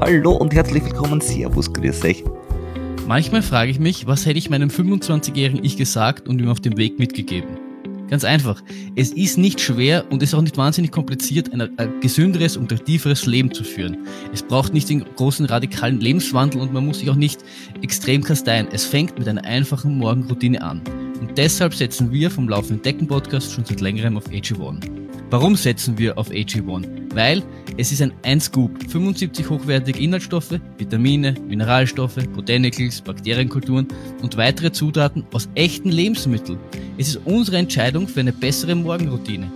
Hallo und herzlich willkommen, Servus, grüß euch. Manchmal frage ich mich, was hätte ich meinem 25-jährigen Ich gesagt und ihm auf dem Weg mitgegeben? Ganz einfach. Es ist nicht schwer und es ist auch nicht wahnsinnig kompliziert, ein, ein gesünderes und aktiveres Leben zu führen. Es braucht nicht den großen radikalen Lebenswandel und man muss sich auch nicht extrem kasteien. Es fängt mit einer einfachen Morgenroutine an. Und deshalb setzen wir vom Laufenden Decken Podcast schon seit längerem auf AG1. Warum setzen wir auf AG1? Weil es ist ein 1-Scoop, 75 hochwertige Inhaltsstoffe, Vitamine, Mineralstoffe, Botanicals, Bakterienkulturen und weitere Zutaten aus echten Lebensmitteln. Es ist unsere Entscheidung für eine bessere Morgenroutine.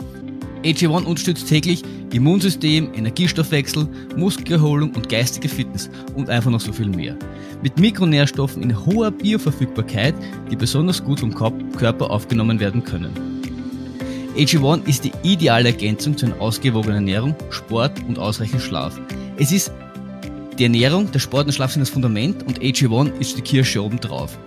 AG1 unterstützt täglich Immunsystem, Energiestoffwechsel, Muskelerholung und geistige Fitness und einfach noch so viel mehr. Mit Mikronährstoffen in hoher Bioverfügbarkeit, die besonders gut vom Körper aufgenommen werden können. AG1 ist die ideale Ergänzung zu einer ausgewogenen Ernährung, Sport und ausreichend Schlaf. Es ist die Ernährung, der Sport und Schlaf sind das Fundament und AG1 ist die Kirsche oben drauf.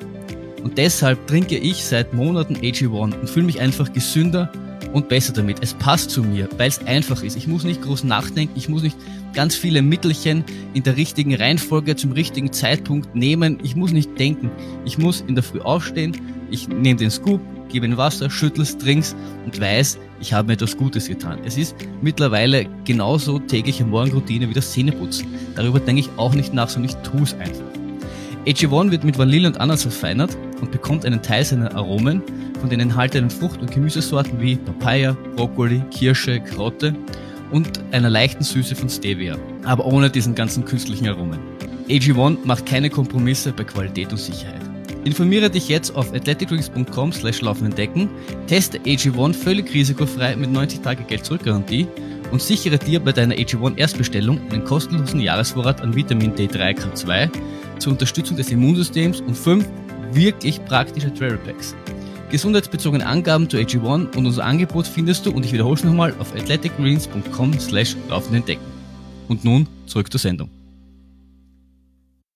Und deshalb trinke ich seit Monaten AG1 und fühle mich einfach gesünder und besser damit. Es passt zu mir, weil es einfach ist. Ich muss nicht groß nachdenken, ich muss nicht ganz viele Mittelchen in der richtigen Reihenfolge zum richtigen Zeitpunkt nehmen. Ich muss nicht denken. Ich muss in der Früh aufstehen, ich nehme den Scoop, gebe in Wasser, schüttel's, trink's und weiß, ich habe mir etwas Gutes getan. Es ist mittlerweile genauso tägliche Morgenroutine wie das Zähneputzen. Darüber denke ich auch nicht nach, sondern ich tue es einfach. AG1 wird mit Vanille und Ananas verfeinert und bekommt einen Teil seiner Aromen von den enthaltenen Frucht- und Gemüsesorten wie Papaya, Brokkoli, Kirsche, Karotte und einer leichten Süße von Stevia, aber ohne diesen ganzen künstlichen Aromen. AG1 macht keine Kompromisse bei Qualität und Sicherheit. Informiere dich jetzt auf athleticdrinks.com slash laufendendecken, teste AG1 völlig risikofrei mit 90 Tage Geld zurückgarantie und sichere dir bei deiner AG1 Erstbestellung einen kostenlosen Jahresvorrat an Vitamin D3 K2 zur Unterstützung des Immunsystems und 5 wirklich praktische Travel Packs. Gesundheitsbezogene Angaben zu AG1 und unser Angebot findest du, und ich wiederhole es nochmal, auf athleticgreens.com slash laufendendecken. Und nun zurück zur Sendung.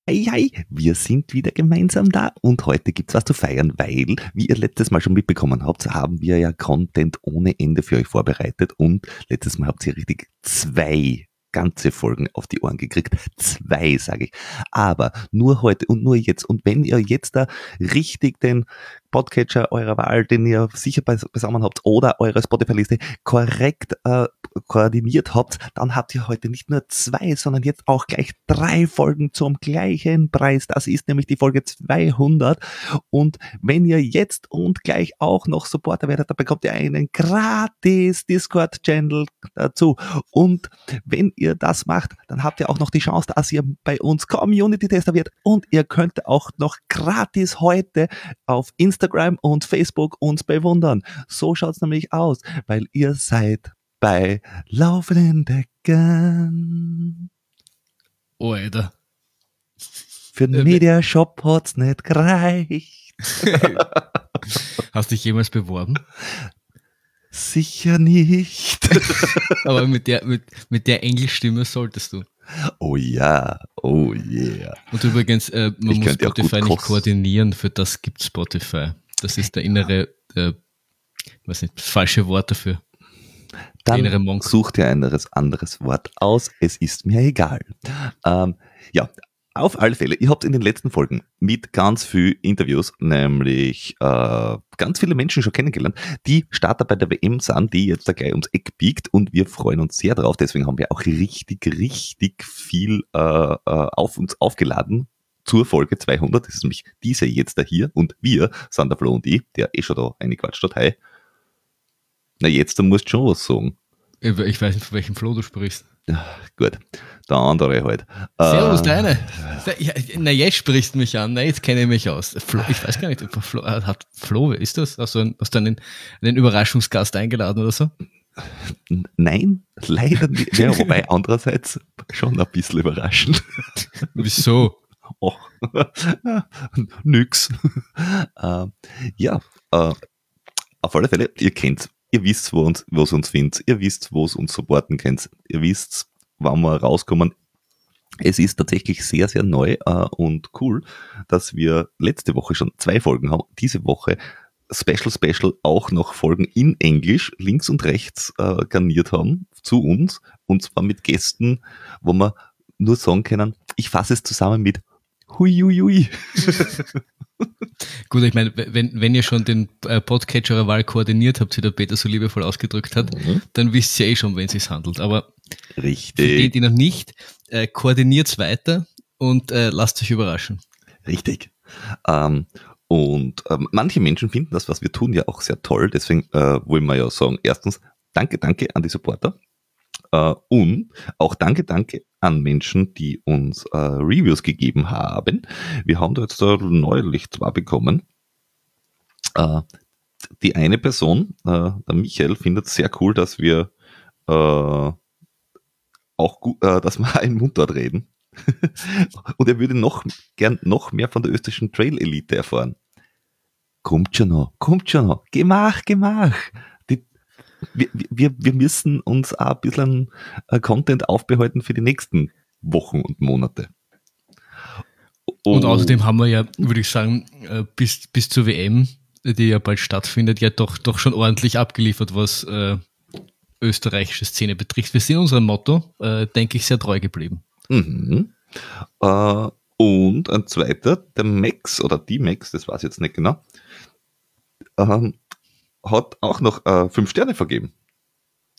Hey, hey, wir sind wieder gemeinsam da und heute gibt's was zu feiern, weil, wie ihr letztes Mal schon mitbekommen habt, haben wir ja Content ohne Ende für euch vorbereitet und letztes Mal habt ihr richtig zwei ganze Folgen auf die Ohren gekriegt. Zwei, sage ich. Aber nur heute und nur jetzt. Und wenn ihr jetzt da richtig den Podcatcher eurer Wahl, den ihr sicher beisammen habt, oder eure Spotify-Liste korrekt äh, koordiniert habt, dann habt ihr heute nicht nur zwei, sondern jetzt auch gleich drei Folgen zum gleichen Preis. Das ist nämlich die Folge 200. Und wenn ihr jetzt und gleich auch noch Supporter werdet, dann bekommt ihr einen gratis Discord-Channel dazu. Und wenn ihr das macht, dann habt ihr auch noch die Chance, dass ihr bei uns Community-Tester wird und ihr könnt auch noch gratis heute auf Instagram und Facebook uns bewundern. So schaut's nämlich aus, weil ihr seid bei laufenden Decken. Oh, Alter. Für den äh, Mediashop hat's nicht gereicht. Hast dich jemals beworben? Sicher nicht. Aber mit der, mit, mit der Englischstimme solltest du. Oh ja, oh yeah. Und übrigens, äh, man ich muss Spotify nicht koordinieren, für das gibt Spotify. Das ist der innere, äh, weiß nicht, das falsche Wort dafür. Dann such dir ein anderes, Wort aus. Es ist mir egal. Ähm, ja, auf alle Fälle. Ihr habt in den letzten Folgen mit ganz viel Interviews, nämlich äh, ganz viele Menschen schon kennengelernt, die Starter bei der WM sind, die jetzt da gleich ums Eck biegt und wir freuen uns sehr drauf. Deswegen haben wir auch richtig, richtig viel äh, äh auf uns aufgeladen zur Folge 200. Das ist nämlich diese jetzt da hier und wir sind der Flo und ich, der eh schon da eingequatscht hat. Hi. Na, jetzt, du musst schon was sagen. Ich weiß nicht, von welchem Flo du sprichst. Gut, der andere halt. Servus, äh, deine. Na, jetzt sprichst du mich an. Na, jetzt kenne ich mich aus. Flo, ich weiß gar nicht, Flo, äh, hat Flo, ist das? Also, hast du einen, einen Überraschungsgast eingeladen oder so? Nein, leider nicht. Ja, wobei andererseits schon ein bisschen überraschend. Wieso? Oh, nix. äh, ja, äh, auf alle Fälle, ihr kennt Ihr wisst, wo uns, was uns findet. Ihr wisst, wo es uns supporten könnt. Ihr wisst, wann wir rauskommen. Es ist tatsächlich sehr, sehr neu äh, und cool, dass wir letzte Woche schon zwei Folgen haben. Diese Woche Special Special auch noch Folgen in Englisch links und rechts äh, garniert haben zu uns und zwar mit Gästen, wo wir nur sagen können, ich fasse es zusammen mit Hui, hui, hui. Gut, ich meine, wenn, wenn ihr schon den äh, Podcatcher der Wahl koordiniert habt, wie der Peter so liebevoll ausgedrückt hat, mhm. dann wisst ihr eh schon, wenn es sich handelt. Aber Richtig. für die, die noch nicht, äh, koordiniert weiter und äh, lasst euch überraschen. Richtig. Ähm, und ähm, manche Menschen finden das, was wir tun, ja auch sehr toll. Deswegen äh, wollen wir ja sagen, erstens, danke, danke an die Supporter. Äh, und auch danke, danke an Menschen, die uns äh, Reviews gegeben haben. Wir haben da jetzt da neulich zwei bekommen. Äh, die eine Person, äh, der Michael, findet sehr cool, dass wir äh, auch gut, äh, dass wir einen Mundort reden. Und er würde noch gern noch mehr von der österreichischen Trail Elite erfahren. Kommt schon noch, kommt schon noch. Gemach, gemach wir, wir, wir müssen uns auch ein bisschen äh, Content aufbehalten für die nächsten Wochen und Monate. Und oh. außerdem haben wir ja, würde ich sagen, äh, bis, bis zur WM, die ja bald stattfindet, ja doch, doch schon ordentlich abgeliefert, was äh, österreichische Szene betrifft. Wir sind unserem Motto, äh, denke ich, sehr treu geblieben. Mhm. Äh, und ein zweiter, der Max oder die Max, das weiß ich jetzt nicht genau, ähm, hat auch noch äh, fünf Sterne vergeben.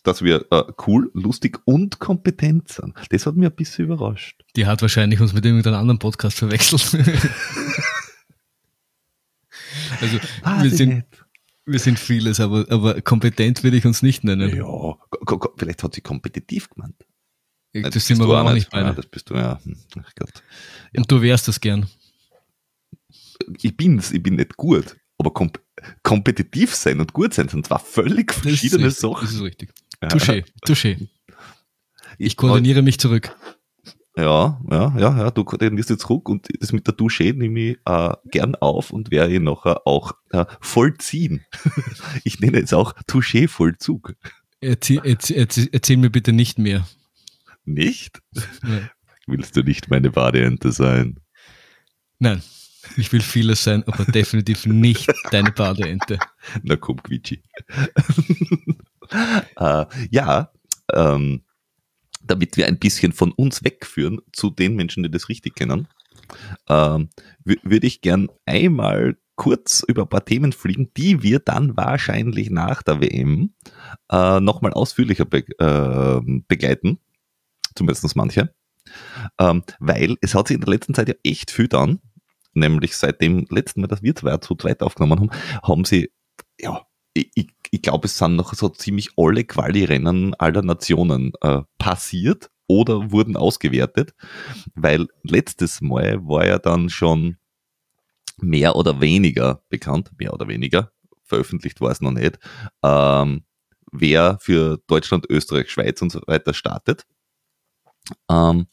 Dass wir äh, cool, lustig und kompetent sind. Das hat mich ein bisschen überrascht. Die hat wahrscheinlich uns mit irgendeinem anderen Podcast verwechselt. also ah, wir, sind, wir sind vieles, aber, aber kompetent würde ich uns nicht nennen. Ja, vielleicht hat sie kompetitiv gemeint. Das, das sind wir aber auch nicht beide. Ja, das bist du, ja. Hm, ach Gott. Ja. Und du wärst das gern. Ich bin's, ich bin nicht gut, aber komp kompetitiv sein und gut sein sind zwar völlig verschiedene das Sachen. Das ist richtig. Touché, touché. Ich koordiniere mich zurück. Ja, ja, ja, ja, du koordinierst jetzt zurück und das mit der Dusche nehme ich äh, gern auf und werde ich nachher auch äh, vollziehen. ich nenne es auch Touché-Vollzug. Erzähl, erzähl, erzähl, erzähl, mir bitte nicht mehr. Nicht? Ja. Willst du nicht meine Badeente sein? Nein. Ich will vieles sein, aber definitiv nicht deine Badeente. Na komm, Quietschi. äh, ja, ähm, damit wir ein bisschen von uns wegführen zu den Menschen, die das richtig kennen, ähm, würde ich gern einmal kurz über ein paar Themen fliegen, die wir dann wahrscheinlich nach der WM äh, nochmal ausführlicher be äh, begleiten. Zumindest manche. Ähm, weil es hat sich in der letzten Zeit ja echt viel dann nämlich seit dem letzten Mal, dass wir zwei zu zweit aufgenommen haben, haben sie, ja, ich, ich glaube, es sind noch so ziemlich alle Quali-Rennen aller Nationen äh, passiert oder wurden ausgewertet, weil letztes Mal war ja dann schon mehr oder weniger bekannt, mehr oder weniger, veröffentlicht war es noch nicht, ähm, wer für Deutschland, Österreich, Schweiz und so weiter startet. Ähm,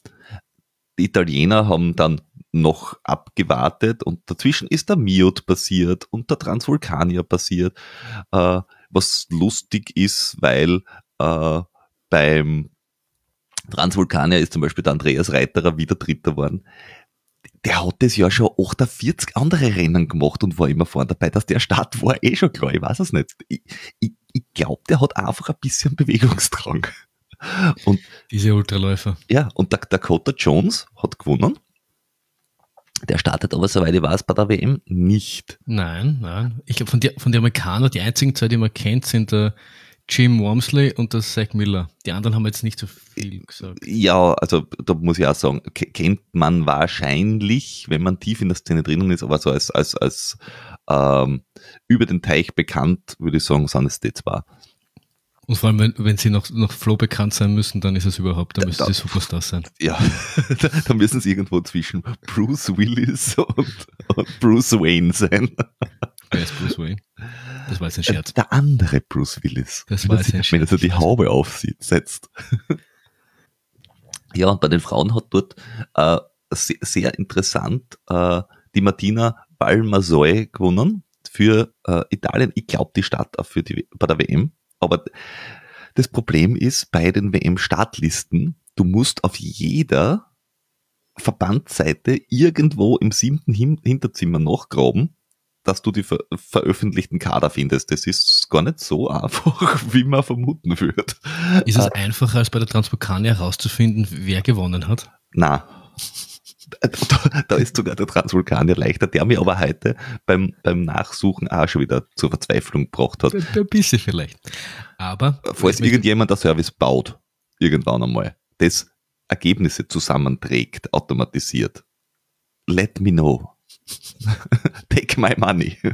die Italiener haben dann noch abgewartet und dazwischen ist der Miot passiert und der Transvulkanier passiert, äh, was lustig ist, weil äh, beim Transvulkanier ist zum Beispiel der Andreas Reiterer wieder Dritter worden. Der hat das ja schon 48 andere Rennen gemacht und war immer vorne dabei, dass der Start war eh schon klar, ich weiß es nicht. Ich, ich, ich glaube, der hat einfach ein bisschen Bewegungsdrang. Und, Diese Ultraläufer. Ja, und der Dakota Jones hat gewonnen der startet aber, soweit ich weiß, bei der WM nicht. Nein, nein. Ich glaube, von, der, von den Amerikanern, die einzigen zwei, die man kennt, sind der Jim Wormsley und der Zach Miller. Die anderen haben jetzt nicht so viel gesagt. Ja, also da muss ich auch sagen, kennt man wahrscheinlich, wenn man tief in der Szene drinnen ist, aber so als, als, als ähm, über den Teich bekannt, würde ich sagen, sind es die zwei. Und vor allem, wenn, wenn sie noch, noch Flo bekannt sein müssen, dann ist es überhaupt, dann müssen sie Superstars sein. Ja, da müssen sie irgendwo zwischen Bruce Willis und, und Bruce Wayne sein. Wer ist Bruce Wayne? Das war jetzt ein Scherz. Der andere Bruce Willis. Das war jetzt ein Scherz. Wenn er so die Haube aufsetzt. Ja, und bei den Frauen hat dort äh, sehr, sehr interessant äh, die Martina Balmasoi gewonnen für äh, Italien. Ich glaube, die Stadt für die, bei der WM aber das Problem ist bei den WM-Startlisten, du musst auf jeder Verbandsseite irgendwo im siebten Hinterzimmer nachgraben, dass du die ver veröffentlichten Kader findest. Das ist gar nicht so einfach, wie man vermuten würde. Ist es äh, einfacher, als bei der Transvulkania herauszufinden, wer gewonnen hat? Na, da, da, ist sogar der Transvulkanier leichter, der mir aber heute beim, beim Nachsuchen auch schon wieder zur Verzweiflung gebracht hat. Ein bisschen vielleicht. Aber. Falls irgendjemand der Service baut, irgendwann einmal, das Ergebnisse zusammenträgt, automatisiert, let me know. Take my money.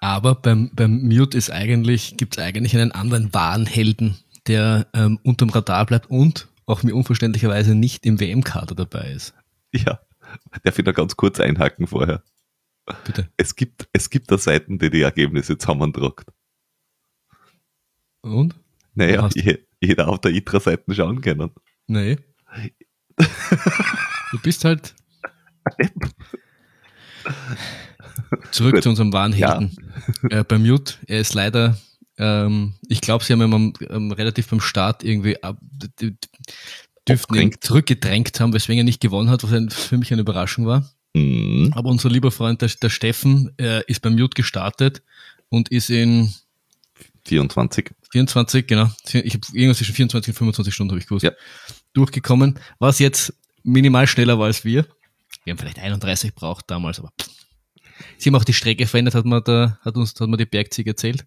Aber beim, beim Mute ist eigentlich, gibt es eigentlich einen anderen wahren Helden, der ähm, unterm Radar bleibt und auch mir unverständlicherweise nicht im WM-Kader dabei ist. Ja, darf ich da ganz kurz einhaken vorher? Bitte. Es gibt, es gibt da Seiten, die die Ergebnisse zusammentragt. Und? Naja, jeder auf der ITRA-Seite schauen können. Nee. du bist halt Zurück Gut. zu unserem wahren Helden. Ja. Äh, bei Mute, er ist leider, ähm, ich glaube, sie haben ihn ähm, relativ beim Start irgendwie ab, dürften ihn zurückgedrängt haben, weswegen er nicht gewonnen hat, was ein, für mich eine Überraschung war. Mhm. Aber unser lieber Freund, der, der Steffen, äh, ist beim Mute gestartet und ist in 24. 24, genau. Ich habe irgendwas zwischen 24 und 25 Stunden, habe ich gewusst. Ja. Durchgekommen. Was jetzt minimal schneller war als wir. Wir haben vielleicht 31 braucht damals, aber sie haben auch die Strecke verändert, hat man da, hat uns, hat man die Bergzieg erzählt.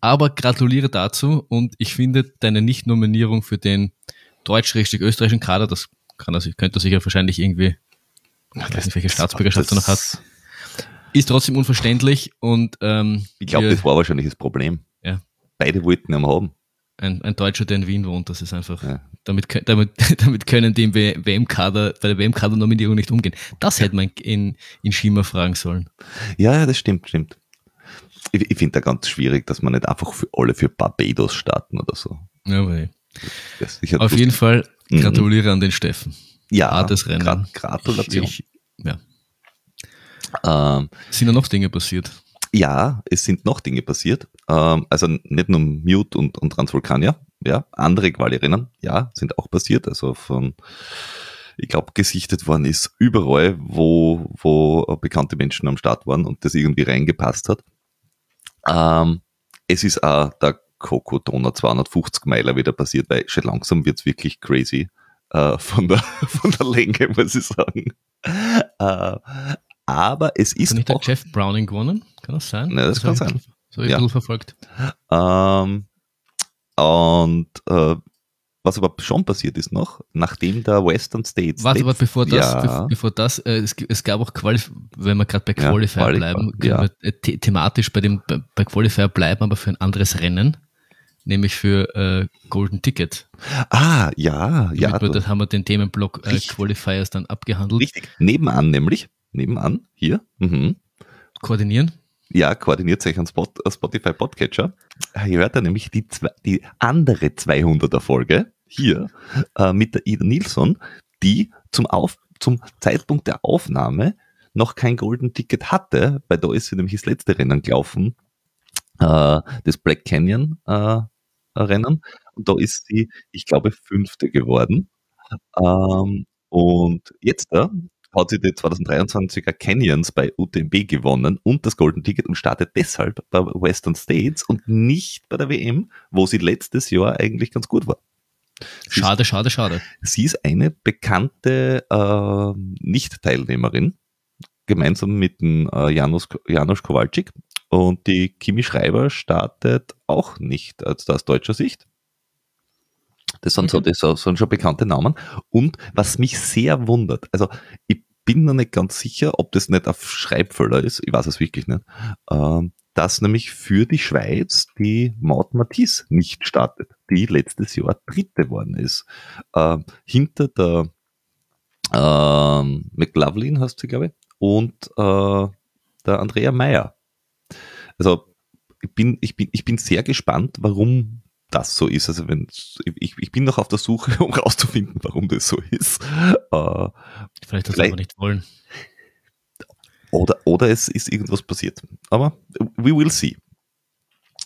Aber gratuliere dazu und ich finde deine Nicht-Nominierung für den deutsch-österreichischen Kader, das kann er könnte er sich ja wahrscheinlich irgendwie, ich weiß nicht, welche Staatsbürgerschaft er noch hat, ist trotzdem unverständlich und, ähm, Ich glaube, das war wahrscheinlich das Problem. Ja. Beide wollten ihn haben. Ein, ein Deutscher, der in Wien wohnt, das ist einfach, ja. damit, damit, damit können die im WM-Kader, bei der WM-Kader-Nominierung nicht umgehen. Das hätte man in, in Schima fragen sollen. Ja, das stimmt, stimmt. Ich, ich finde da ganz schwierig, dass man nicht einfach für alle für Barbados starten oder so. Ja, aber Auf jeden Fall mhm. gratuliere mhm. an den Steffen. Ja, Hartes Rennen. Gra Gratulation. Ich, ja. Ähm, Sind da noch Dinge passiert? Ja, es sind noch Dinge passiert. Ähm, also nicht nur Mute und, und Transvulkania, ja. Andere Quali-Rennen, ja, sind auch passiert. Also von, ich glaube, gesichtet worden ist überall, wo, wo bekannte Menschen am Start waren und das irgendwie reingepasst hat. Ähm, es ist auch der Coco Donner 250 Meiler wieder passiert, weil schon langsam wird's wirklich crazy äh, von, der, von der Länge, muss ich sagen. Äh, aber es ist. Hat nicht der Jeff Browning gewonnen? Kann das sein? Ne, das, das kann sein. So ich ja. ein verfolgt. Ähm, und äh, was aber schon passiert ist noch, nachdem der Western States. Warte, aber bevor das, ja. bevor das, äh, es, es, gab auch Qualif wenn wir gerade bei Qualifier ja, bleiben, ja. wir äh, the thematisch bei dem bei, bei Qualifier bleiben, aber für ein anderes Rennen, nämlich für äh, Golden Ticket. Ah, ja, ja. Wir, das haben wir den Themenblock äh, Qualifiers dann abgehandelt. Richtig, nebenan nämlich nebenan, hier. Mhm. Koordinieren? Ja, koordiniert sich ein Spot, Spotify Podcatcher. Hier hört er nämlich die, zwei, die andere 200er Folge hier äh, mit der Ida Nilsson, die zum, Auf, zum Zeitpunkt der Aufnahme noch kein Golden Ticket hatte, weil da ist sie nämlich das letzte Rennen gelaufen, äh, das Black Canyon äh, Rennen. Und da ist sie, ich glaube, fünfte geworden. Ähm, und jetzt da hat sie die 2023er Canyons bei UTMB gewonnen und das Golden Ticket und startet deshalb bei Western States und nicht bei der WM, wo sie letztes Jahr eigentlich ganz gut war. Sie schade, ist, schade, schade. Sie ist eine bekannte äh, Nicht-Teilnehmerin, gemeinsam mit dem äh, Janusz, Janusz Kowalczyk. Und die Kimi Schreiber startet auch nicht aus, aus deutscher Sicht. Das sind, mhm. so, das sind schon bekannte Namen. Und was mich sehr wundert, also ich bin noch nicht ganz sicher, ob das nicht auf Schreibfehler ist, ich weiß es wirklich nicht, ähm, dass nämlich für die Schweiz die Maud Matisse nicht startet, die letztes Jahr Dritte worden ist. Ähm, hinter der ähm, McLaughlin hast du, glaube ich, und äh, der Andrea Meyer. Also ich bin, ich, bin, ich bin sehr gespannt, warum das so ist. Also wenn ich, ich bin noch auf der Suche, um rauszufinden, warum das so ist. Äh, vielleicht das aber nicht wollen. Oder, oder es ist irgendwas passiert. Aber we will see.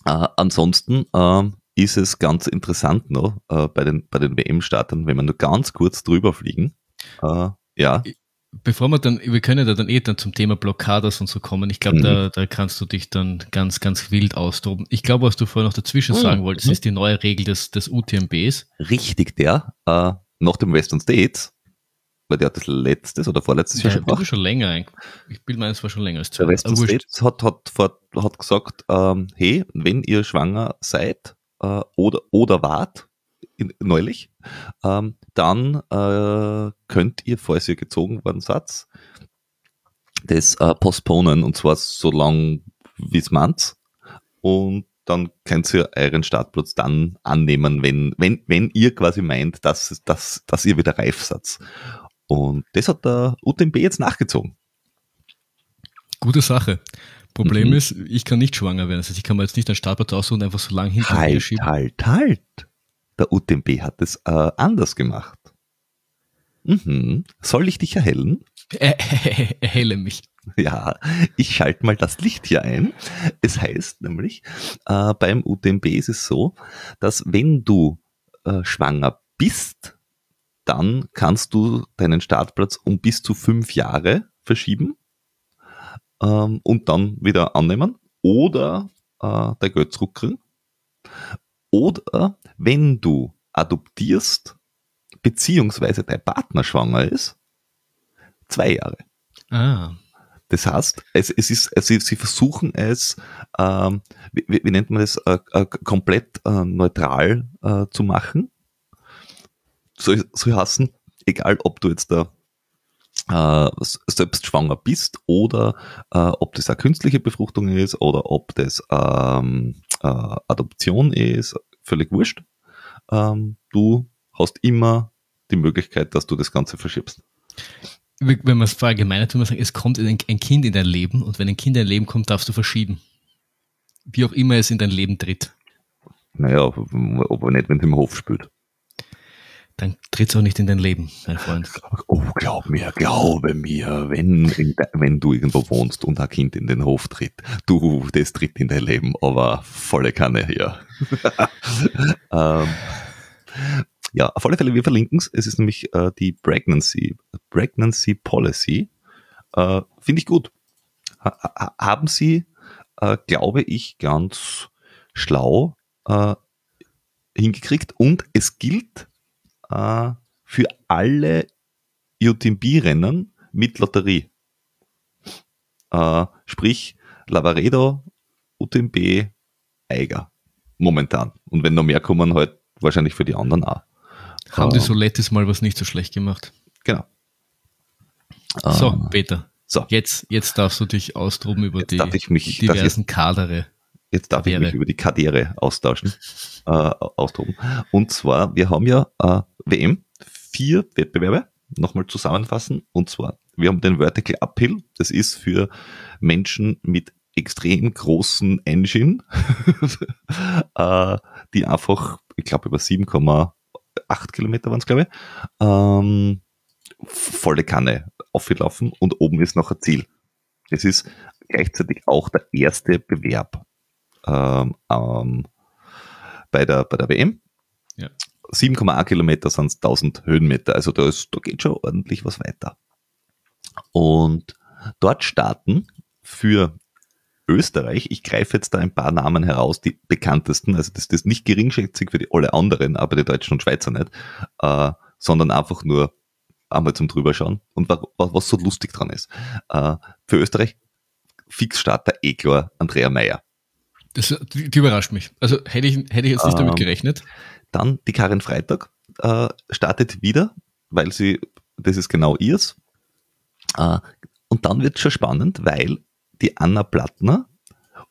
Äh, ansonsten äh, ist es ganz interessant noch äh, bei den, bei den WM-Startern, wenn wir nur ganz kurz drüber fliegen. Äh, ja. Bevor wir dann, wir können ja dann eh dann zum Thema Blockadas und so kommen. Ich glaube, Mhm. da, da kannst du dich dann ganz, ganz wild austoben. Ich glaube, was du vorher noch dazwischen Mhm. sagen wolltest, Mhm. ist die neue Regel des, des UTMBs. Richtig, der äh, nach dem Western States, weil der hat das letztes oder vorletztes Jahr Ja, schon gemacht. schon länger. eigentlich. Ich bin meines war schon länger als zwei. Der Western. States hat, hat, vor- hat gesagt, ähm, hey, wenn ihr schwanger seid äh, oder, oder wart, in, neulich, ähm, dann äh, könnt ihr, falls ihr gezogen worden seid, das äh, postponen und zwar so lang wie es meint und dann könnt ihr euren Startplatz dann annehmen, wenn, wenn, wenn ihr quasi meint, dass, dass, dass ihr wieder reif seid. Und das hat der UTMB jetzt nachgezogen. Gute Sache. Problem Mhm. ist, ich kann nicht schwanger werden. Das heißt, ich kann mir jetzt nicht einen Startplatz aussuchen und einfach so lang hinter mir Halt, schieben. halt, halt. Der UTMB hat es äh, anders gemacht. Mhm. Soll ich dich erhellen? Äh, erhelle mich. Ja, ich schalte mal das Licht hier ein. Es heißt nämlich, äh, beim UTMB ist es so, dass wenn du äh, schwanger bist, dann kannst du deinen Startplatz um bis zu fünf Jahre verschieben ähm, und dann wieder annehmen oder äh, dein Geld zurückkriegen. Oder wenn du adoptierst, beziehungsweise dein Partner schwanger ist, zwei Jahre. Ah. Das heißt, es, es ist, also sie, versuchen es, ähm, wie, wie nennt man das, äh, äh, komplett äh, neutral äh, zu machen. Soll, soll heißen, egal ob du jetzt da äh, selbst schwanger bist oder äh, ob das eine künstliche Befruchtung ist oder ob das ähm, äh, Adoption ist, völlig wurscht. Ähm, du hast immer die Möglichkeit, dass du das Ganze verschiebst. Wenn man es verallgemeinert, würde man sagen, es kommt ein, ein Kind in dein Leben und wenn ein Kind in dein Leben kommt, darfst du verschieben. Wie auch immer es in dein Leben tritt. Naja, aber nicht, wenn es im Hof spielt. Dann tritt es auch nicht in dein Leben, mein Freund. Oh, glaub mir, glaube mir, wenn, wenn du irgendwo wohnst und ein Kind in den Hof tritt, du, das tritt in dein Leben, aber volle Kanne, ja. ähm, ja, auf alle Fälle, wir verlinken es. Es ist nämlich äh, die Pregnancy, Pregnancy Policy. Äh, Finde ich gut. Ha, haben sie, äh, glaube ich, ganz schlau äh, hingekriegt und es gilt äh, für alle UTMB-Rennen mit Lotterie. Äh, sprich, Lavaredo, UTMB, Eiger. Momentan. Und wenn noch mehr kommen, halt wahrscheinlich für die anderen auch. Haben die so letztes Mal was nicht so schlecht gemacht. Genau. So, Äh, Peter. so. Jetzt, jetzt darfst du dich austoben über Jetzt die ich mich- diversen Kadere. Jetzt darf ich Wäre. mich über die Kadere austauschen, äh, austoben. Und zwar, wir haben ja äh, WM, vier Wettbewerbe, nochmal zusammenfassen. Und zwar, wir haben den Vertical Uphill, das ist für Menschen mit extrem großen Engine, äh, die einfach, ich glaube, über 7,8 Kilometer waren es, glaube ich, ähm, volle Kanne aufgelaufen und oben ist noch ein Ziel. Es ist gleichzeitig auch der erste Bewerb ähm, ähm, bei, der, bei der WM. Ja. 7,1 Kilometer sind es 1000 Höhenmeter, also da, ist, da geht schon ordentlich was weiter. Und dort starten für Österreich, ich greife jetzt da ein paar Namen heraus, die bekanntesten, also das, das ist nicht geringschätzig für die alle anderen, aber die Deutschen und Schweizer nicht, äh, sondern einfach nur einmal zum drüberschauen und wa- wa- was so lustig dran ist. Äh, für Österreich Fixstarter eh klar, Andrea Meyer. Das, die, die überrascht mich. Also hätte ich, hätte ich jetzt nicht damit Ähm, gerechnet. Dann die Karin Freitag äh, startet wieder, weil sie, das ist genau ihrs. Äh, und dann wird schon spannend, weil die Anna Plattner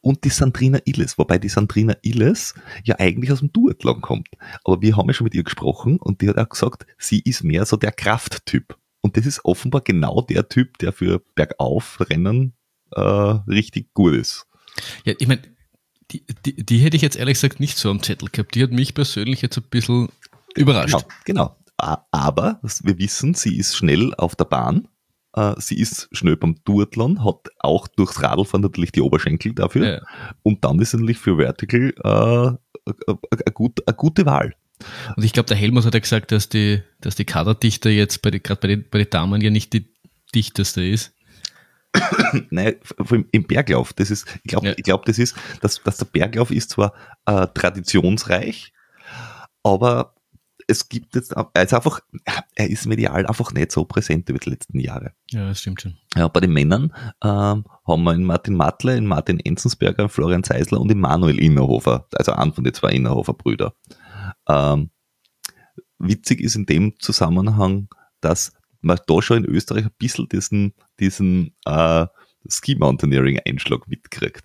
und die Sandrina Illes, wobei die Sandrina Illes ja eigentlich aus dem Duathlon kommt. Aber wir haben ja schon mit ihr gesprochen und die hat auch gesagt, sie ist mehr so der Krafttyp. Und das ist offenbar genau der Typ, der für Bergaufrennen äh, richtig gut ist. Ja, ich meine, die, die, die hätte ich jetzt ehrlich gesagt nicht so am Zettel gehabt. Die hat mich persönlich jetzt ein bisschen überrascht. Genau, genau. Aber wir wissen, sie ist schnell auf der Bahn. Äh, Sie ist schnell beim Duathlon, hat auch durchs Radlfahren natürlich die Oberschenkel dafür. Ja. Und dann ist natürlich für Vertical äh, eine gut, eine gute Wahl. Und ich glaube, der Helmut hat ja gesagt, dass die, dass die Kaderdichter jetzt bei die, gerade bei den, bei den Damen ja nicht die, dichteste ist. Nein, vor allem im Berglauf. Das ist, ich glaube, Ja. ich glaube, das ist, dass, dass der Berglauf ist zwar äh, traditionsreich, aber es gibt jetzt, er ist einfach, er ist medial einfach nicht so präsent über die letzten Jahre. Ja, das stimmt schon. Ja, bei den Männern ähm, haben wir in Martin Matle, in Martin Enzensberger, in Florian Zeisler und in Manuel Innerhofer, also einen von den zwei Innerhofer-Brüder. Ähm, witzig ist in dem Zusammenhang, dass man da schon in Österreich ein bisschen diesen, diesen äh, Ski-Mountaineering-Einschlag mitkriegt.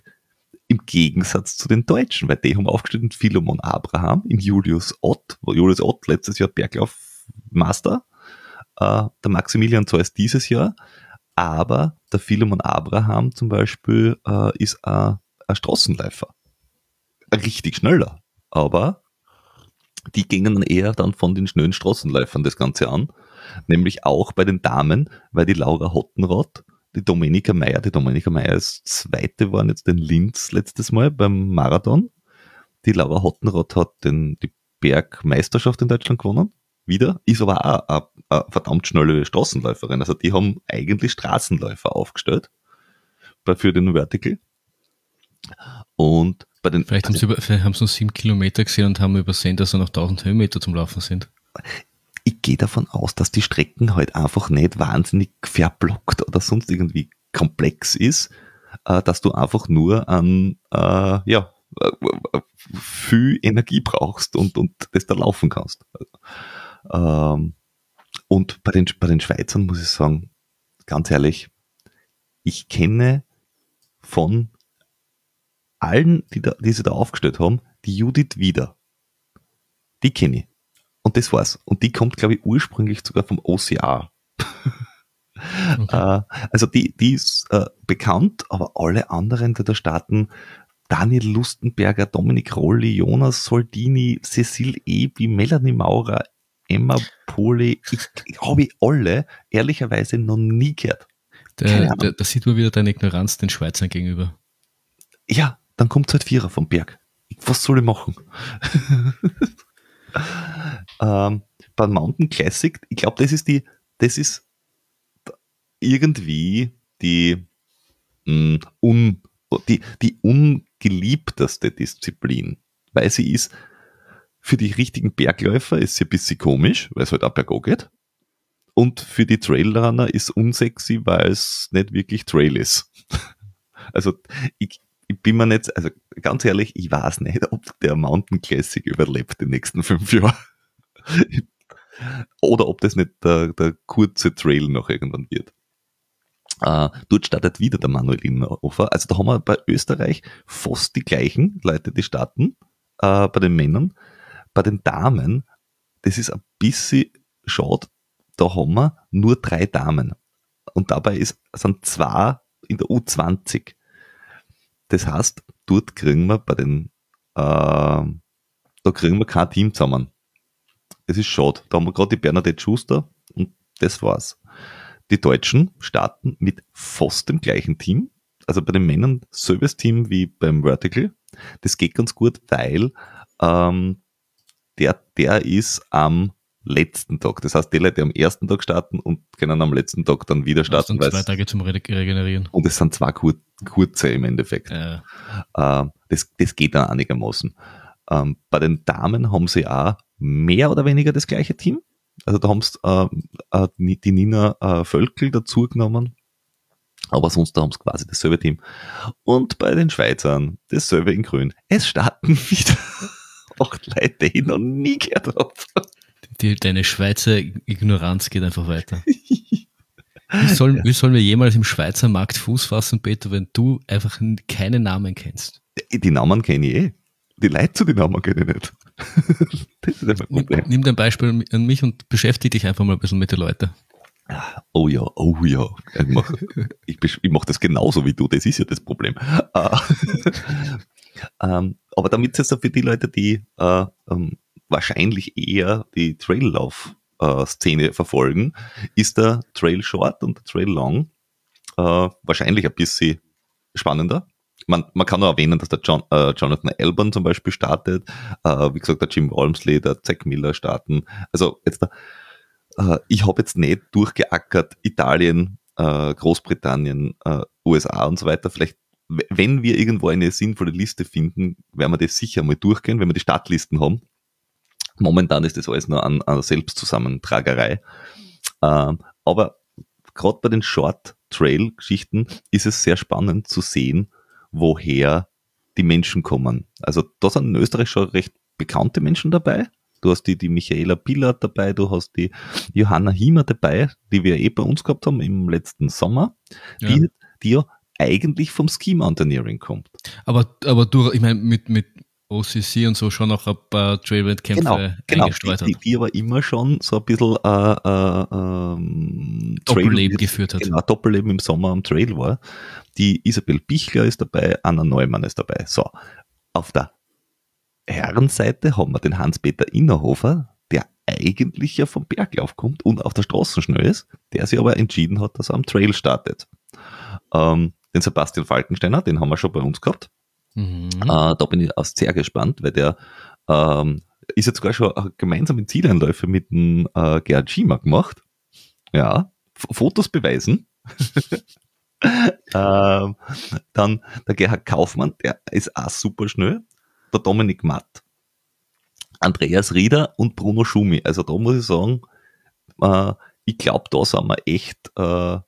Im Gegensatz zu den Deutschen, weil die haben aufgestellt in Philemon Abraham, in Julius Ott, Julius Ott letztes Jahr Berglauf-Master, äh, der Maximilian Zeus dieses Jahr, aber der Philemon Abraham zum Beispiel äh, ist ein, ein Straßenläufer. Ein richtig schneller. Aber die gingen dann eher dann von den schnellen Straßenläufern das Ganze an. Nämlich auch bei den Damen, weil die Laura Hottenrott, die Dominika Meyer, die Dominika Meyer ist zweite waren jetzt den Linz letztes Mal beim Marathon. Die Laura Hottenrott hat den, die Bergmeisterschaft in Deutschland gewonnen. Wieder. Ist aber auch eine, eine verdammt schnelle Straßenläuferin. Also die haben eigentlich Straßenläufer aufgestellt für den Vertical. Und bei den, Vielleicht haben sie, über, vielleicht haben sie nur sieben Kilometer gesehen und haben übersehen, dass er noch 1000 Höhenmeter zum Laufen sind. Ich gehe davon aus, dass die Strecken halt einfach nicht wahnsinnig verblockt oder sonst irgendwie komplex ist, äh, dass du einfach nur an, äh, ja, äh, viel Energie brauchst und, und das da laufen kannst. Ähm, und bei den, bei den Schweizern muss ich sagen, ganz ehrlich, ich kenne von allen, die, da, die sie da aufgestellt haben, die Judith wieder. Die kenne ich. Und das war's. Und die kommt, glaube ich, ursprünglich sogar vom OCR. Okay. Äh, also die, die ist äh, bekannt, aber alle anderen, die da starten, Daniel Lustenberger, Dominik Rolli, Jonas Soldini, Cecil Ebi, Melanie Maurer, Emma Poli, ich, ich habe alle ehrlicherweise noch nie gehört. Der, der, da sieht man wieder deine Ignoranz den Schweizern gegenüber. Ja, dann kommt halt Vierer vom Berg. Was soll ich machen? ähm, beim Mountain Classic, ich glaube, das ist die, das ist irgendwie die, mh, un, die, die ungeliebteste Disziplin, weil sie ist für die richtigen Bergläufer ist sie ein bisschen komisch, weil es halt auch bergab geht. Und für die Trailrunner ist unsexy, weil es nicht wirklich Trail ist. Also ich, ich bin mir nicht, also ganz ehrlich, ich weiß nicht, ob der Mountain Classic überlebt die nächsten fünf Jahre. Oder ob das nicht der, der kurze Trail noch irgendwann wird. Äh, dort startet wieder der Manuel Innerhofer. Also da haben wir bei Österreich fast die gleichen Leute, die starten, äh, bei den Männern. Bei den Damen, das ist ein bisschen schade, da haben wir nur drei Damen. Und dabei ist, sind zwei in der U20. Das heißt, dort kriegen wir bei den, äh, da kriegen wir kein Team zusammen. Das ist schade. Da haben wir gerade die Bernadette Schuster und das war's. Die Deutschen starten mit fast dem gleichen Team. Also bei den Männern selbes Team wie beim Vertical. Das geht ganz gut, weil ähm, der, der ist am letzten Tag. Das heißt, die Leute, die am ersten Tag starten und können am letzten Tag dann wieder starten. dann zwei weil's- Tage zum Re Regenerieren. und es sind zwei kur kurze im Endeffekt. Äh, Ähm, das, das geht dann einigermaßen. Ähm, bei den Damen haben sie auch mehr oder weniger das gleiche Team. Also da haben sie äh, äh, die Nina äh, Völkel dazu genommen. Aber sonst haben sie quasi dasselbe Team. Und bei den Schweizern dasselbe in Grün. Es starten wieder acht Leute, die ich noch nie gehört habe. Die, deine Schweizer Ignoranz geht einfach weiter. Wie sollen, wie sollen wir jemals im Schweizer Markt Fuß fassen, Peter, wenn du einfach keine Namen kennst? Die Namen kenne ich eh. Die Leute zu den Namen kenne ich nicht. das ist einfach ein Nimm, Problem. nimm dein Beispiel an mich und beschäftige dich einfach mal ein bisschen mit den Leuten. Oh ja, oh ja. Ich mache mach das genauso wie du, das ist ja das Problem. Äh, ähm, aber damit jetzt für die Leute, die äh, ähm, wahrscheinlich eher die Traillauf-Szene verfolgen, ist der Trail Short und der Trail Long äh, wahrscheinlich ein bisschen spannender. Man, man kann nur erwähnen, dass der John, äh, Jonathan Alban zum Beispiel startet, äh, wie gesagt, der Jim Walmsley, der Zack Miller starten. Also jetzt der, äh, ich habe jetzt nicht durchgeackert Italien, äh, Großbritannien, äh, USA und so weiter. Vielleicht, wenn wir irgendwo eine sinnvolle Liste finden, werden wir das sicher mal durchgehen, wenn wir die Stadtlisten haben. Momentan ist das alles nur an, an Selbstzusammentragerei. Ähm, aber gerade bei den Short Trail Geschichten ist es sehr spannend zu sehen, woher die Menschen kommen. Also da sind in Österreich schon recht bekannte Menschen dabei. Du hast die, die Michaela Pillard dabei, du hast die Johanna Hiemer dabei, die wir eh bei uns gehabt haben im letzten Sommer, ja. Die, die ja eigentlich vom Ski Mountaineering kommt. Aber, aber du, ich meine, mit, mit OCC und so schon noch ein paar Trailwettkämpfe genau, genau, eingestreut hat. Die, aber immer schon so ein bisschen äh, äh, ähm, Doppelleben geführt hat. Genau, Doppelleben im Sommer am Trail war. Die Isabel Bichler ist dabei, Anna Neumann ist dabei. So, auf der Herrenseite haben wir den Hans-Peter Innerhofer, der eigentlich ja vom Berglauf kommt und auf der Straße schnell ist, der sich aber entschieden hat, dass er am Trail startet. Ähm, den Sebastian Falkensteiner, den haben wir schon bei uns gehabt. Mhm. Äh, da bin ich auch sehr gespannt, weil der ähm, ist jetzt sogar schon gemeinsam Zieleinläufe mit dem äh, Gerhard Schiemer gemacht. Ja, F Fotos beweisen. ähm, dann der Gerhard Kaufmann, der ist auch super schnell der Dominik Matt, Andreas Rieder und Bruno Schumi. Also da muss ich sagen, äh, ich glaube, da sind wir echt äh,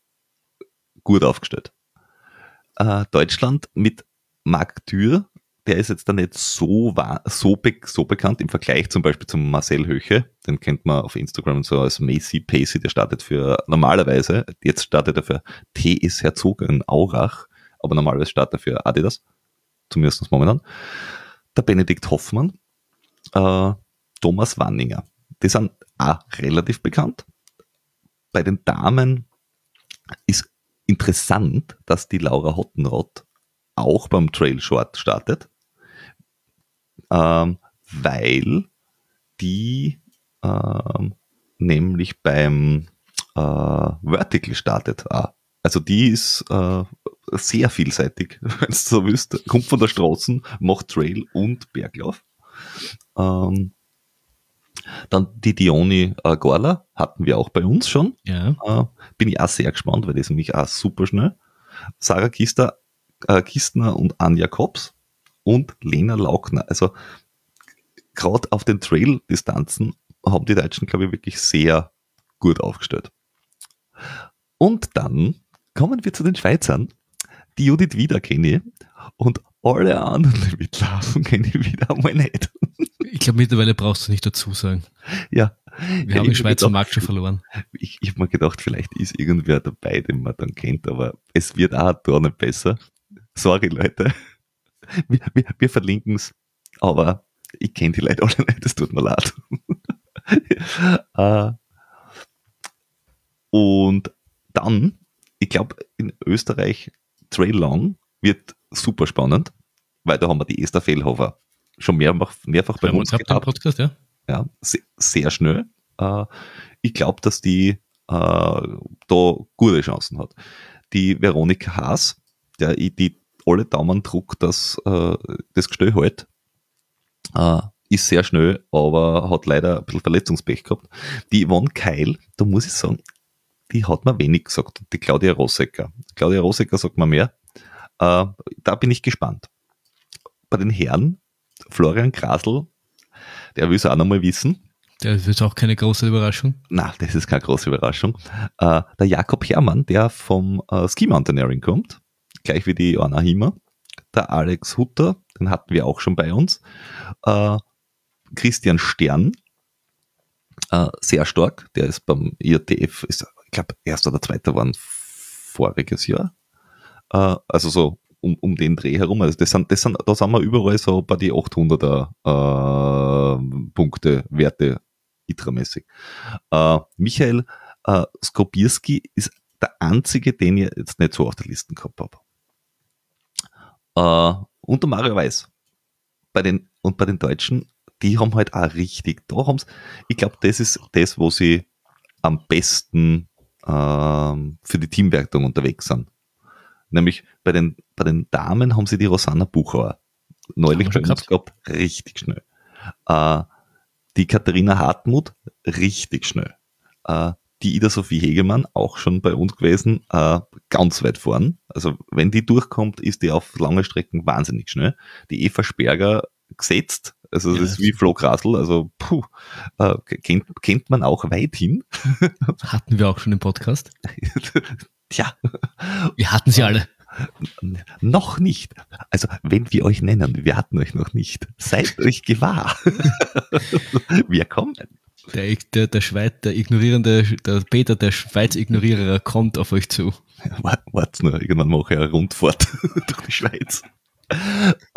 gut aufgestellt. Äh, Deutschland mit Marc Thür, der ist jetzt da nicht so, so, be so bekannt im Vergleich zum Beispiel zum Marcel Höche. Den kennt man auf Instagram so als Macy Pacey, der startet für normalerweise, jetzt startet er für TS Herzog in Aurach, aber normalerweise startet er für Adidas, zumindest momentan der Benedikt Hoffmann, äh, Thomas Wanninger. Die sind auch relativ bekannt. Bei den Damen ist interessant, dass die Laura Hottenrott auch beim Trail Short startet, ähm, weil die ähm, nämlich beim äh, Vertical startet. Ah, also die ist äh, sehr vielseitig, wenn du so willst. Kommt von der Straße, macht Trail und Berglauf. Ähm, dann die Dioni äh, Gorla hatten wir auch bei uns schon. Ja. Äh, bin ich auch sehr gespannt, weil die ist nämlich auch super schnell. Sarah Kister, äh, Kistner und Anja Kops und Lena Laukner. Also gerade auf den Trail-Distanzen haben die Deutschen, glaube ich, wirklich sehr gut aufgestellt. Und dann kommen wir zu den Schweizern die Judith wieder kenne und alle anderen, die mitlaufen, kenne ich wieder einmal nicht. Ich glaube, mittlerweile brauchst du nicht dazu sagen. Ja. Wir haben den Schweizer Markt schon verloren. Ich, ich habe mir gedacht, vielleicht ist irgendwer dabei, den man dann kennt, aber es wird auch da nicht besser. Sorry, Leute. Wir, wir, wir verlinken es, aber ich kenne die Leute alle nicht, es tut mir leid. uh, und dann, ich glaube, in Österreich Trail Long wird super spannend, weil da haben wir die Esther Fehlhofer schon mehrfach, mehrfach bei uns gehabt. Podcast, ja. Ja, sehr, sehr schnell. Äh, ich glaube, dass die äh, da gute Chancen hat. Die Veronika Haas, der die alle Daumen druck, dass äh, das Gestell halt, äh, ist sehr schnell, aber hat leider ein bisschen Verletzungspech gehabt. Die Yvonne Keil, da muss ich sagen, die hat mir wenig gesagt. Die Claudia Rosecker. Claudia Rosecker sagt mir mehr. Äh, da bin ich gespannt. Bei den Herren, Florian Grasl, der will es auch nochmal wissen. Das ist auch keine große Überraschung. Na, das ist keine große Überraschung. Äh, der Jakob Herrmann, der vom äh, Ski Mountaineering kommt, gleich wie die Anna Himmer. Der Alex Hutter, den hatten wir auch schon bei uns. Äh, Christian Stern, äh, sehr stark. Der ist beim IATF, ist glaube, erster oder zweiter waren voriges Jahr. Äh, also so um, um den Dreh herum. Also das sind, das sind, da sind wir überall so bei die 800er äh, Punkte, Werte, ITRA-mäßig. Äh, Michael äh, Skobierski ist der einzige, den ich jetzt nicht so auf der Liste gehabt habe. Äh, und der Mario Weiß. Bei den, und bei den Deutschen, die haben halt auch richtig, da haben ich glaube, das ist das, wo sie am besten ähm, für die Teamwertung unterwegs sind. Nämlich bei den, bei den Damen haben sie die Rosanna Buchauer neulich bei uns gehabt, richtig schnell. Äh, die Katharina Hartmut, richtig schnell. Äh, die Ida Sophie Hegemann, auch schon bei uns gewesen, äh, ganz weit vorn. Also wenn die durchkommt, ist die auf lange Strecken wahnsinnig schnell. Die Eva Sperger gesetzt, also das ja, ist wie Flo Krasl, also puh, äh, kennt, kennt man auch weithin. Hatten wir auch schon im Podcast. Tja. Wir hatten sie alle. Noch nicht. Also, wenn wir euch nennen, wir hatten euch noch nicht. Seid euch gewahr. wir kommen. Der, der, der Schweiz, der ignorierende, der Peter, der Schweiz-Ignorierer kommt auf euch zu. Wart nur, irgendwann mache ich eine Rundfahrt durch die Schweiz.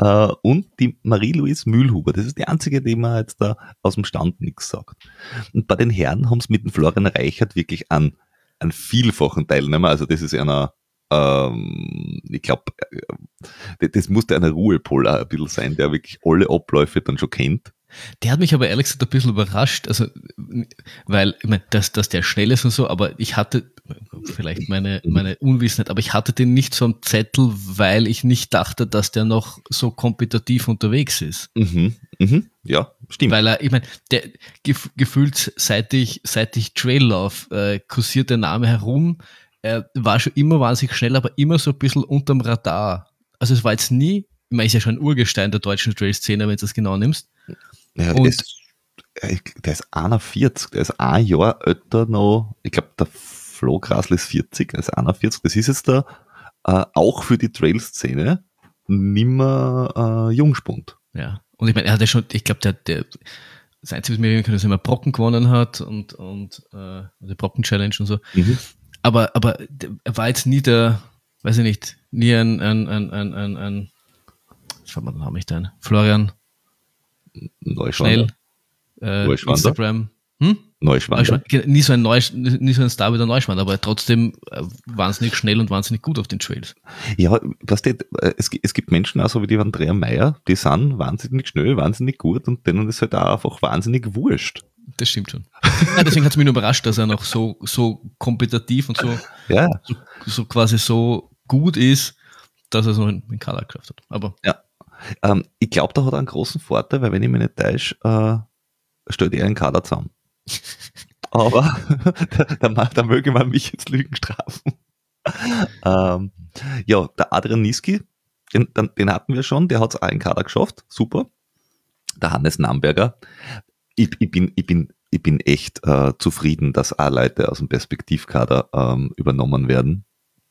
Uh, und die Marie-Louise Mühlhuber, das ist die einzige, die man jetzt da aus dem Stand nichts sagt. Und bei den Herren haben es mit dem Florian Reichert wirklich an, an vielfachen Teilnehmer, also das ist einer, ähm, ich glaube, äh, das musste einer Ruhepol ein bisschen sein, der wirklich alle Abläufe dann schon kennt. Der hat mich aber ehrlich gesagt ein bisschen überrascht, also, weil, ich meine, dass, dass der schnell ist und so, aber ich hatte, vielleicht meine, meine Unwissenheit, aber ich hatte den nicht so am Zettel, weil ich nicht dachte, dass der noch so kompetitiv unterwegs ist. Mhm, mhm, ja, stimmt. Weil er, ich meine, der gef, gefühlt, seit ich, seit ich Trail laufe, äh, kursiert der Name herum. Er war schon immer wahnsinnig schnell, aber immer so ein bisschen unterm Radar. Also es war jetzt nie, ich meine, ist ja schon ein Urgestein der deutschen Trail-Szene, wenn du das genau nimmst. Ja, der, ist, der ist 41, der ist ein Jahr älter noch, ich glaube, der Flo Grasl ist 40, er ist 41, das ist jetzt da äh, auch für die Trail-Szene nimmer äh, Jungspund. Ja, und ich meine, er hat ja schon, ich glaube, der, der, das Einzige, was mir erinnern kann, dass er immer Brocken gewonnen hat und, und äh, die Brocken-Challenge und so. Mhm. Aber, aber er war jetzt nie der, weiß ich nicht, nie ein, ein, ein, ein, ein, ein was war mein Name nicht ein? Florian Neuschwander. Schnell. Äh, Instagram. Hm? Neuschwander. Nie so, ein Neusch nie so ein Star wie der Neuschwander, aber trotzdem äh, wahnsinnig schnell und wahnsinnig gut auf den Trails. Ja, was die, äh, es, es gibt Menschen, also wie die Andrea Meyer, die sind wahnsinnig schnell, wahnsinnig gut und denen ist halt auch einfach wahnsinnig wurscht. Das stimmt schon. ja, deswegen hat es mich nur überrascht, dass er noch so, so kompetitiv und so, ja. so, so quasi so gut ist, dass er so einen Kader geschafft hat. Aber ja. Ähm, ich glaube, da hat er einen großen Vorteil, weil wenn ich mich nicht täusche, äh, stellt er einen Kader zusammen. Aber da, da, da, möge man mich jetzt Lügen strafen. ähm, ja, der Adrian Niski, den, den, hatten wir schon, der hat es auch in Kader geschafft, super. Der Hannes Namberger. Ich, ich, bin, ich, bin, ich bin echt äh, zufrieden, dass auch Leute aus dem Perspektivkader ähm, übernommen werden.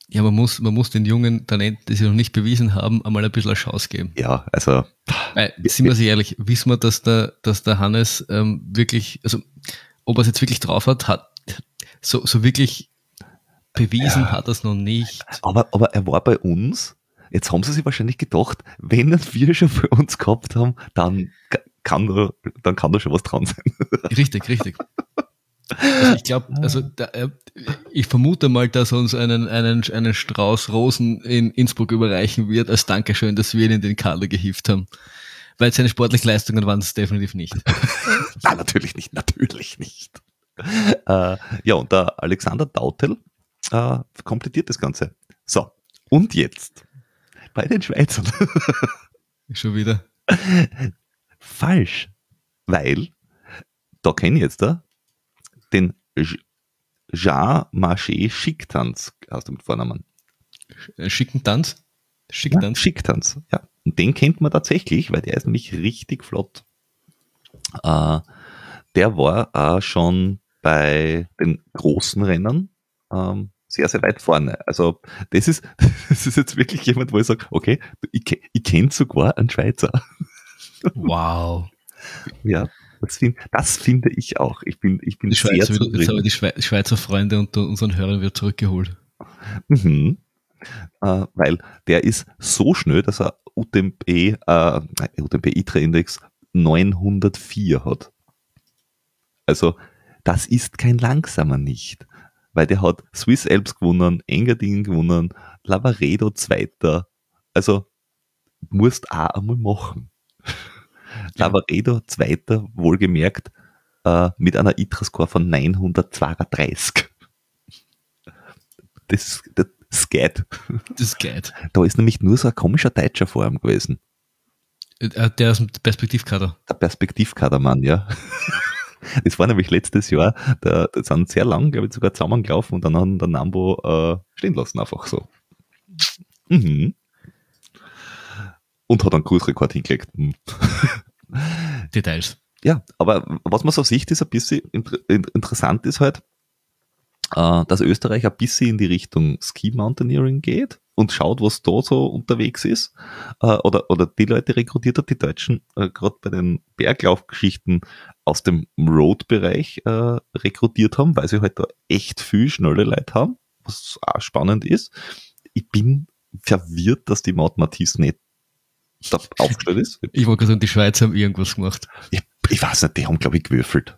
Ja, man muss, man muss den Jungen Talenten, die sie noch nicht bewiesen haben, einmal ein bisschen eine Chance geben. Ja, also. Weil, sind wir sich ehrlich, wissen wir, dass der, dass der Hannes ähm, wirklich, also ob er es jetzt wirklich drauf hat, hat so, so wirklich bewiesen ja. hat er es noch nicht. Aber, aber er war bei uns. Jetzt haben sie sich wahrscheinlich gedacht, wenn wir schon für uns gehabt haben, dann kann da, dann kann da schon was dran sein. Richtig, richtig. Also ich glaube, also da, äh, ich vermute mal, dass er uns einen, einen, einen Strauß Rosen in Innsbruck überreichen wird, als Dankeschön, dass wir ihn in den Kader gehieft haben. Weil seine sportlichen Leistungen waren es definitiv nicht. Nein, natürlich nicht, natürlich nicht. Äh, ja, und der Alexander Dautel äh, komplettiert das Ganze. So, und jetzt bei den Schweizern. Schon wieder. Falsch, weil da kenne ich jetzt da den Jean Marché Schicktanz hast du mit Vornamen. Schickentanz? Schicktanz? Ja, Schicktanz, ja. Und den kennt man tatsächlich, weil der ist nämlich richtig flott. Äh, der war auch schon bei den großen Rennen ähm, sehr, sehr weit vorne. Also das ist, das ist jetzt wirklich jemand, wo ich sage, okay, ich, ich kenne sogar einen Schweizer. Wow. Ja, das, find, das finde ich auch. Ich bin, ich bin die sehr Schweizer, zufrieden. Jetzt haben wir die Schweizer Freunde unter unseren Hörern wieder zurückgeholt. Mhm. Äh, weil der ist so schnell, dass er UTMP, äh, UTMP ITRA-Index 904 hat. Also, das ist kein langsamer nicht. Weil der hat Swiss Alps gewonnen, Engadin gewonnen, Lavaredo Zweiter. Also, musst auch einmal machen. Lavaredo Zweiter, wohlgemerkt, äh, mit einer ITRA-Score von 932. Das, das, das geht. Das geht. Da ist nämlich nur so ein komischer deutscher Form gewesen. Äh, der aus dem Perspektivkader. Der Perspektivkadermann, ja. Das war nämlich letztes Jahr, da, da sind sehr lang, glaube ich, sogar zusammengelaufen und dann haben der Nambo äh, stehen lassen, einfach so. Mhm. Und hat einen Kursrekord hingelegt. Hm. Details. Ja, aber was man so sieht, ist ein bisschen inter interessant ist halt, äh, dass Österreich ein bisschen in die Richtung Ski Mountaineering geht und schaut, was da so unterwegs ist. Äh, oder, oder die Leute rekrutiert hat, die Deutschen, äh, gerade bei den Berglaufgeschichten aus dem Road-Bereich äh, rekrutiert haben, weil sie halt da echt viel schnelle Leute haben, was auch spannend ist. Ich bin verwirrt, dass die Maut Matisse nicht da aufgestellt ist. Ich wollte gerade sagen, die Schweiz haben irgendwas gemacht. Ich, ich weiß nicht, die haben, glaube ich, gewürfelt.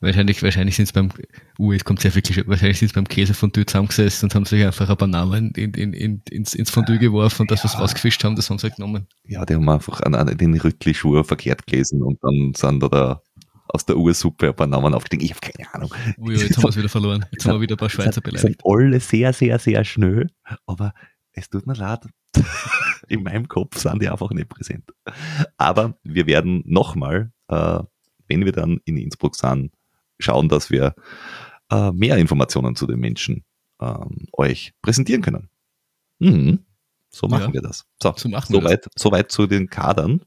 Wahrscheinlich, wahrscheinlich sind es beim, uh, es kommt sehr viel Klischee, wahrscheinlich sind es beim Käsefondue zusammengesessen und haben sich einfach ein Banane in, in, in, ins, ins Fondue geworfen und das, was rausgefischt haben, das haben sie halt genommen. Ja, die haben einfach an, an den Rüttli-Schuhe verkehrt gelesen und dann sind da, da aus der Ursuppe ein paar Namen aufgestiegen. Ich habe keine Ahnung. Ui, jetzt haben wir es wieder verloren. Jetzt haben wir wieder ein paar Schweizer beleidigt. Sind alle sehr, sehr, sehr schnell, aber es tut mir leid. In meinem Kopf sind die einfach nicht präsent. Aber wir werden nochmal äh, wenn wir dann in Innsbruck sind, schauen, dass wir äh, mehr Informationen zu den Menschen ähm, euch präsentieren können. Mhm. So machen ja, wir das. So, so machen soweit, das. soweit zu den Kadern.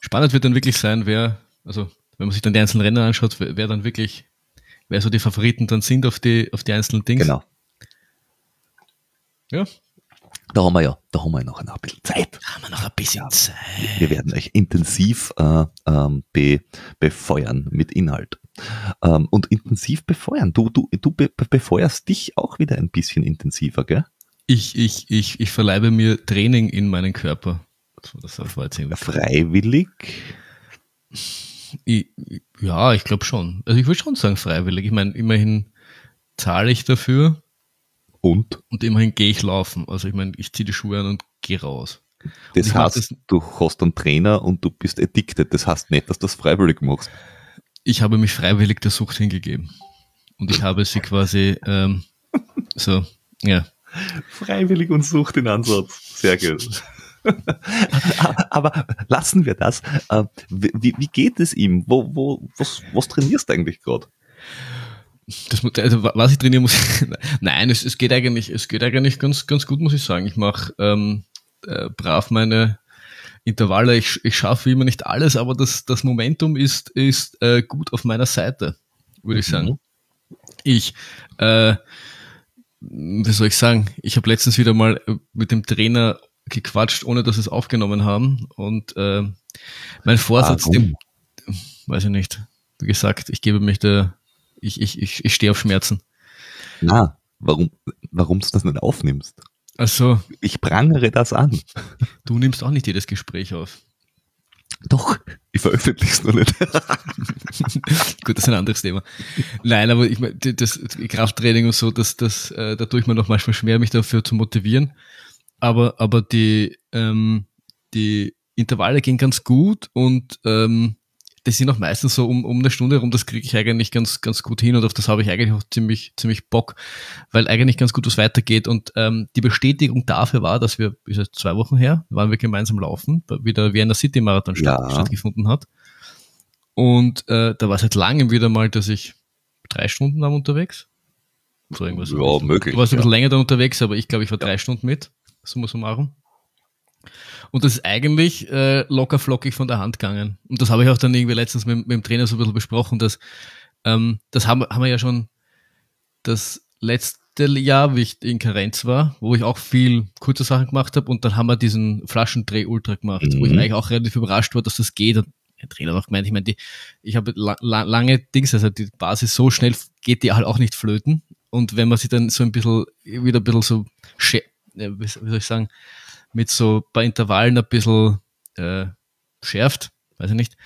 Spannend wird dann wirklich sein, wer, also wenn man sich dann die einzelnen Rennen anschaut, wer, wer dann wirklich, wer so die Favoriten dann sind auf die, auf die einzelnen Dinge. Genau. Ja, da haben wir ja, da haben wir noch ein bisschen Zeit. Da haben wir noch ein bisschen Zeit. Wir werden euch intensiv äh, ähm, be, befeuern mit Inhalt. Ähm, und intensiv befeuern. Du, du, du be, befeuerst dich auch wieder ein bisschen intensiver, gell? Ich, ich, ich, ich verleibe mir Training in meinen Körper. Das war jetzt freiwillig? Ich, ja, ich glaube schon. Also ich würde schon sagen freiwillig. Ich meine, immerhin zahle ich dafür und? Und immerhin gehe ich laufen. Also ich meine, ich ziehe die Schuhe an und gehe raus. Das heißt, das, du hast einen Trainer und du bist addicted. Das heißt nicht, dass du das freiwillig machst. Ich habe mich freiwillig der Sucht hingegeben. Und ich habe sie quasi ähm, so, ja. Freiwillig und Sucht in Ansatz. Sehr gut. Aber lassen wir das. Äh, wie, wie geht es ihm? Wo, wo, was, was trainierst du eigentlich gerade? Das, also was ich trainieren muss, nein, es, es geht eigentlich, es geht eigentlich ganz, ganz gut, muss ich sagen. Ich mache ähm, äh, brav meine Intervalle. Ich, ich schaffe immer nicht alles, aber das, das Momentum ist, ist äh, gut auf meiner Seite, würde ich mhm. sagen. Ich, äh, wie soll ich sagen, ich habe letztens wieder mal mit dem Trainer gequatscht, ohne dass wir es aufgenommen haben. Und äh, mein Vorsatz, ah, dem, weiß ich nicht, wie gesagt, ich gebe mich der ich, ich, ich, ich stehe auf Schmerzen. Na, warum, warum du das nicht aufnimmst? Also. Ich prangere das an. Du nimmst auch nicht jedes Gespräch auf. Doch, ich veröffentliche es noch nicht. Gut, das ist ein anderes Thema. Nein, aber ich meine, das Krafttraining und so, das, das, äh, da tue ich mir noch manchmal schwer, mich dafür zu motivieren. Aber, aber die, ähm, die Intervalle gehen ganz gut und ähm, das sind auch meistens so um, um eine Stunde rum, das kriege ich eigentlich ganz, ganz gut hin und auf das habe ich eigentlich auch ziemlich, ziemlich Bock, weil eigentlich ganz gut was weitergeht. Und ähm, die Bestätigung dafür war, dass wir, ist es zwei Wochen her, waren wir gemeinsam laufen, wie der Vienna City Marathon ja. stattgefunden hat. Und äh, da war es halt langem wieder mal, dass ich drei Stunden war unterwegs. So irgendwas. Ja, möglich. Du warst ein bisschen länger da unterwegs, aber ich glaube, ich war drei Stunden mit, summa summarum. Und das ist eigentlich äh, locker flockig von der Hand gegangen. Und das habe ich auch dann irgendwie letztens mit, mit dem Trainer so ein bisschen besprochen, dass ähm, das haben, haben wir ja schon das letzte Jahr, wie ich in Karenz war, wo ich auch viel kurze Sachen gemacht habe und dann haben wir diesen Flaschendreh-Ultra gemacht, mhm. wo ich mhm. eigentlich auch relativ überrascht war, dass das geht. Und der Trainer hat auch gemeint, ich meine, die, ich habe la, la, lange Dings, also die Basis so schnell geht die halt auch nicht flöten. Und wenn man sich dann so ein bisschen, wieder ein bisschen so, wie soll ich sagen, mit so ein paar Intervallen ein bisschen äh, schärft, weiß ich nicht,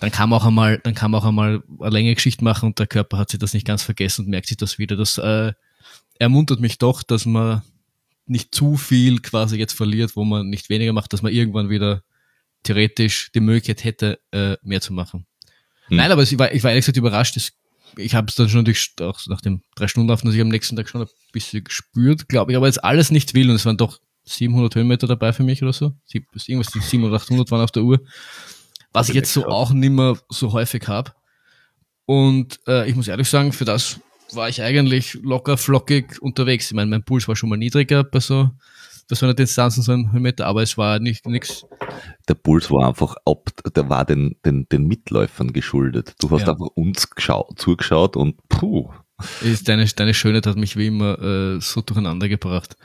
dann kann man auch einmal, dann kann man auch einmal eine längere Geschichte machen und der Körper hat sich das nicht ganz vergessen und merkt sich das wieder. Das äh, ermuntert mich doch, dass man nicht zu viel quasi jetzt verliert, wo man nicht weniger macht, dass man irgendwann wieder theoretisch die Möglichkeit hätte, äh, mehr zu machen. Hm. Nein, aber ich war, ich war ehrlich gesagt überrascht. Das, ich habe es dann schon natürlich auch nach dem drei Stunden Laufen, dass ich am nächsten Tag schon ein bisschen gespürt, glaube ich, aber jetzt alles nicht will und es waren doch 700 Höhenmeter dabei für mich oder so. Irgendwas, die 700, 800 waren auf der Uhr. Was ich jetzt so auch nicht mehr so häufig habe. Und äh, ich muss ehrlich sagen, für das war ich eigentlich locker flockig unterwegs. Ich meine, mein Puls war schon mal niedriger bei so, bei so einer Distanz, so ein Meter, aber es war nicht nichts. Der Puls war einfach ab, der war den, den, den Mitläufern geschuldet. Du hast Ja. einfach uns geschaut, zugeschaut und puh. Ist deine, deine Schönheit hat mich wie immer äh, so durcheinander gebracht.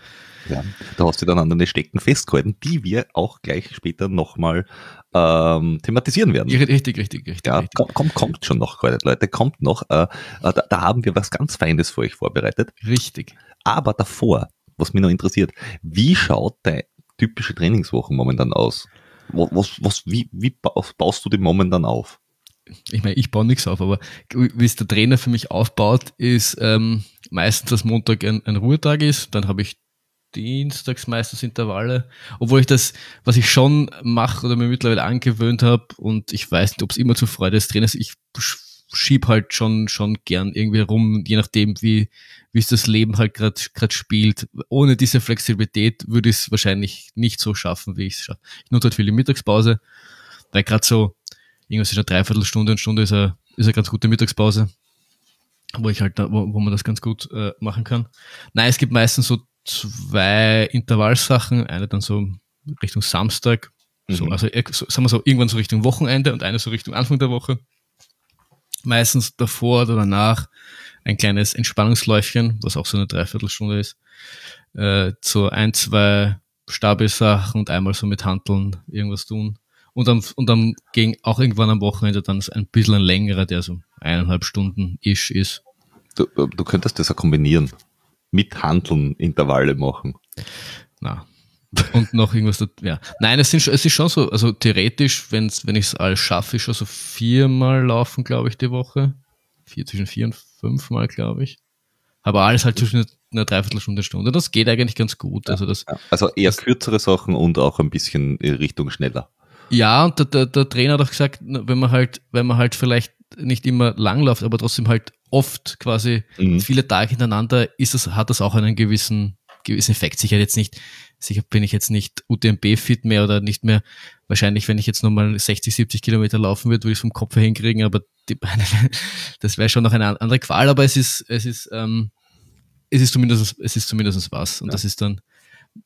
Ja, da hast du dann an deine Stecken festgehalten, die wir auch gleich später nochmal ähm, thematisieren werden. Richtig, richtig, richtig. Ja, richtig. kommt, kommt, kommt schon noch, Leute, kommt noch. Äh, äh, da, da haben wir was ganz Feines für euch vorbereitet. richtig. Aber davor, was mich noch interessiert, wie schaut deine typische Trainingswoche momentan aus? Was, was, wie, wie baust, baust du die momentan auf? ich meine, ich baue nichts auf, aber wie es der Trainer für mich aufbaut, ist ähm, meistens, dass Montag ein, ein Ruhetag ist, dann habe ich dienstags meistens Intervalle, obwohl ich das, was ich schon mache oder mir mittlerweile angewöhnt habe und ich weiß nicht, ob es immer zur Freude des Trainers, ich sch- schieb halt schon schon gern irgendwie rum, je nachdem wie wie es das Leben halt gerade gerade spielt. Ohne diese Flexibilität würde ich es wahrscheinlich nicht so schaffen, wie ich es schaffe. Ich nutze halt viel die Mittagspause, weil gerade so irgendwas ist eine Dreiviertelstunde, eine Stunde ist eine, ist eine ganz gute Mittagspause, wo ich halt, wo, wo man das ganz gut äh, machen kann. Nein, es gibt meistens so zwei Intervallsachen, eine dann so Richtung Samstag, so, Mhm. also so, sagen wir so, irgendwann so Richtung Wochenende und eine so Richtung Anfang der Woche. Meistens davor oder danach ein kleines Entspannungsläufchen, was auch so eine Dreiviertelstunde ist. Äh, so ein, zwei Stabi-Sachen und einmal so mit Hanteln irgendwas tun. Und dann, und dann ging auch irgendwann am Wochenende dann ein bisschen ein längerer, der so eineinhalb Stunden ish ist. Du, du könntest das auch kombinieren. Mit Handeln Intervalle machen. Na. Und noch irgendwas, da, ja. Nein, es, sind, es ist schon so, also theoretisch, wenn's, wenn ich es alles schaffe, ist schon so viermal laufen, glaube ich, die Woche. Vier, zwischen vier und fünfmal, glaube ich. Aber alles halt zwischen einer Dreiviertelstunde, Stunde. Das geht eigentlich ganz gut. Also das, Also eher Das- kürzere Sachen und auch ein bisschen in Richtung schneller. Ja, und der, der, der Trainer hat auch gesagt, wenn man halt, wenn man halt vielleicht nicht immer lang läuft, aber trotzdem halt oft quasi Mhm. viele Tage hintereinander, ist das, hat das auch einen gewissen, gewissen Effekt. Sicher jetzt nicht, sicher bin ich jetzt nicht UTMB-fit mehr oder nicht mehr, wahrscheinlich, wenn ich jetzt nochmal 60, 70 Kilometer laufen würde, würde ich es vom Kopf her hinkriegen, aber die Beine, das wäre schon noch eine andere Qual, aber es ist, es ist, ähm, es ist zumindest, es ist zumindest was. Und Ja. das ist dann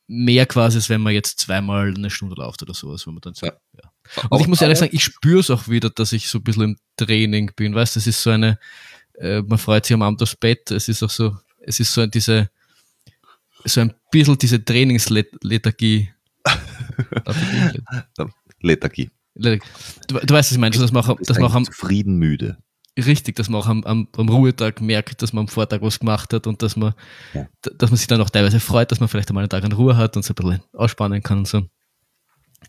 mehr quasi, als wenn man jetzt zweimal eine Stunde läuft oder sowas, wenn man dann so, Ja. ja. Und ich muss ehrlich sagen, ich spüre es auch wieder, dass ich so ein bisschen im Training bin. Weißt du, es ist so eine, äh, man freut sich am Abend aufs Bett. Es ist auch so, es ist so diese, so ein bisschen diese Trainingslethargie. Lethargie. du, du weißt, was ich meine, dass man auch, dass man auch am, zufrieden müde. richtig, dass man auch am, am, am Ruhetag merkt, dass man am Vortag was gemacht hat und dass man, Ja. dass man sich dann auch teilweise freut, dass man vielleicht einmal einen Tag an Ruhe hat und so ein bisschen ausspannen kann und so.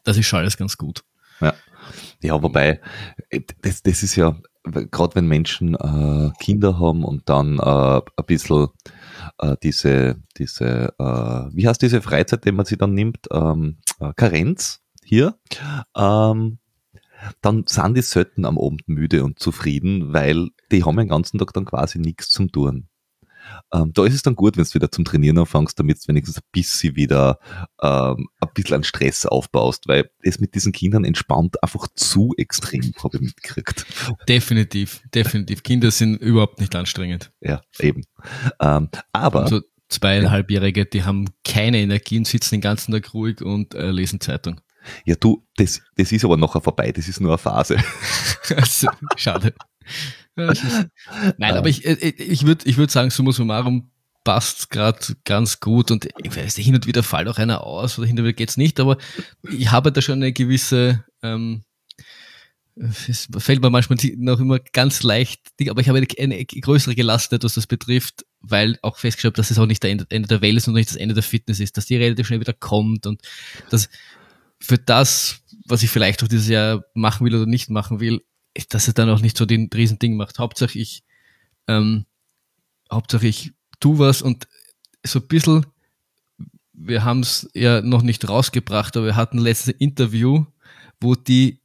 Das ist schon alles ganz gut. Ja, wobei, äh, das, das ist ja, gerade wenn Menschen äh, Kinder haben und dann äh, ein bisschen äh, diese, diese äh, wie heißt diese Freizeit, die man sich dann nimmt, ähm, äh, Karenz hier, ähm, dann sind die selten am Abend müde und zufrieden, weil die haben den ganzen Tag dann quasi nichts zum Tun. Ähm, da ist es dann gut, wenn du wieder zum Trainieren anfängst, damit du wenigstens ein bisschen wieder ähm, ein bisschen an Stress aufbaust, weil es mit diesen Kindern entspannt einfach zu extrem, habe ich mitgekriegt. Definitiv, definitiv. Kinder sind überhaupt nicht anstrengend. Ja, eben. Ähm, aber Also zweieinhalbjährige, die haben keine Energie und sitzen den ganzen Tag ruhig und äh, lesen Zeitung. ja, du, das, das ist aber nachher vorbei, das ist nur eine Phase. also, schade. Nein, aber ich, äh, ich würde ich würd sagen, summa summarum passt gerade ganz gut und ich weiß, hin und wieder fällt auch einer aus oder hin und wieder geht's nicht, aber ich habe da schon eine gewisse, ähm, es fällt mir manchmal noch immer ganz leicht, aber ich habe eine, größere Gelassenheit, was das betrifft, weil auch festgestellt, habe, dass es auch nicht das Ende, Ende der Welt ist und nicht das Ende der Fitness ist, dass die relativ schnell wieder kommt und dass für das, was ich vielleicht auch dieses Jahr machen will oder nicht machen will, dass es dann auch nicht so den Riesending macht. Hauptsache ich, ähm, Hauptsache ich tu was und so ein bisschen, wir haben es ja noch nicht rausgebracht, aber wir hatten letztes Interview, wo die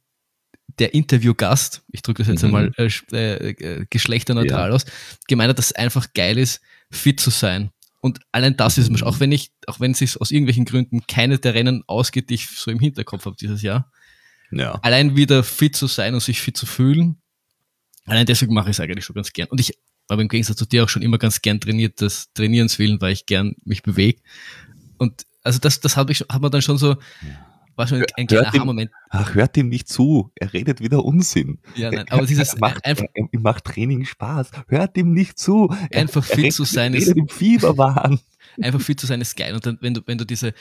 der Interviewgast, ich drücke das jetzt Mhm. einmal äh, äh, äh, geschlechterneutral aus, gemeint hat, dass es einfach geil ist, fit zu sein. Und allein das ist mir schon, auch wenn ich, auch wenn es sich aus irgendwelchen Gründen keine der Rennen ausgeht, die ich so im Hinterkopf habe dieses Jahr, Ja. allein wieder fit zu sein und sich fit zu fühlen, Allein deswegen mache ich es eigentlich schon ganz gern. Und ich habe im Gegensatz zu dir auch schon immer ganz gern trainiert, das Trainierens willen, weil ich gern mich bewege. Und also das, das habe ich, hat man dann schon so, war schon ein kleiner Aha-Moment. Ach, hört ihm nicht zu. Er redet wieder Unsinn. Ja, nein, aber dieses macht, einfach, ihm macht Training Spaß. Hört ihm nicht zu. Einfach fit er zu sein ist, im Fieberwahn. Einfach fit zu sein ist geil. Und dann, wenn du, wenn du diese,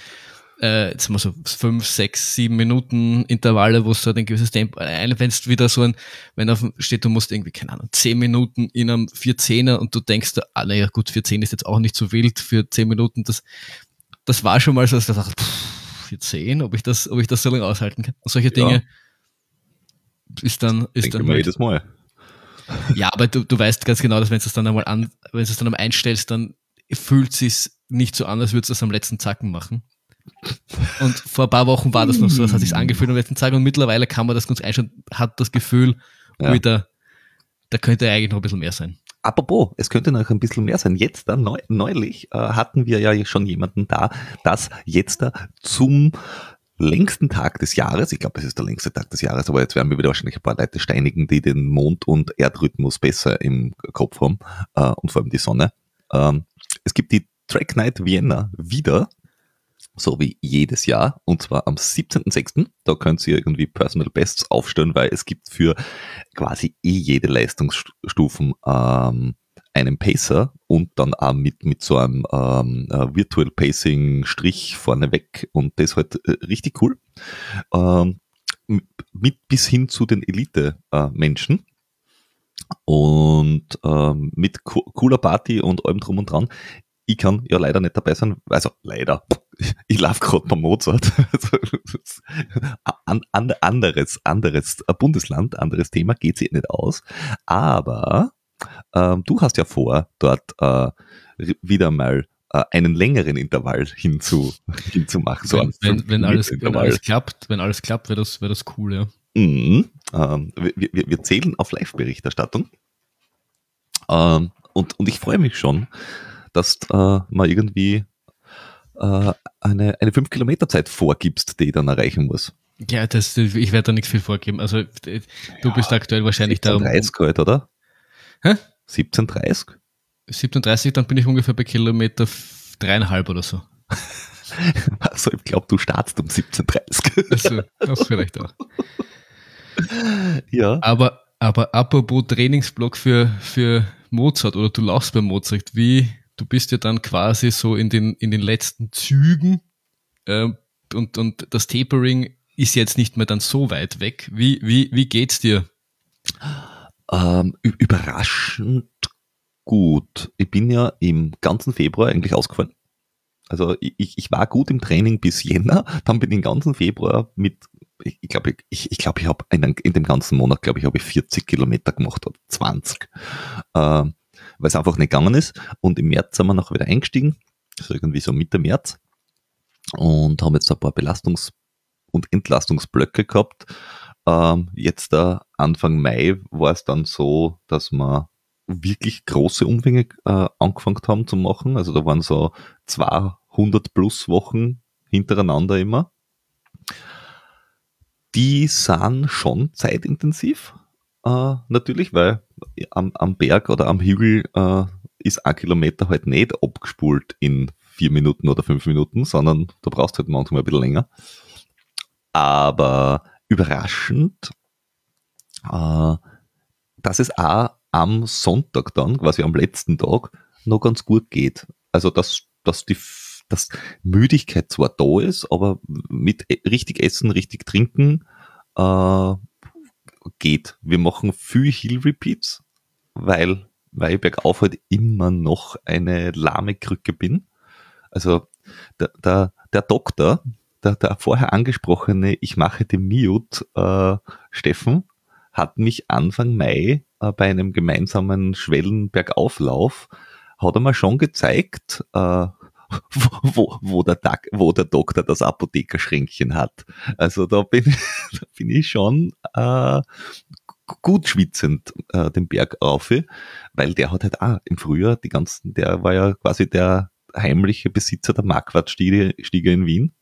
äh, jetzt mal so fünf, sechs, sieben Minuten Intervalle, wo du halt ein gewisses Tempo einwendest, wieder so ein, wenn auf steht, du musst irgendwie, keine Ahnung, zehn Minuten in einem vier Zehner und du denkst, ah, naja, gut, vier Zehn ist jetzt auch nicht so wild für zehn Minuten, das, das war schon mal so, dass ich dachte, pff, vier Zehn, ob ich das, ob ich das so lange aushalten kann. Und solche ja. Dinge ist dann, ist Denke dann. Halt, jedes Mal. Ja, aber du, du weißt ganz genau, dass wenn du es dann einmal an, wenn du es dann einmal einstellst, dann fühlt es sich nicht so an, als würdest du das am letzten Zacken machen. Und vor ein paar Wochen war das noch so, das hat sich angefühlt am letzten Tag und mittlerweile kann man das ganz einschauen, hat das Gefühl, ja. wieder, da könnte eigentlich noch ein bisschen mehr sein. Apropos, es könnte noch ein bisschen mehr sein. Jetzt da neu, neulich äh, hatten wir ja schon jemanden da, dass jetzt da zum längsten Tag des Jahres, ich glaube, es ist der längste Tag des Jahres, aber jetzt werden wir wieder wahrscheinlich ein paar Leute steinigen, die den Mond- und Erdrhythmus besser im Kopf haben äh, und vor allem die Sonne. Ähm, es gibt die Track Night Vienna wieder so wie jedes Jahr, und zwar am 17.06. Da könnt ihr irgendwie Personal Bests aufstellen, weil es gibt für quasi eh jede Leistungsstufen ähm, einen Pacer und dann auch mit, mit so einem ähm, uh, Virtual Pacing Strich vorneweg und das halt äh, richtig cool. Ähm, mit bis hin zu den Elite-Menschen. Äh, und ähm, mit co cooler Party und allem drum und dran. Ich kann ja leider nicht dabei sein, also leider, ich laufe gerade bei Mozart. An, an, anderes, anderes Bundesland, anderes Thema geht sich nicht aus. Aber ähm, du hast ja vor, dort äh, wieder mal äh, einen längeren Intervall hinzu, hinzumachen. So wenn, wenn, wenn, alles, wenn alles klappt, wenn alles klappt, wäre das, wär das cool, ja. Mhm, ähm, wir, wir, wir, zählen auf Live-Berichterstattung. Ähm, und, und ich freue mich schon, dass äh, man irgendwie äh, eine, eine 5-Kilometer-Zeit vorgibst, die ich dann erreichen muss. Ja, das, ich werde da nichts viel vorgeben. Also du ja, bist aktuell wahrscheinlich da. 17,30 halt, oder? Hä? 17,30? 17,30, dann bin ich ungefähr bei Kilometer dreieinhalb oder so. Also ich glaube, du startest um 17.30 Also, das vielleicht auch. Ja. Aber, aber apropos Trainingsblock für, für Mozart oder du laufst bei Mozart, wie, du bist ja dann quasi so in den, in den letzten Zügen äh, und, und das Tapering ist jetzt nicht mehr dann so weit weg. Wie, wie, wie geht's dir? Ähm, überraschend gut. Ich bin ja im ganzen Februar eigentlich ausgefallen. Also ich, ich war gut im Training bis Jänner, dann bin ich den ganzen Februar mit, ich glaube, ich, ich, glaub, ich habe in, in, dem ganzen Monat, glaube ich, habe ich 40 Kilometer gemacht oder 20. Ähm, weil es einfach nicht gegangen ist. Und im März sind wir noch wieder eingestiegen, also irgendwie so Mitte März, und haben jetzt ein paar Belastungs- und Entlastungsblöcke gehabt. Ähm, jetzt äh, Anfang Mai war es dann so, dass wir wirklich große Umfänge äh, angefangen haben zu machen. Also da waren so 200 plus Wochen hintereinander immer. Die sind schon zeitintensiv, äh, natürlich, weil am, am Berg oder am Hügel äh, ist ein Kilometer halt nicht abgespult in vier Minuten oder fünf Minuten, sondern du brauchst halt manchmal ein bisschen länger. Aber überraschend, äh, dass es auch am Sonntag dann, quasi am letzten Tag, noch ganz gut geht. Also dass, dass die dass Müdigkeit zwar da ist, aber mit e, richtig Essen, richtig Trinken äh, geht. Wir machen viel Hill Repeats, weil, weil ich bergauf halt immer noch eine lahme Krücke bin. Also der, der, der Doktor, der, der vorher angesprochene, ich mache den Mute, äh, Steffen, hat mich Anfang Mai äh, bei einem gemeinsamen Schwellenbergauflauf, hat er mir schon gezeigt, äh, wo, wo, der, wo der Doktor das Apothekerschränkchen hat. Also da bin, da bin ich schon äh, gut schwitzend äh, den Berg auf, weil der hat halt auch im Frühjahr die ganzen, der war ja quasi der heimliche Besitzer der Marquardt-Stiege in Wien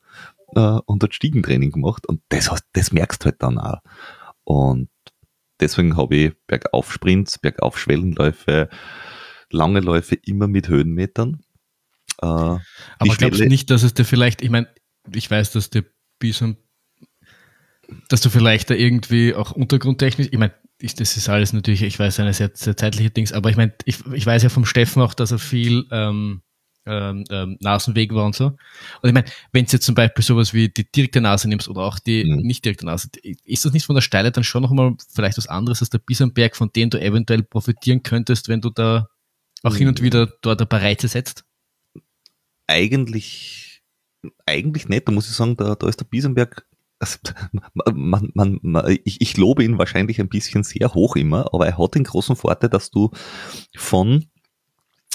äh, und hat Stiegentraining gemacht und das, das merkst du halt dann auch. Und deswegen habe ich Bergauf-Sprints, Bergauf-Schwellenläufe, lange Läufe immer mit Höhenmetern. Äh, Aber glaubst du nicht, dass es dir vielleicht, ich meine, ich weiß, dass der Bison, dass du vielleicht da irgendwie auch untergrundtechnisch, ich meine, ich, das ist alles natürlich, ich weiß, eine sehr, sehr zeitliche Dings, aber ich meine, ich, ich weiß ja vom Steffen auch, dass er viel ähm, ähm, ähm, Nasenweg war und so. Und ich meine, wenn du jetzt zum Beispiel sowas wie die direkte Nase nimmst oder auch die mhm. nicht direkte Nase, ist das nicht von der Steile dann schon nochmal vielleicht was anderes als der Bisamberg, von dem du eventuell profitieren könntest, wenn du da auch mhm. hin und wieder dort ein paar Reize setzt? Eigentlich, eigentlich nicht. Da muss ich sagen, da, da ist der Bisamberg also, man, man, man, ich, ich lobe ihn wahrscheinlich ein bisschen sehr hoch immer, aber er hat den großen Vorteil, dass du von,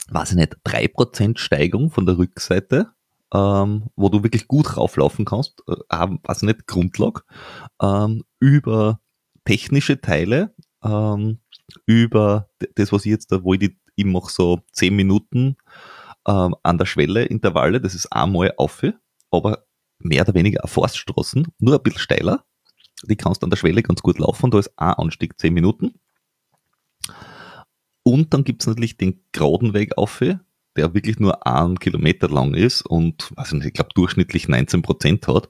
weiß ich nicht, drei Prozent Steigung von der Rückseite, ähm, wo du wirklich gut rauflaufen kannst, äh, weiß ich nicht, Grundlage, ähm, über technische Teile, ähm, über das, was ich jetzt da, wo ich die, ich mache so zehn Minuten ähm, an der Schwelle Intervalle, das ist einmal auf, aber mehr oder weniger eine Forststraßen, nur ein bisschen steiler. Die kannst an der Schwelle ganz gut laufen, da ist ein Anstieg 10 Minuten. Und dann gibt es natürlich den geraden Weg auf, der wirklich nur einen Kilometer lang ist und also ich glaube durchschnittlich 19 Prozent hat.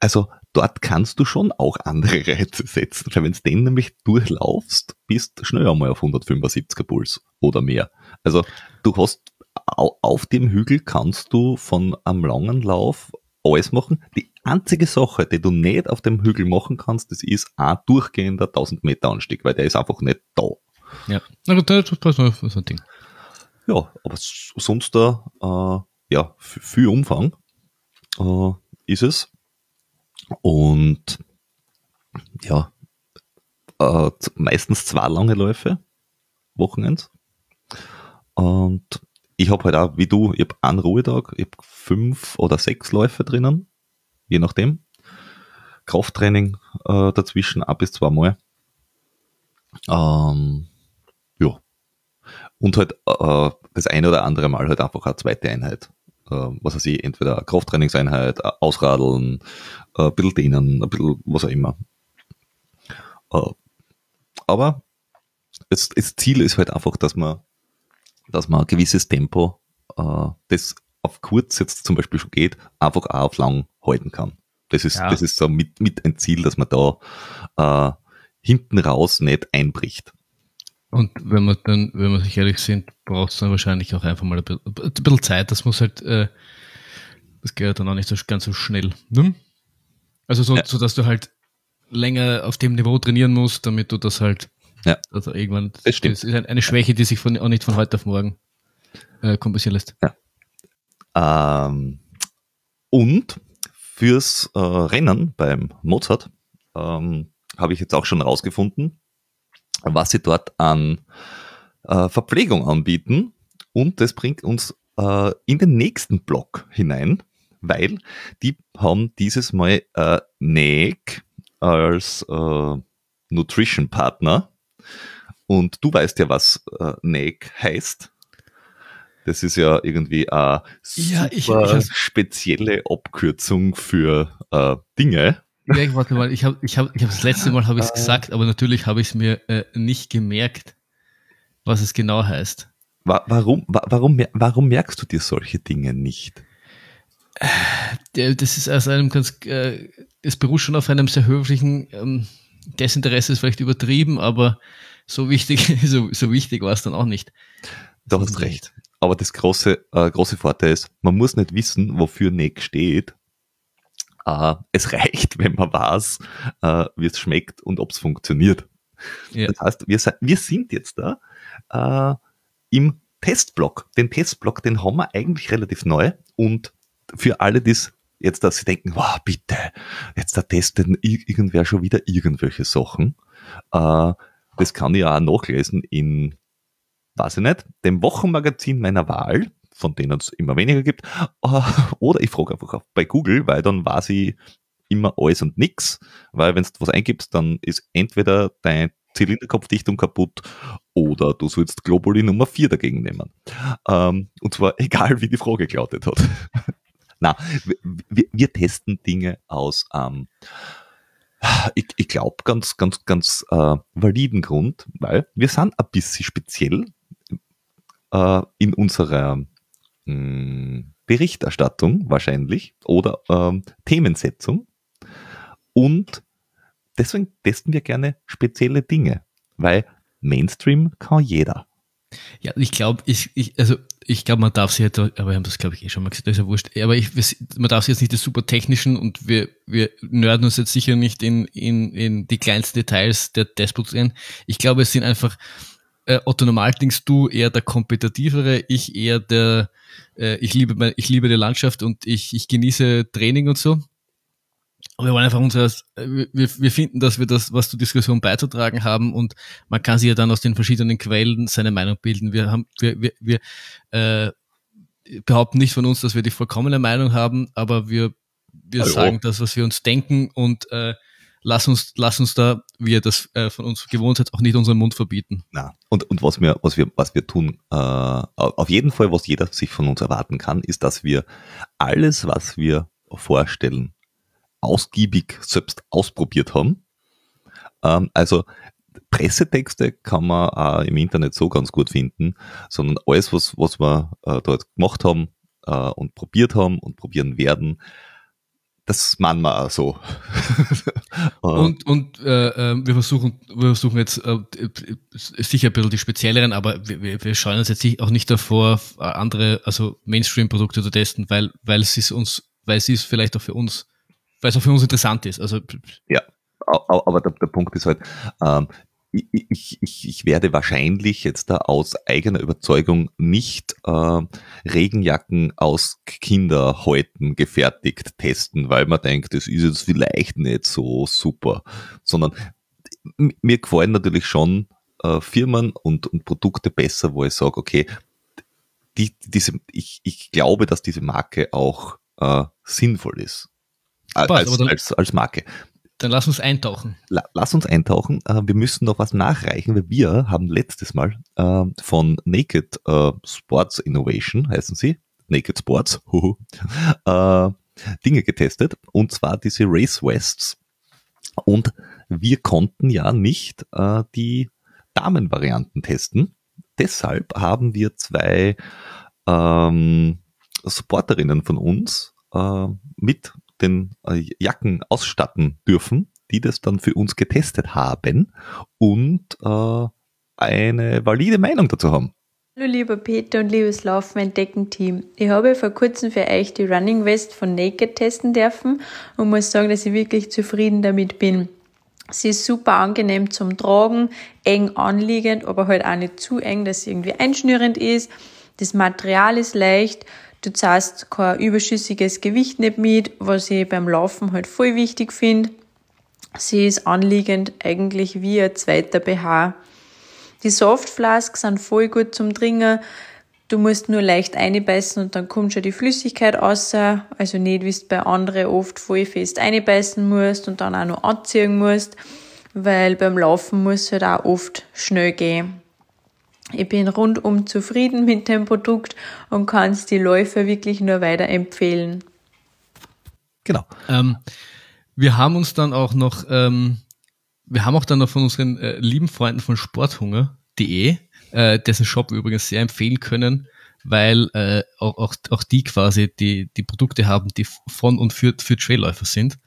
Also dort kannst du schon auch andere Reize setzen, weil wenn du den nämlich durchlaufst, bist du schnell einmal auf 175er Puls oder mehr. Also du hast auf dem Hügel kannst du von einem langen Lauf alles machen. Die einzige Sache, die du nicht auf dem Hügel machen kannst, das ist ein durchgehender 1000 Meter Anstieg, weil der ist einfach nicht da. Ja, na gut, das ist so ein Ding. Ja, aber sonst da, äh, ja, viel Umfang äh, ist es. Und ja, äh, meistens zwei lange Läufe, Wochenends. Und ich habe halt auch, wie du, ich habe einen Ruhetag, ich habe fünf oder sechs Läufe drinnen, je nachdem. Krafttraining äh, dazwischen, ab bis zweimal. Ähm, ja. Und halt äh, das eine oder andere Mal halt einfach eine zweite Einheit. Äh, was weiß ich, entweder eine Krafttrainingseinheit, Ausradeln, äh, ein bisschen dehnen, ein bisschen was auch immer. Äh, aber das, das Ziel ist halt einfach, dass man dass man ein gewisses Tempo, äh, das auf kurz jetzt zum Beispiel schon geht, einfach auch auf lang halten kann. Das ist, ja. das ist so mit, mit ein Ziel, dass man da äh, hinten raus nicht einbricht. Und wenn man dann, wenn wir sich ehrlich sind, braucht es dann wahrscheinlich auch einfach mal ein bisschen, ein bisschen Zeit. Das muss halt, äh, das geht dann auch nicht so ganz so schnell. Ne? Also so, ja. so, dass du halt länger auf dem Niveau trainieren musst, damit du das halt ja. Also irgendwann, das, stimmt. das ist eine Schwäche, die sich von, auch nicht von heute auf morgen äh, kompensieren lässt. Ja. Ähm, und fürs äh, Rennen beim Mozart ähm, habe ich jetzt auch schon rausgefunden, was sie dort an äh, Verpflegung anbieten. Und das bringt uns äh, in den nächsten Block hinein, weil die haben dieses Mal äh, NEG als äh, Nutrition Partner und du weißt ja, was äh, NAG heißt. Das ist ja irgendwie eine ja, ich, ich spezielle Abkürzung für äh, Dinge. Ja, warte mal, ich habe ich hab, ich hab das letzte Mal habe ich es äh. gesagt, aber natürlich habe ich es mir äh, nicht gemerkt, was es genau heißt. Warum, warum, warum merkst du dir solche Dinge nicht? Das ist aus einem ganz, äh, es beruht schon auf einem sehr höflichen ähm, Desinteresse ist vielleicht übertrieben, aber so wichtig, so, so wichtig war es dann auch nicht. Du hast recht. Aber das große, äh, große Vorteil ist, man muss nicht wissen, wofür NEC steht. Äh, es reicht, wenn man weiß, äh, wie es schmeckt und ob es funktioniert. Ja. Das heißt, wir, wir sind jetzt da äh, im Testblock. Den Testblock, den haben wir eigentlich relativ neu und für alle, die es jetzt, dass sie denken, wow, bitte, jetzt da testet irgendwer schon wieder irgendwelche Sachen. Äh, das kann ich auch nachlesen in, weiß ich nicht, dem Wochenmagazin meiner Wahl, von denen es immer weniger gibt. Äh, oder ich frage einfach bei Google, weil dann weiß ich immer alles und nix, weil wenn du was eingibst, dann ist entweder dein Zylinderkopfdichtung kaputt oder du sollst Globuli Nummer 4 dagegen nehmen. Ähm, und zwar egal, wie die Frage gelautet hat. Na, wir, wir, testen Dinge aus ähm, Ich, ich glaube ganz, ganz, ganz äh, validen Grund, weil wir sind ein bisschen speziell äh, in unserer mh, hm, Berichterstattung wahrscheinlich oder ähm, Themensetzung. Und deswegen testen wir gerne spezielle Dinge, weil Mainstream kann jeder. Ja, ich glaube, ich, ich, also ich glaube, man darf sie jetzt, aber wir haben das, glaube ich, eh schon mal gesagt, das ist ja wurscht. Aber ich, man darf sie jetzt nicht das super technischen und wir, wir nörden uns jetzt sicher nicht in, in, in die kleinsten Details der Testprodukte Ich glaube, es sind einfach, äh, Otto Normaldings, du eher der kompetitivere, ich eher der, äh, ich liebe, ich liebe die Landschaft und ich, ich genieße Training und so. Und wir wollen einfach unser, wir, wir finden, dass wir das, was zur Diskussion beizutragen haben und man kann sich ja dann aus den verschiedenen Quellen seine Meinung bilden. Wir haben, wir, wir, wir äh, behaupten nicht von uns, dass wir die vollkommene Meinung haben, aber wir, wir Hallo. sagen das, was wir uns denken und äh, lass uns, lass uns da, wie ihr das äh, von uns gewohnt seid, auch nicht unseren Mund verbieten. Na, und, und was wir, was wir, was wir tun, äh, auf jeden Fall, was jeder sich von uns erwarten kann, ist, dass wir alles, was wir vorstellen, ausgiebig selbst ausprobiert haben. Ähm, also Pressetexte kann man auch im Internet so ganz gut finden, sondern alles, was, was wir äh, dort gemacht haben äh, und probiert haben und probieren werden, das machen wir auch so. und und äh, äh, wir versuchen wir versuchen jetzt äh, sicher ein bisschen die spezielleren, aber wir, wir scheuen uns jetzt auch nicht davor, andere, also Mainstream-Produkte zu testen, weil, weil es ist uns, weil es ist vielleicht auch für uns weil es auch für uns interessant ist. Also ja, aber der, der Punkt ist halt, ähm, ich, ich, ich werde wahrscheinlich jetzt da aus eigener Überzeugung nicht äh, Regenjacken aus Kinderhäuten gefertigt testen, weil man denkt, das ist jetzt vielleicht nicht so super, sondern mir gefallen natürlich schon äh, Firmen und, und Produkte besser, wo ich sage, okay, die, diese, ich, ich glaube, dass diese Marke auch äh, sinnvoll ist. Als, dann, als, als Marke. Dann lass uns eintauchen. La, lass uns eintauchen. Äh, wir müssen noch was nachreichen, weil wir haben letztes Mal äh, von Naked äh, Sports Innovation, heißen sie, Naked Sports, äh, Dinge getestet. Und zwar diese Race Wests. Und wir konnten ja nicht die Damenvarianten testen. Deshalb haben wir zwei ähm, Supporterinnen von uns äh, mit den äh, Jacken ausstatten dürfen, die das dann für uns getestet haben und äh, eine valide Meinung dazu haben. Hallo lieber Peter und liebes Laufen entdecken Team. Ich habe vor kurzem für euch die Running West von Naked testen dürfen und muss sagen, dass ich wirklich zufrieden damit bin. Sie ist super angenehm zum Tragen, eng anliegend, aber halt auch nicht zu eng, dass sie irgendwie einschnürend ist. Das Material ist leicht Du zahlst kein überschüssiges Gewicht nicht mit, was ich beim Laufen halt voll wichtig finde. Sie ist anliegend eigentlich wie ein zweiter BH. Die Softflasks sind voll gut zum Trinken. Du musst nur leicht einbeißen und dann kommt schon die Flüssigkeit raus. Also nicht, wie du bei anderen oft voll fest einbeißen musst und dann auch noch anziehen musst, weil beim Laufen muss es halt auch oft schnell gehen. Ich bin rundum zufrieden mit dem Produkt und kann es die Läufer wirklich nur weiterempfehlen. Genau. Ähm, wir haben uns dann auch noch, ähm, wir haben auch dann noch von unseren äh, lieben Freunden von Sporthunger.de, äh, dessen Shop wir übrigens sehr empfehlen können, weil äh, auch, auch, auch die quasi die, die Produkte haben, die von und für, für Trailläufer sind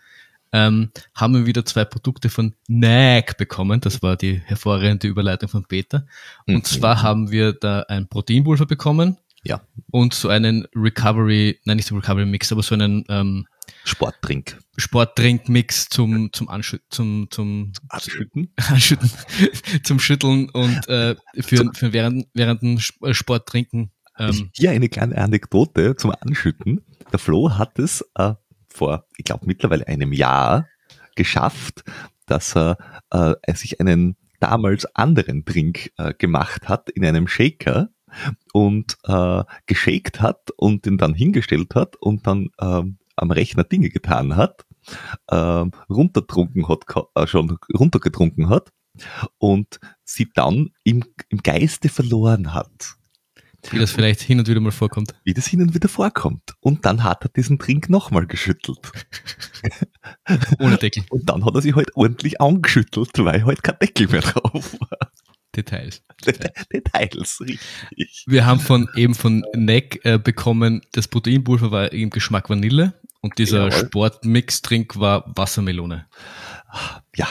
ähm, haben wir wieder zwei Produkte von NAG bekommen. Das war die hervorragende Überleitung von Peter. Und mhm. zwar haben wir da ein Proteinpulver bekommen. Ja. Und so einen Recovery, nein, nicht so Recovery Mix, aber so einen ähm, Sportdrink. Sportdrink-Mix zum, zum Anschütten, zum, zum Anschütten, Anschütten zum Schütteln und äh, für, für während, während dem äh, Sporttrinken. Ähm. Hier eine kleine Anekdote zum Anschütten. Der Flo hat es äh, vor, ich glaube, mittlerweile einem Jahr geschafft, dass er äh, sich einen damals anderen Drink äh, gemacht hat in einem Shaker und äh, geshakt hat und den dann hingestellt hat und dann äh, am Rechner Dinge getan hat, äh, runtertrunken hat, äh, schon runtergetrunken hat und sie dann im, im Geiste verloren hat. Wie das vielleicht hin und wieder mal vorkommt. Wie das hin und wieder vorkommt. Und dann hat er diesen Trink nochmal geschüttelt. Ohne Deckel. Und dann hat er sich halt ordentlich angeschüttelt, weil halt kein Deckel mehr drauf war. Details. Details, richtig. Wir haben von eben von Neck äh, bekommen, das Proteinpulver war im Geschmack Vanille und dieser. Sportmix-Trink war Wassermelone. Ja.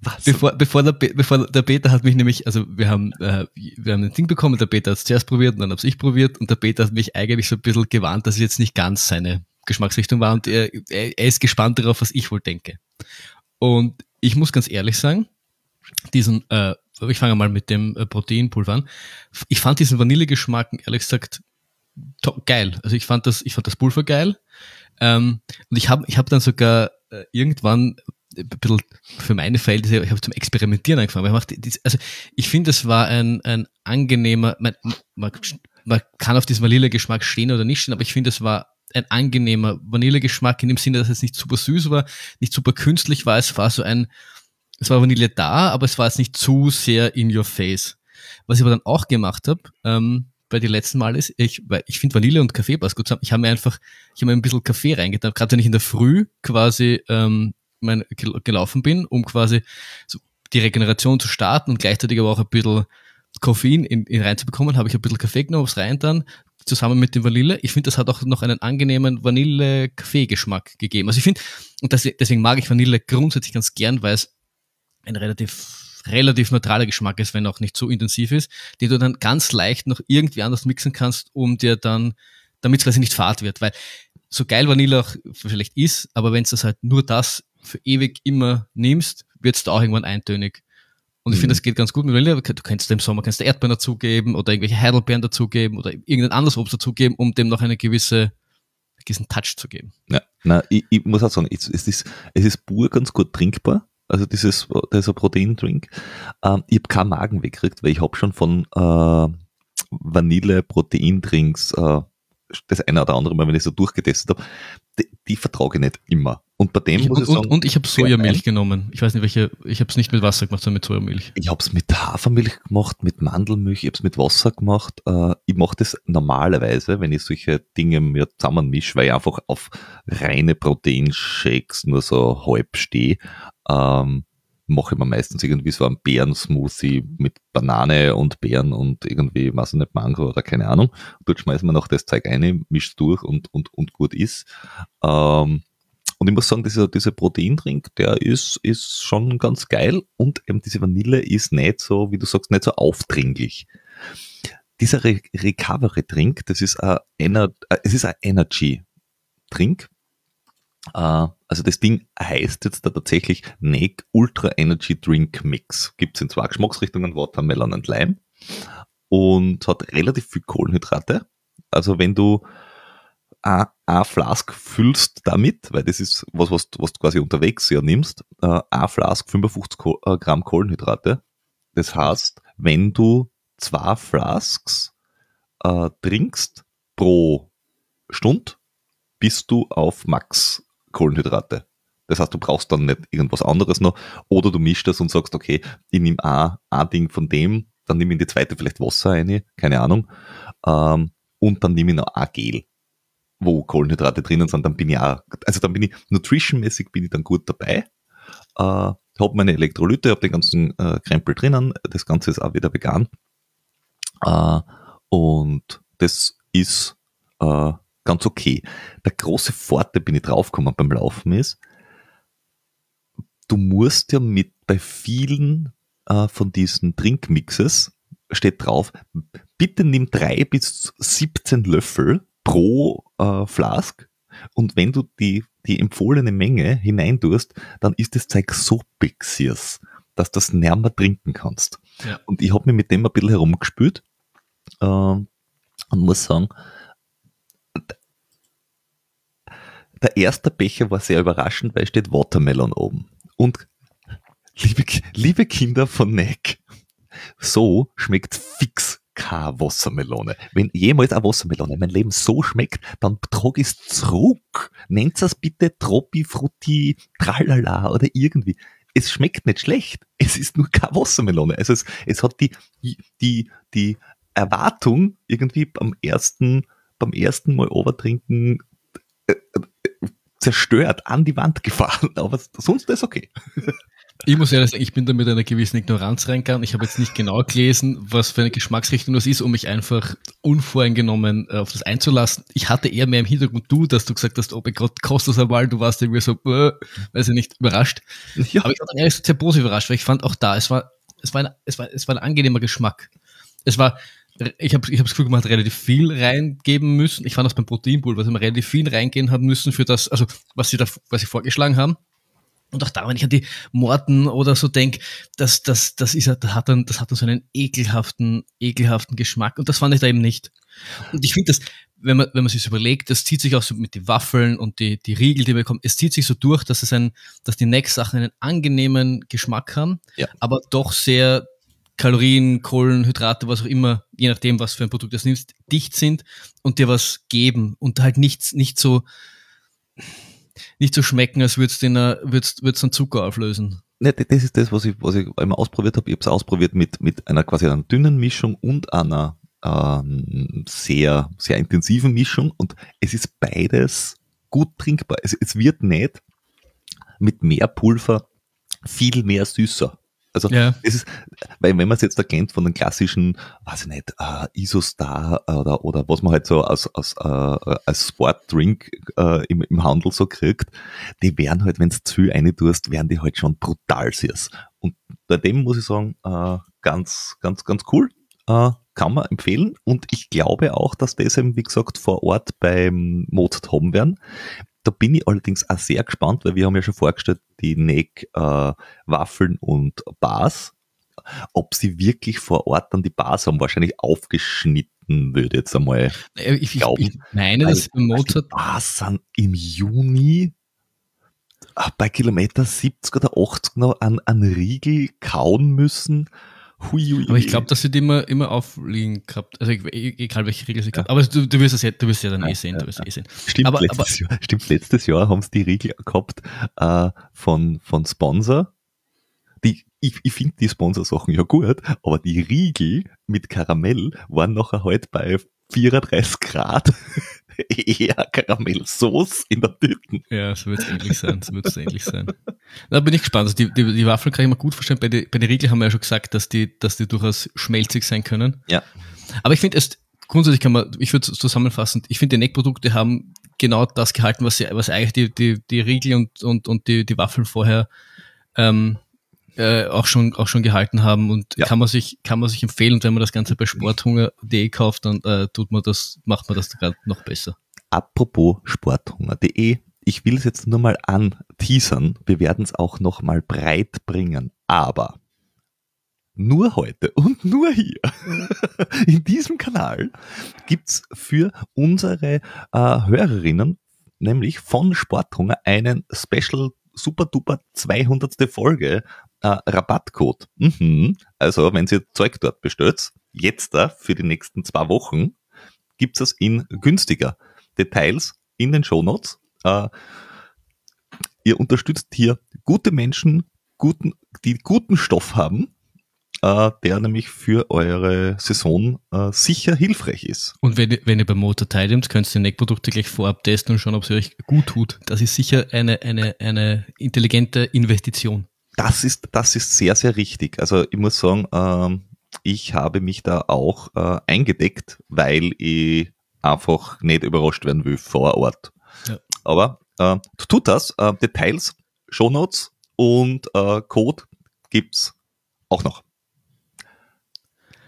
Was? Bevor, bevor, der, bevor der Peter hat mich nämlich, also wir haben, äh, wir haben ein Ding bekommen, der Peter hat es zuerst probiert und dann habe ich probiert und der Peter hat mich eigentlich so ein bisschen gewarnt, dass es jetzt nicht ganz seine Geschmacksrichtung war und er, er, er ist gespannt darauf, was ich wohl denke. Und ich muss ganz ehrlich sagen, diesen, äh, ich fange mal mit dem äh, Proteinpulver an. Ich fand diesen Vanillegeschmack, ehrlich gesagt, geil. Also ich fand das, ich fand das Pulver geil. Ähm, und ich habe ich hab dann sogar äh, irgendwann ein bisschen für meine Verhältnisse, ich habe zum Experimentieren angefangen. Ich mach, dies- also ich finde, es war ein, ein angenehmer, man, man, man kann auf diesen Vanillegeschmack stehen oder nicht stehen, aber ich finde, es war ein angenehmer Vanillegeschmack in dem Sinne, dass es nicht super süß war, nicht super künstlich war. Es war so ein, es war Vanille da, aber es war jetzt nicht zu sehr in your face. Was ich aber dann auch gemacht habe, ähm, bei den letzten Mal ist, ich, weil ich finde Vanille und Kaffee passt gut zusammen. Ich habe mir einfach, ich habe mir ein bisschen Kaffee reingetan, gerade wenn ich in der Früh quasi ähm, mein, gel- gelaufen bin, um quasi so die Regeneration zu starten und gleichzeitig aber auch ein bisschen Koffein in, in reinzubekommen, habe ich ein bisschen Kaffee genommen, was rein dann, zusammen mit dem Vanille. Ich finde, das hat auch noch einen angenehmen Vanille-Kaffee-Geschmack gegeben. Also ich finde, und das, deswegen mag ich Vanille grundsätzlich ganz gern, weil es ein relativ, relativ neutraler Geschmack ist, wenn auch nicht so intensiv ist, den du dann ganz leicht noch irgendwie anders mixen kannst, um dir dann, damit es quasi nicht fad wird, weil so geil Vanille auch vielleicht ist, aber wenn du das halt nur das für ewig immer nimmst, wird es da auch irgendwann eintönig. Und ich Mhm. finde, das geht ganz gut mit Vanille. Du kannst im Sommer kannst du Erdbeeren dazugeben oder irgendwelche Heidelbeeren dazugeben oder irgendein anderes Obst dazugeben, um dem noch eine gewisse, gewissen Touch zu geben. Ja, na, ich, ich muss auch sagen, es, ist, es ist pur ganz gut trinkbar. Also dieses, dieser Proteindrink. Ähm, ich habe keinen Magen weggekriegt, weil ich habe schon von äh, Vanille-Proteindrinks äh, das eine oder andere Mal, wenn ich so durchgetestet habe, die, die vertrage ich nicht immer. Und bei dem Ich, muss und, ich sagen, und, ich habe Sojamilch genommen. Ich weiß nicht welche, ich habe es nicht mit Wasser gemacht, sondern mit Sojamilch. Ich habe es mit Hafermilch gemacht, mit Mandelmilch, ich habe es mit Wasser gemacht. Äh, ich mache das normalerweise, wenn ich solche Dinge mir zusammenmische, weil ich einfach auf reine Proteinshakes nur so halb stehe. Ähm, mache ich mir meistens irgendwie so einen Beeren-Smoothie mit Banane und Beeren und irgendwie, weiß ich nicht, Mango oder keine Ahnung. Dort schmeißen wir noch das Zeug rein, mischt durch und, und, und gut ist. Ähm, und ich muss sagen, dieser, dieser Proteindrink, der ist, ist schon ganz geil und eben diese Vanille ist nicht so, wie du sagst, nicht so aufdringlich. Dieser Re Recovery-Drink, das ist ein, Ener äh, ein Energy-Drink. Äh, also das Ding heißt jetzt da tatsächlich Nake Ultra Energy Drink Mix. Gibt's in zwei Geschmacksrichtungen, Watermelon und Lime. Und hat relativ viel Kohlenhydrate. Also wenn du ein, ein Flask füllst damit, weil das ist was, was, was du quasi unterwegs ja nimmst, äh, ein Flask 55 Ko äh, Gramm Kohlenhydrate. Das heißt, wenn du zwei Flasks äh, trinkst pro Stunde, bist du auf Max Kohlenhydrate. Das heißt, du brauchst dann nicht irgendwas anderes noch. Oder du mischst das und sagst, okay, ich nehme ein, ein Ding von dem, dann nehme ich in die zweite vielleicht Wasser rein, keine Ahnung. Ähm, und dann nehme ich noch ein Gel, wo Kohlenhydrate drinnen sind, dann bin ich auch, also dann bin ich, nutritionmäßig bin ich dann gut dabei. Äh, habe meine Elektrolyte, habe den ganzen äh, Krempel drinnen, das Ganze ist auch wieder vegan. Äh, und das ist äh, ganz okay. Der große Vorteil, bin ich draufgekommen beim Laufen, ist, du musst ja mit bei vielen äh, von diesen Trinkmixes steht drauf, bitte nimm drei bis 17 Löffel pro äh, Flask und wenn du die, die empfohlene Menge hineintust, dann ist das Zeug so bixiers, dass du das mehr trinken kannst. Ja. Und ich habe mir mit dem ein bisschen herumgespült äh, und muss sagen, der erste Becher war sehr überraschend, weil steht Watermelon oben. Und liebe, liebe Kinder von Neck, so schmeckt fix keine Wassermelone. Wenn jemals eine Wassermelone in meinem Leben so schmeckt, dann trage ich es zurück. Nennt es bitte Troppi, Frutti, Tralala oder irgendwie. Es schmeckt nicht schlecht. Es ist nur keine Wassermelone. Also es, es hat die, die, die Erwartung irgendwie beim ersten, beim ersten Mal overtrinken äh, zerstört, an die Wand gefahren. Aber sonst ist okay. Ich muss ehrlich sagen, ich bin da mit einer gewissen Ignoranz reingegangen. Ich habe jetzt nicht genau gelesen, was für eine Geschmacksrichtung das ist, um mich einfach unvoreingenommen äh, auf das einzulassen. Ich hatte eher mehr im Hintergrund du, dass du gesagt hast, oh mein Gott, kostet das einmal, du warst irgendwie so, äh, weiß ich nicht, überrascht. Ja. Aber ich war dann ehrlich sehr positiv überrascht, weil ich fand auch da, es war, es war, ein, es war, es war ein angenehmer Geschmack. Es war, ich habe ich hab das Gefühl, man hat relativ viel reingeben müssen. Ich fand das beim Proteinpool, was wir relativ viel reingehen haben müssen für das, also was sie da, was sie vorgeschlagen haben. Und auch da, wenn ich an die Morten oder so denke, das, das, das ist, das hat dann, das hat dann so einen ekelhaften, ekelhaften Geschmack. Und das fand ich da eben nicht. Und ich finde das, wenn man, wenn man sich überlegt, das zieht sich auch so mit den Waffeln und die, die Riegel, die wir bekommen, es zieht sich so durch, dass es ein, dass die Neck-Sachen einen angenehmen Geschmack haben, ja. aber doch sehr Kalorien, Kohlenhydrate, was auch immer, je nachdem, was für ein Produkt du nimmst, dicht sind und dir was geben und halt nichts, nicht so, nicht so schmecken, als würdest du würdest, würdest einen Zucker auflösen. Ne, das ist das, was ich, was ich einmal ausprobiert habe. Ich habe es ausprobiert mit, mit einer quasi einer dünnen Mischung und einer ähm, sehr, sehr intensiven Mischung und es ist beides gut trinkbar. Es, es wird nicht mit mehr Pulver viel mehr süßer. Also ja. es ist, weil wenn man es jetzt erkennt von den klassischen, weiß ich nicht, äh, Isostar oder, oder was man halt so als, als, äh, als Sportdrink äh, im, im Handel so kriegt, die werden halt, wenn es zu viel eine tust, werden die halt schon brutal süß. Und bei dem muss ich sagen, äh, ganz, ganz, ganz cool. Äh, kann man empfehlen. Und ich glaube auch, dass das eben, wie gesagt, vor Ort beim Mozart haben werden. Da bin ich allerdings auch sehr gespannt, weil wir haben ja schon vorgestellt, die Neck äh, Waffeln und Bars. Ob sie wirklich vor Ort dann die Bars haben, wahrscheinlich aufgeschnitten, würde jetzt einmal ich, glauben. Ich meine, dass Mozart. Die Bars sind im Juni ah, bei Kilometer 70 oder 80 noch an, an Riegel kauen müssen. Hui, hui, aber ich glaube, dass sie die immer, immer aufliegen gehabt. Also egal welche Regel sie gehabt. Ja. Aber du, du wirst es ja, du wirst ja dann eh sehen. Du wirst ja. eh sehen. Stimmt, aber, letztes aber, Jahr, stimmt, letztes Jahr haben sie die Regel gehabt äh, von, von Sponsor. Die, ich, ich finde die Sponsor-Sachen ja gut, aber die Riegel mit Karamell waren nachher halt bei 34 Grad eher Karamellsoße in der Tüte. Ja, so wird es ähnlich sein. So wird es ähnlich sein. Da bin ich gespannt. Also die, die, die Waffeln kann ich mir gut vorstellen. Bei, den bei den Riegel haben wir ja schon gesagt, dass die, dass die durchaus schmelzig sein können. Ja. Aber ich finde es, grundsätzlich kann man, ich würde es zusammenfassend, ich finde die Neckprodukte haben genau das gehalten, was sie, was eigentlich die, die, die Riegel und, und, und die, die Waffeln vorher ähm, äh, auch schon auch schon gehalten haben und ja. kann man sich kann man sich empfehlen und wenn man das Ganze bei sporthunger.de kauft dann äh, tut man das macht man das gerade noch besser. Apropos sporthunger.de, ich will es jetzt nur mal anteasern, wir werden es auch noch mal breit bringen, aber nur heute und nur hier in diesem Kanal gibt's für unsere äh, Hörerinnen nämlich von Sporthunger einen Special super duper 200. Folge äh, Rabattcode. Mhm. Also, wenn ihr Zeug dort bestellt, jetzt da für die nächsten zwei Wochen, gibt's es in günstiger. Details in den Shownotes. Äh, ihr unterstützt hier gute Menschen, guten, die guten Stoff haben, äh, der nämlich für eure Saison äh, sicher hilfreich ist. Und wenn, wenn ihr beim Motor teilnehmt, könnt ihr die Neckprodukte gleich vorab testen und schauen, ob sie euch gut tut. Das ist sicher eine, eine, eine intelligente Investition. Das ist, das ist sehr, sehr richtig. Also ich muss sagen, ähm, ich habe mich da auch äh, eingedeckt, weil ich einfach nicht überrascht werden will vor Ort. Ja. Aber äh, tut das. Äh, Details, Shownotes und äh, Code gibt's auch noch.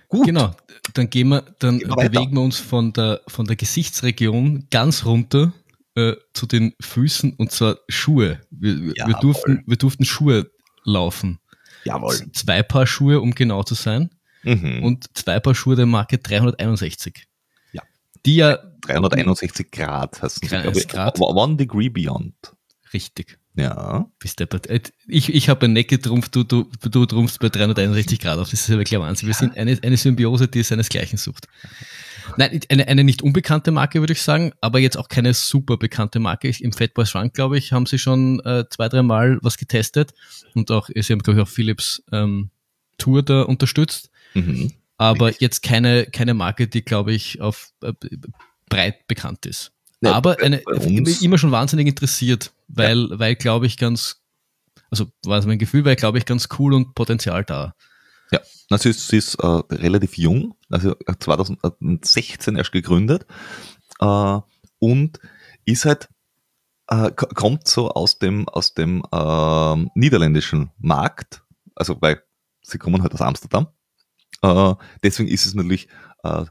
Gut. Genau, dann gehen wir, dann gehen wir bewegen wir uns von der, von der Gesichtsregion ganz runter äh, zu den Füßen und zwar Schuhe. Wir, wir, durften, wir durften Schuhe laufen. Jawohl. Zwei Paar Schuhe, um genau zu sein. Mhm. Und zwei Paar Schuhe der Marke 361. Ja. Die ja. 361 Grad heißt es. Grad. One Degree Beyond. Richtig. Ja. Bist deppert. Äh, ich, ich habe eine Necke trumpf, du, du, du trumpfst bei 361 Grad auf. Das ist ja wirklich Wahnsinn. Wir sind eine, eine Symbiose, die seinesgleichen sucht. Nein, eine, eine nicht unbekannte Marke, würde ich sagen, aber jetzt auch keine super bekannte Marke. Im Fatboy Shrunk, glaube ich, haben sie schon äh, zwei, drei Mal was getestet und auch, sie haben, glaube ich, auch Philips ähm, Tour da unterstützt. Mhm. aber jetzt keine, keine Marke, die, glaube ich, auf äh, breit bekannt ist. Ja, aber eine, immer schon wahnsinnig interessiert, weil, ja. weil glaube ich, ganz, also war es mein Gefühl, weil glaube ich, ganz cool und Potenzial da. Ja, also sie ist, sie ist äh, relativ jung, also 2016 erst gegründet äh, und ist halt äh, kommt so aus dem aus dem äh, niederländischen Markt, also weil sie kommen halt aus Amsterdam. Äh, deswegen ist es natürlich äh,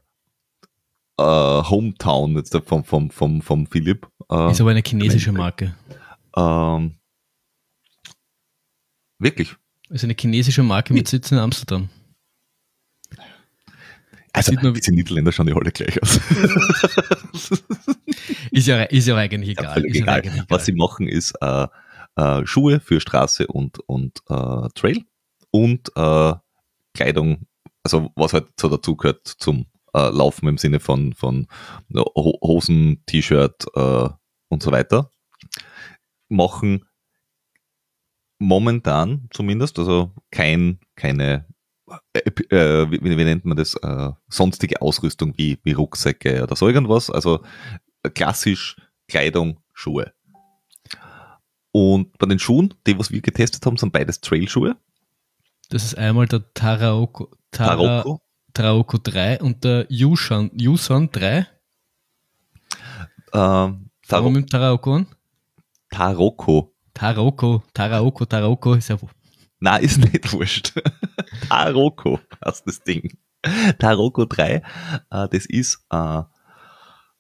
äh, Hometown jetzt vom vom vom vom Philipp. Ist aber eine chinesische Marke. Ähm, wirklich? Ist eine chinesische Marke mit Sitz in Amsterdam. Also, sieht nur, die Niederländer schauen ja alle gleich aus. ist, ja, ist ja eigentlich egal. Ja, egal. Eigentlich egal. Was sie machen, ist äh, äh, Schuhe für Straße und, und äh, Trail und äh, Kleidung, also was halt so dazu gehört zum äh, Laufen im Sinne von, von Hosen, T-Shirt äh, und so weiter. Machen momentan zumindest, also kein, keine äh, äh, wie, wie, nennt man das, äh, sonstige Ausrüstung wie, wie Rucksäcke oder so irgendwas. Also äh, klassisch Kleidung, Schuhe. Und bei den Schuhen, die was wir getestet haben, sind beides Trailschuhe. Das ist einmal der Taraoko, Tara, Taroko. Taraoko 3 und der Yusan, Yusan 3. Ähm, Taro mit Taraoko an? Taroko. Taroko, Taraoko, Taroko ist ja na, ist nicht wurscht. Taroko heißt das Ding. Taroko 3, äh, das ist, äh,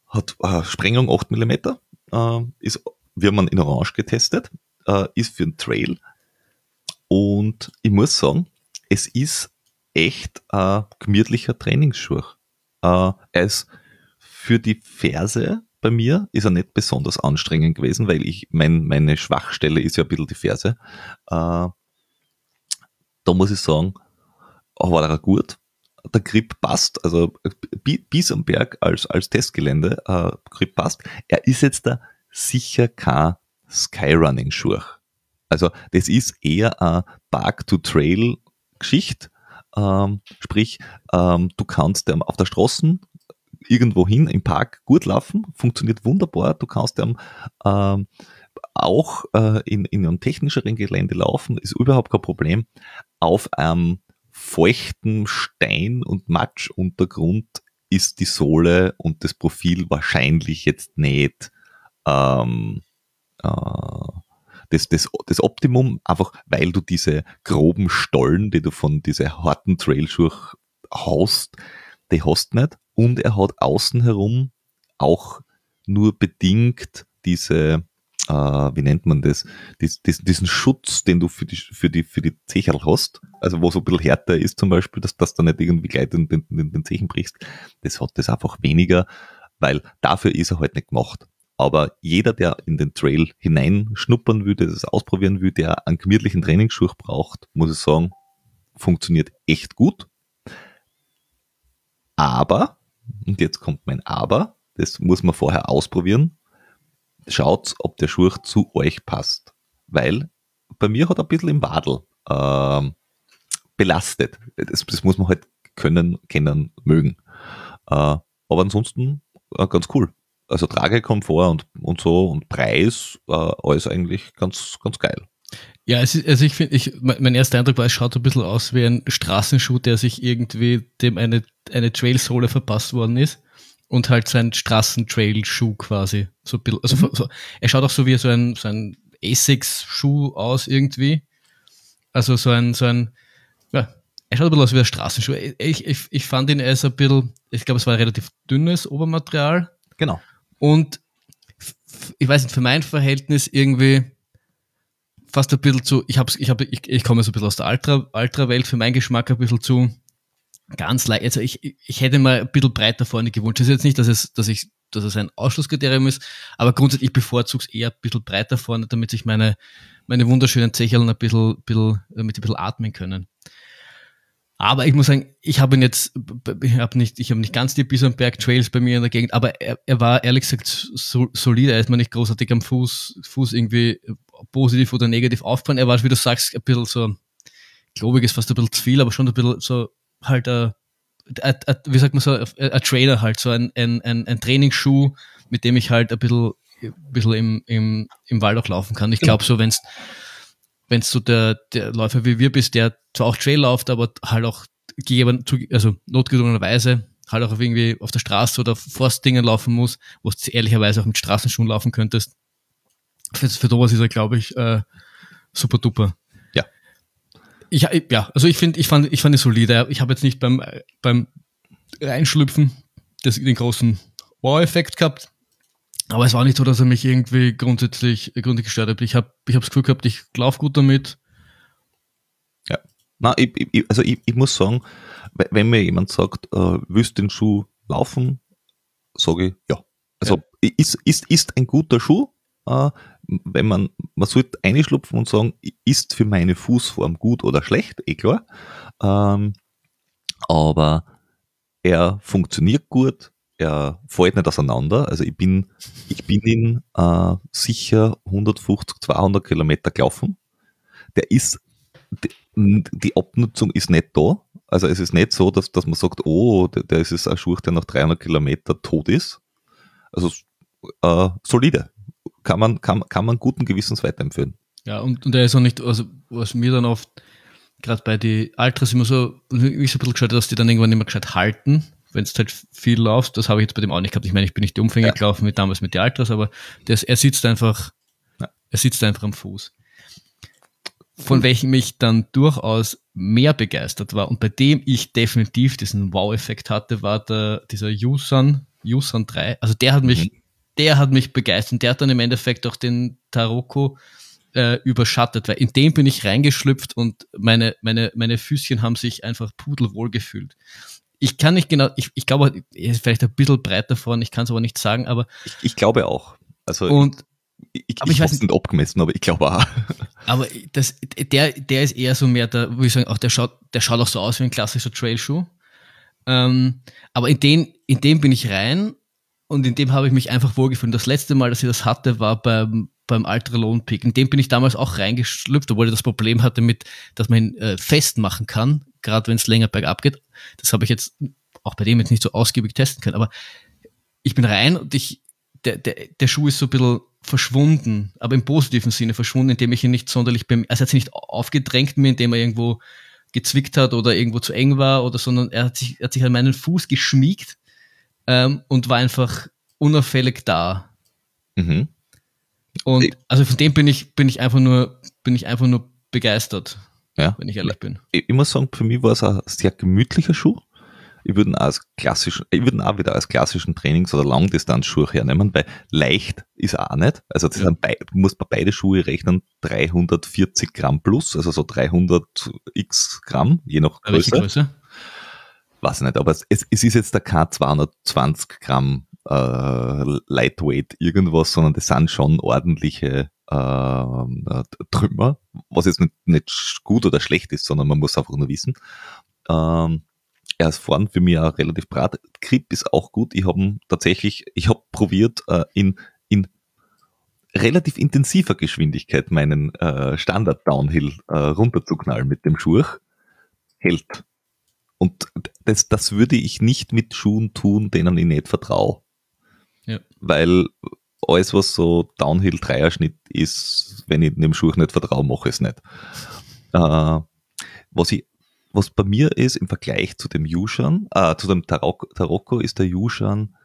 hat äh, Sprengung 8 mm, äh, ist, wir haben ihn in Orange getestet, äh, ist für einen Trail. Und ich muss sagen, es ist echt ein gemütlicher Trainingsschuh. Äh, er ist für die Ferse bei mir ist er nicht besonders anstrengend gewesen, weil ich mein, meine Schwachstelle ist ja ein bisschen die Ferse. Äh, da muss ich sagen, war er gut. Der Grip passt, also bis am Berg als, als Testgelände, äh, Grip passt. Er ist jetzt da sicher kein Skyrunning-Schuh. Also das ist eher eine Park-to-Trail-Geschichte. Ähm, sprich, ähm, du kannst auf der Straße irgendwo hin im Park gut laufen, funktioniert wunderbar. Du kannst ähm, auch äh, in, in einem technischeren Gelände laufen, ist überhaupt kein Problem. Auf einem feuchten Stein- und Matschuntergrund ist die Sohle und das Profil wahrscheinlich jetzt nicht ähm, äh, das, das, das Optimum, einfach weil du diese groben Stollen, die du von diese harten Trailschuhe hast, die hast nicht. Und er hat außen herum auch nur bedingt diese äh, wie nennt man das, Dies, dies, diesen Schutz, den du für die, für die, für die Zecherl hast, also wo so ein bisschen härter ist zum Beispiel, dass, dass du nicht irgendwie gleich den, den, den, Zechen brichst, das hat das einfach weniger, weil dafür ist er halt nicht gemacht. Aber jeder, der in den Trail hineinschnuppern würde, das ausprobieren würde, der einen gemütlichen Trainingsschuh braucht, muss ich sagen, funktioniert echt gut. Aber, und jetzt kommt mein Aber, das muss man vorher ausprobieren, schaut, ob der Schuh zu euch passt. Weil bei mir hat er ein bisschen im Wadel ähm, belastet. Das, das, muss man halt können, kennen, mögen. Äh, aber ansonsten äh, ganz cool. Also Tragekomfort und, und so und Preis, äh, alles eigentlich ganz, ganz geil. Ja, es ist, also ich finde, ich, mein erster Eindruck war, es schaut ein bisschen aus wie ein Straßenschuh, der sich irgendwie dem eine, eine Trailsohle verpasst worden ist und halt sein Straßentrail-Schuh quasi. So, also mhm. so, er schaut auch so wie so ein, so ein Essex-Schuh aus irgendwie. Also so ein, so ein, ja, er schaut ein bisschen aus wie ein Straßenschuh. Ich, ich, ich fand ihn, ist ein bisschen, ich glaube, es war ein relativ dünnes Obermaterial. Genau. Und ich weiß nicht, für mein Verhältnis irgendwie fast ein bisschen zu, ich, hab's, ich, hab, ich, ich komme so ein bisschen aus der Ultra-Welt, für meinen Geschmack ein bisschen zu, ganz leicht. Also ich, ich hätte mal ein bisschen breiter vorne gewünscht. Das ist jetzt nicht, dass es, dass ich, dass es ein Ausschlusskriterium ist, aber grundsätzlich bevorzuge es eher ein bisschen breiter vorne, damit sich meine, meine wunderschönen Zecherln ein bisschen, bisschen, damit ein bisschen atmen können. Aber ich muss sagen, ich habe ihn jetzt, ich habe nicht, ich habe nicht ganz die Bisonberg Trails bei mir in der Gegend, aber er, er war ehrlich gesagt so, solide. Er ist mir nicht großartig am Fuß, Fuß irgendwie positiv oder negativ aufgefallen. Er war, wie du sagst, ein bisschen so, globig ist fast ein bisschen zu viel, aber schon ein bisschen so halt ein a, a, wie sagt man so, ein Trainer halt, so ein, ein, ein, ein Trainingsschuh, mit dem ich halt ein bisschen, ein bisschen im, im, im Wald auch laufen kann. Ich glaube so, wenn's wenn du der, der Läufer wie wir bist, der zwar auch Trail läuft, aber halt auch gegeben, also notgedrungenerweise halt auch irgendwie auf der Straße oder Forstdingen laufen muss, wo du ehrlicherweise auch mit Straßenschuhen laufen könntest. Für, für sowas ist er, glaube ich, äh, super duper. Ja. Ich, ja, also ich finde, ich fand, ich fand es solide. Ich habe jetzt nicht beim, beim Reinschlüpfen das, den großen Wow-Effekt gehabt. Aber es war nicht so, dass er mich irgendwie grundsätzlich, grundsätzlich gestört hat. Ich habe ich hab das Gefühl gehabt, ich laufe gut damit. Ja. Na, ich, ich, also ich, ich muss sagen, wenn mir jemand sagt, äh, willst den Schuh laufen, sage ich ja. Also ja. Ist, ist, ist ein guter Schuh, äh, wenn man, man sollte einschlupfen und sagen, ist für meine Fußform gut oder schlecht, eh klar. Ähm, aber er funktioniert gut, er fällt nicht auseinander. Also ich bin, ich bin ihn äh, sicher 150, 200 Kilometer gelaufen. Der ist, die, Abnutzung ist nicht da. Also es ist nicht so, dass, dass man sagt, oh, der, der ist ein Schuh, der nach 300 Kilometer tot ist. Also äh, solide. Kann man, kann, kann man guten Gewissens weiterempfehlen. Ja, und, und er ist auch nicht, also was mir dann oft, gerade bei den Altras immer so, wie so ein bisschen geschaut, dass die dann irgendwann mehr gescheit halten, wenn es halt viel laufst. Das habe ich jetzt bei dem auch nicht gehabt. Ich meine, ich bin nicht die Umfänge ja. gelaufen mit damals mit den Altras, aber das, er sitzt einfach, ja. er sitzt einfach am Fuß. Von welchem ich dann durchaus mehr begeistert war und bei dem ich definitiv diesen Wow-Effekt hatte, war der, dieser Yusan, Yusan 3. Also der hat mich, mhm. Der hat mich begeistert. Der hat dann im Endeffekt auch den Taroko äh, überschattet, weil in dem bin ich reingeschlüpft und meine, meine, meine Füßchen haben sich einfach pudelwohl gefühlt ich kann nicht genau, ich, ich glaube, er ist vielleicht ein bisschen breiter vorn, ich kann es aber nicht sagen, aber. Ich, ich glaube auch. Also und, ich, ich, aber ich, ich weiß nicht abgemessen, aber ich glaube auch. Aber das, der, der ist eher so mehr der, würde ich sagen, auch der schaut, der schaut auch so aus wie ein klassischer Trailschuh. Ähm, aber in den, in den bin ich rein und in dem habe ich mich einfach wohlgefühlt. Das letzte Mal, dass ich das hatte, war beim, beim Ultra Lone Peak. In dem bin ich damals auch reingeschlüpft, obwohl ich das Problem hatte mit, dass man ihn äh, festmachen kann gerade wenn es länger bergab geht. Das habe ich jetzt auch bei dem jetzt nicht so ausgiebig testen können, aber ich bin rein und ich, der, der, der Schuh ist so ein bisschen verschwunden, aber im positiven Sinne verschwunden, indem ich ihn nicht sonderlich, also er hat sich nicht aufgedrängt mir, indem er irgendwo gezwickt hat oder irgendwo zu eng war oder, sondern er hat sich, er hat sich an meinen Fuß geschmiegt ähm, und war einfach unauffällig da. Mhm. Und also von dem bin ich, bin ich einfach nur, bin ich einfach nur begeistert. Ja. Wenn ich ehrlich bin. Ich, ich muss sagen, für mich war es ein sehr gemütlicher Schuh. Ich würde ihn als klassischen, ich würde ihn auch wieder als klassischen Trainings- oder Langdistanzschuh hernehmen, weil leicht ist auch nicht. Also das sind bei, du musst bei beide Schuhe rechnen 340 Gramm plus, also so 300 x Gramm, je nach Größe. Welche Größe? Weiß nicht, aber es, es ist jetzt der K220 Gramm äh, Lightweight irgendwas, sondern das sind schon ordentliche äh, Trümmer, was jetzt nicht, nicht gut oder schlecht ist, sondern man muss einfach nur wissen. Ähm, er ist vorn für mich auch relativ brat. Grip ist auch gut. Ich habe tatsächlich, ich habe probiert, äh, in, in relativ intensiver Geschwindigkeit meinen äh, Standard-Downhill äh, runterzuknallen mit dem Schuh. Hält. Und das, das würde ich nicht mit Schuhen tun, denen ich nicht vertraue. Ja. Weil alles, was so Downhill-Dreierschnitt ist, wenn ich dem Schuh nicht vertraue, mache ich es nicht. Äh, was ich was bei mir ist im Vergleich zu dem Yushan, äh, zu dem Tarok, Taroko ist der Yushan,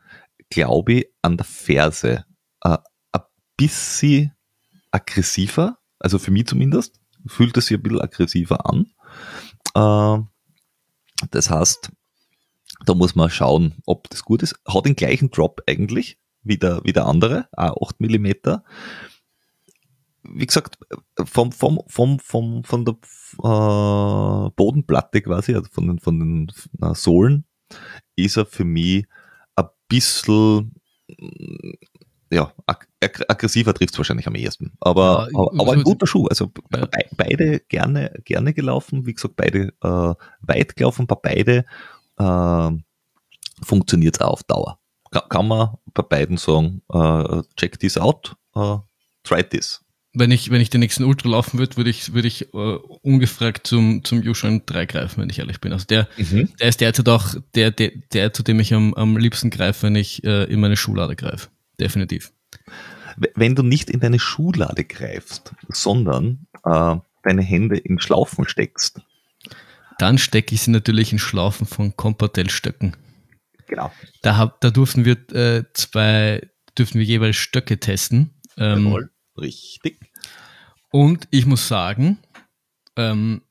glaube ich, an der Ferse äh, ein bisschen aggressiver, also für mich zumindest, fühlt es sich ein bisschen aggressiver an. Äh, das heißt, da muss man schauen, ob das gut ist. Hat den gleichen Drop eigentlich, wie der, wie der andere, auch 8 mm. Wie gesagt, vom, vom, vom, vom, von der äh, Bodenplatte quasi, also von den, von den äh, Sohlen, ist er für mich ein bisschen ja, ag aggressiver trifft es wahrscheinlich am ehesten. Aber, ja, aber, aber ein guter Schuh. Also ja. be beide gerne, gerne gelaufen, wie gesagt, beide äh, weit gelaufen, bei beide äh, funktioniert es auch auf Dauer kann man bei beiden sagen, uh, check this out, uh, try this. wenn ich, wenn ich den nächsten Ultra laufen würde, würde ich, würde ich uh, ungefragt zum, zum Yushun 3 greifen, wenn ich ehrlich bin. Also der, mhm. der ist derzeit auch der, der, der, zu dem ich am, am liebsten greife, wenn ich uh, in meine Schuhlade greife. Definitiv. Wenn du nicht in deine Schuhlade greifst, sondern äh, deine Hände in Schlaufen steckst. Dann stecke ich sie natürlich in Schlaufen von Compatel-Stöcken. Genau. Da, hab, da durften wir äh, zwei, dürften wir jeweils Stöcke testen. Ähm, Jawohl, richtig. Und ich muss sagen, ähm,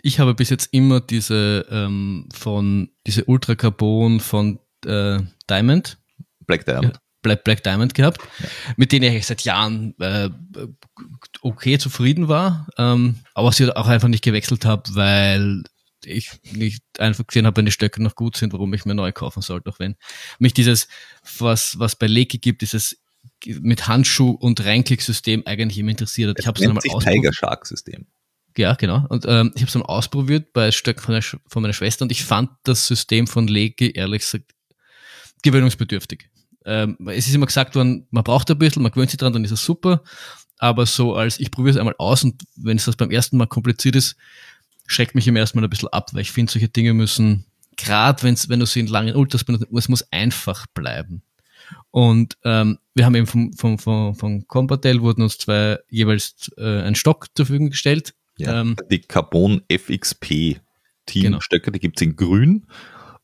ich habe bis jetzt immer diese ähm, von diese Ultra Carbon von äh, Diamond. Black Diamond. Black, Black Diamond gehabt, ja. mit denen ich seit Jahren äh, okay zufrieden war, ähm, aber sie auch einfach nicht gewechselt habe, weil ich nicht einfach gesehen habe, wenn die Stöcke noch gut sind, warum ich mir neu kaufen sollte, auch wenn mich dieses, was, was bei Leki gibt, dieses mit Handschuh und Reinklick-System eigentlich immer interessiert hat. Ich habe es einmal ausprobiert. Tiger Shark System. Ja, genau. Und ähm, ich habe es dann ausprobiert bei Stöcken von, von meiner Schwester und ich fand das System von Leki ehrlich gesagt gewöhnungsbedürftig. Ähm, es ist immer gesagt worden, man braucht ein bisschen, man gewöhnt sich dran, dann ist es super. Aber so als ich probiere es einmal aus und wenn es das beim ersten Mal kompliziert ist, schreckt mich im ersten Mal ein bisschen ab, weil ich finde, solche Dinge müssen, gerade wenn du sie in langen Ultras benutzt, es muss einfach bleiben. Und ähm, wir haben eben vom, vom, vom, vom Compatel wurden uns zwei jeweils äh, ein Stock zur Verfügung gestellt. Ja, ähm, die Carbon FXP Teamstöcke, genau. die gibt's in grün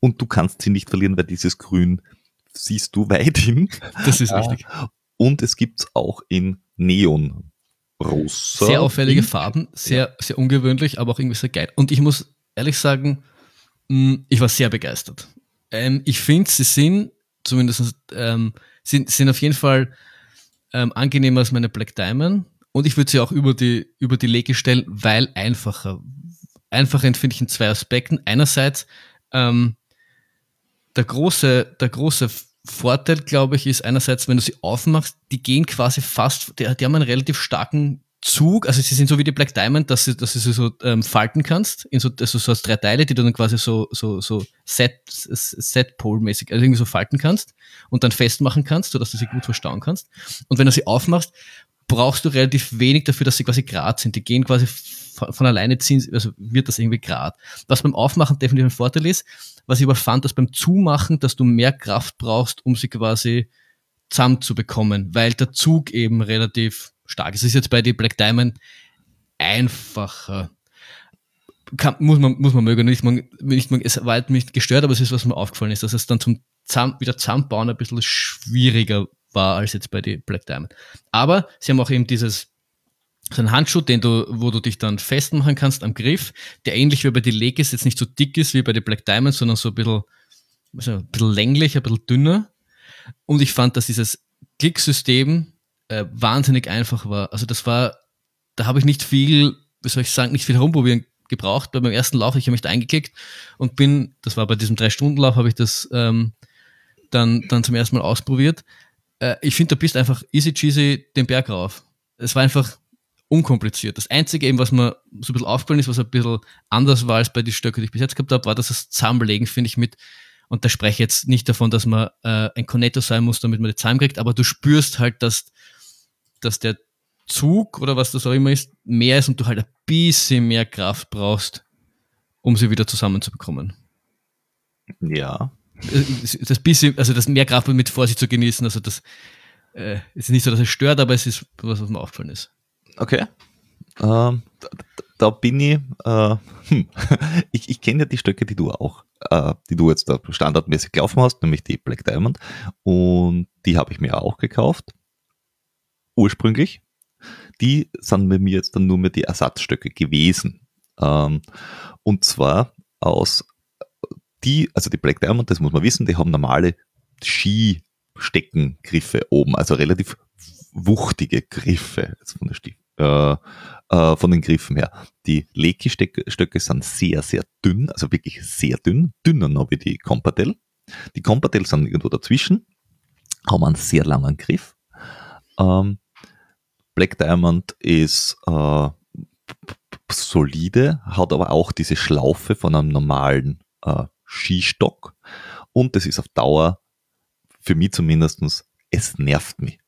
und du kannst sie nicht verlieren, weil dieses Grün siehst du weit hin. Das ist richtig. Und es gibt's auch in Neon. Rosa. Sehr auffällige Farben, sehr, ja. sehr ungewöhnlich, aber auch irgendwie sehr geil. Und ich muss ehrlich sagen, mm, ich war sehr begeistert. Ähm, ich finde, sie sind zumindest ähm, sind, sind auf jeden Fall ähm, angenehmer als meine Black Diamond. Und ich würde sie auch über die, über die Lege stellen, weil einfacher. Einfacher empfinde ich in zwei Aspekten. Einerseits, ähm, der große, der große Vorteil, glaube ich, ist einerseits, wenn du sie aufmachst, die gehen quasi fast, die, die haben einen relativ starken Zug, also sie sind so wie die Black Diamond, dass, sie, dass du sie so ähm, falten kannst, in so, also so als drei Teile, die du dann quasi so, so, so Set, Set Pole-mäßig, also irgendwie so falten kannst und dann festmachen kannst, sodass du sie gut verstauen kannst. Und wenn du sie aufmachst, brauchst du relativ wenig dafür, dass sie quasi grad sind. Die gehen quasi von, alleine ziehen, also wird das irgendwie grad. Was beim Aufmachen definitiv ein Vorteil ist, was ich aber fand, dass beim Zumachen, dass du mehr Kraft brauchst, um sie quasi zusammenzubekommen, weil der Zug eben relativ stark ist. Es ist jetzt bei die Black Diamond einfacher. Kann, muss man, muss man mögen. Nicht, man, nicht, man, es war halt nicht gestört, aber es ist, was mir aufgefallen ist, dass es dann zum Zusammen, wieder zusammenbauen ein bisschen schwieriger war als jetzt bei die Black Diamond. Aber sie haben auch eben dieses, so einen Handschuh, den du, wo du dich dann festmachen kannst am Griff, der ähnlich wie bei die Legis jetzt nicht so dick ist wie bei die Black Diamond, sondern so ein bisschen, also ein bisschen länglich, ein bisschen dünner. Und ich fand, dass dieses Klicksystem äh, wahnsinnig einfach war. Also das war, da habe ich nicht viel, wie soll ich sagen, nicht viel herumprobieren gebraucht. Bei meinem ersten Lauf, ich habe mich da eingeklickt und bin, das war bei diesem Drei-Stunden-Lauf, habe ich das ähm, dann, dann zum ersten Mal ausprobiert. Äh, ich finde, da bist einfach easy cheesy den Berg rauf. Es war einfach unkompliziert. Das Einzige eben, was mir so ein bisschen aufgefallen ist, was ein bisschen anders war als bei den Stöcken, die ich bis jetzt gehabt habe, war, dass das Zusammenlegen, finde ich, mit und da spreche ich jetzt nicht davon, dass man äh, ein Connector sein muss, damit man die Zahlen kriegt, aber du spürst halt, dass, dass der Zug oder was das auch immer ist, mehr ist und du halt ein bisschen mehr Kraft brauchst, um sie wieder zusammenzubekommen. Ja. Das bisschen, also das mehr Kraft mit Vorsicht zu genießen, also das äh, ist nicht so, dass es stört, aber es ist was, was mir aufgefallen ist. Okay. Ähm, da, da, bin ich, äh, hm. ich, ich kenne ja die Stöcke, die du auch äh, die du jetzt da standardmäßig gelaufen hast, nämlich die Black Diamond. Und die habe ich mir auch gekauft. Ursprünglich. Die sind bei mir jetzt dann nur mehr die Ersatzstöcke gewesen. Ähm, und zwar aus die, also die Black Diamond, das muss man wissen, die haben normale Skisteckengriffe oben, also relativ wuchtige Griffe also von der äh, äh, von den Griffen her. Die Leki-Stöcke sind sehr, sehr dünn, also wirklich sehr dünn, dünner noch wie die Compatel. Die Compatel sind irgendwo dazwischen, haben einen sehr langen Griff. Ähm, Black Diamond ist äh, solide, hat aber auch diese Schlaufe von einem normalen äh, Skistock und das ist auf Dauer, für mich zumindestens es nervt mich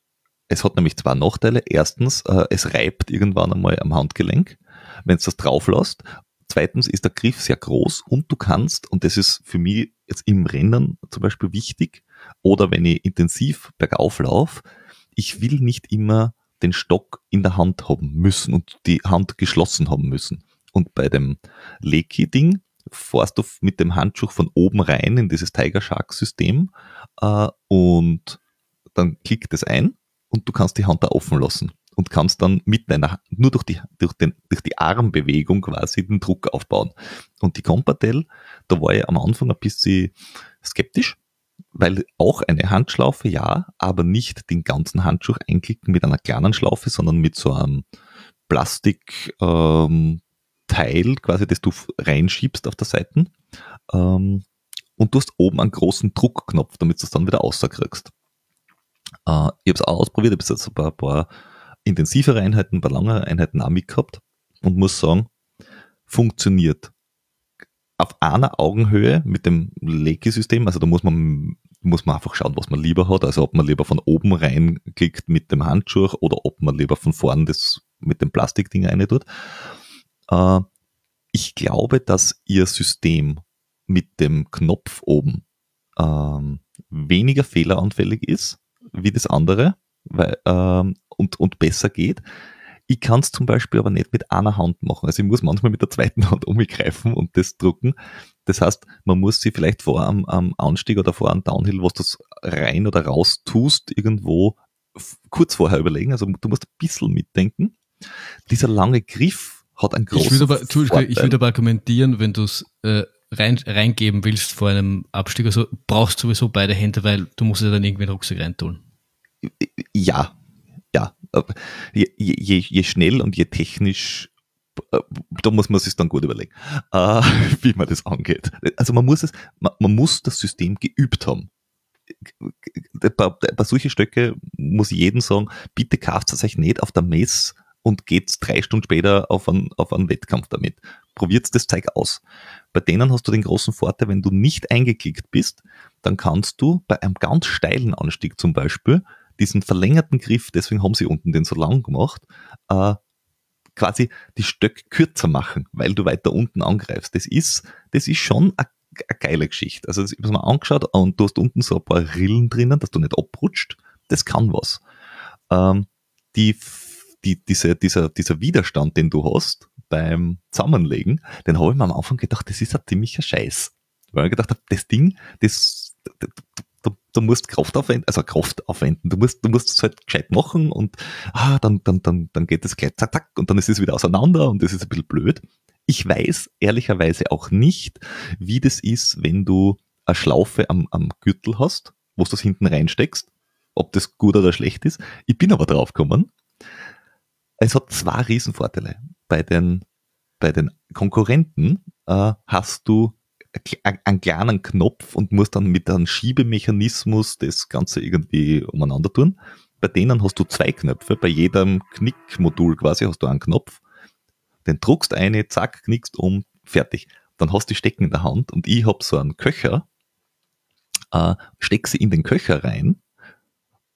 Es hat nämlich zwei Nachteile. Erstens, äh, es reibt irgendwann einmal am Handgelenk, wenn es das drauf lässt. Zweitens ist der Griff sehr groß und du kannst, und das ist für mich jetzt im Rennen zum Beispiel wichtig, oder wenn ich intensiv bergauf laufe, ich will nicht immer den Stock in der Hand haben müssen und die Hand geschlossen haben müssen. Und bei dem Leki-Ding fährst du mit dem Handschuh von oben rein in dieses Tiger Shark System äh, und dann klickt es ein und du kannst die Hand da offen lassen und kannst dann mit deiner nur durch die durch den durch die Armbewegung quasi den Druck aufbauen. Und die Compatel, da war ich am Anfang ein bisschen skeptisch, weil auch eine Handschlaufe ja, aber nicht den ganzen Handschuh einklicken mit einer kleinen Schlaufe, sondern mit so einem Plastik ähm, Teil, quasi, das du reinschiebst auf der Seite. Ähm, und du hast oben einen großen Druckknopf, damit du es dann wieder rauskriegst. Äh, ich habe es auch ausprobiert, ich habe jetzt ein paar, paar intensivere Einheiten, ein paar langere Einheiten auch mitgehabt und muss sagen, funktioniert auf einer Augenhöhe mit dem Leki-System. Also da muss man, muss man einfach schauen, was man lieber hat. Also ob man lieber von oben reinklickt mit dem Handschuh oder ob man lieber von vorn das mit dem Plastikding rein tut. Äh, ich glaube, dass ihr System mit dem Knopf oben ähm, weniger fehleranfällig ist wie das andere weil, ähm, und, und besser geht. Ich kann es zum Beispiel aber nicht mit einer Hand machen. Also ich muss manchmal mit der zweiten Hand umgreifen und das drucken. Das heißt, man muss sich vielleicht vor einem, einem Anstieg oder vor einem Downhill, was du rein oder raus tust, irgendwo kurz vorher überlegen. Also du musst ein bisschen mitdenken. Dieser lange Griff hat einen großen ich würde aber, Ich würde aber argumentieren, wenn du es äh, rein, reingeben willst vor einem Abstieg, also brauchst du sowieso beide Hände, weil du musst ja dann irgendwie in den Rucksack reintun. Ja, ja. Je, je, je schnell und je technisch äh, da muss man sich dann gut überlegen, äh, wie man das angeht. Also man muss es, man, man muss das System geübt haben. Bei, bei solchen Stöcke muss ich jedem sagen, bitte kauft es euch nicht auf der Mess und geht drei Stunden später auf einen, auf einen Wettkampf damit. Probiert das Zeug aus. Bei denen hast du den großen Vorteil, wenn du nicht eingeklickt bist, dann kannst du bei einem ganz steilen Anstieg zum Beispiel diesen verlängerten Griff, deswegen haben sie unten den so lang gemacht, äh, quasi die Stöcke kürzer machen, weil du weiter unten angreifst. Das ist, das ist schon eine geile Geschichte. Also, ich habe mir angeschaut und du hast unten so ein paar Rillen drinnen, dass du nicht abrutscht. Das kann was. Ähm, die, die, diese, dieser, dieser Widerstand, den du hast beim Zusammenlegen, den habe ich mir am Anfang gedacht, das ist ein ziemlicher Scheiß. Weil ich gedacht habe, das Ding, das, du, du musst Kraft aufwenden, also Kraft aufwenden. Du musst, du musst es halt gescheit machen und ah, dann, dann, dann, dann geht es gleich zack, zack und dann ist es wieder auseinander und das ist ein bisschen blöd. Ich weiß ehrlicherweise auch nicht, wie das ist, wenn du eine Schlaufe am, am Gürtel hast, wo du das hinten reinsteckst, ob das gut oder schlecht ist. Ich bin aber drauf gekommen. Es hat zwei Riesenvorteile. Bei den, bei den Konkurrenten äh, hast du einen kleinen Knopf und musst dann mit einem Schiebemechanismus das Ganze irgendwie umeinander tun. Bei denen hast du zwei Knöpfe, bei jedem Knickmodul quasi hast du einen Knopf. Den druckst eine, zack, knickst um, fertig. Dann hast du die Stecken in der Hand und ich hab so einen Köcher, äh, steck sie in den Köcher rein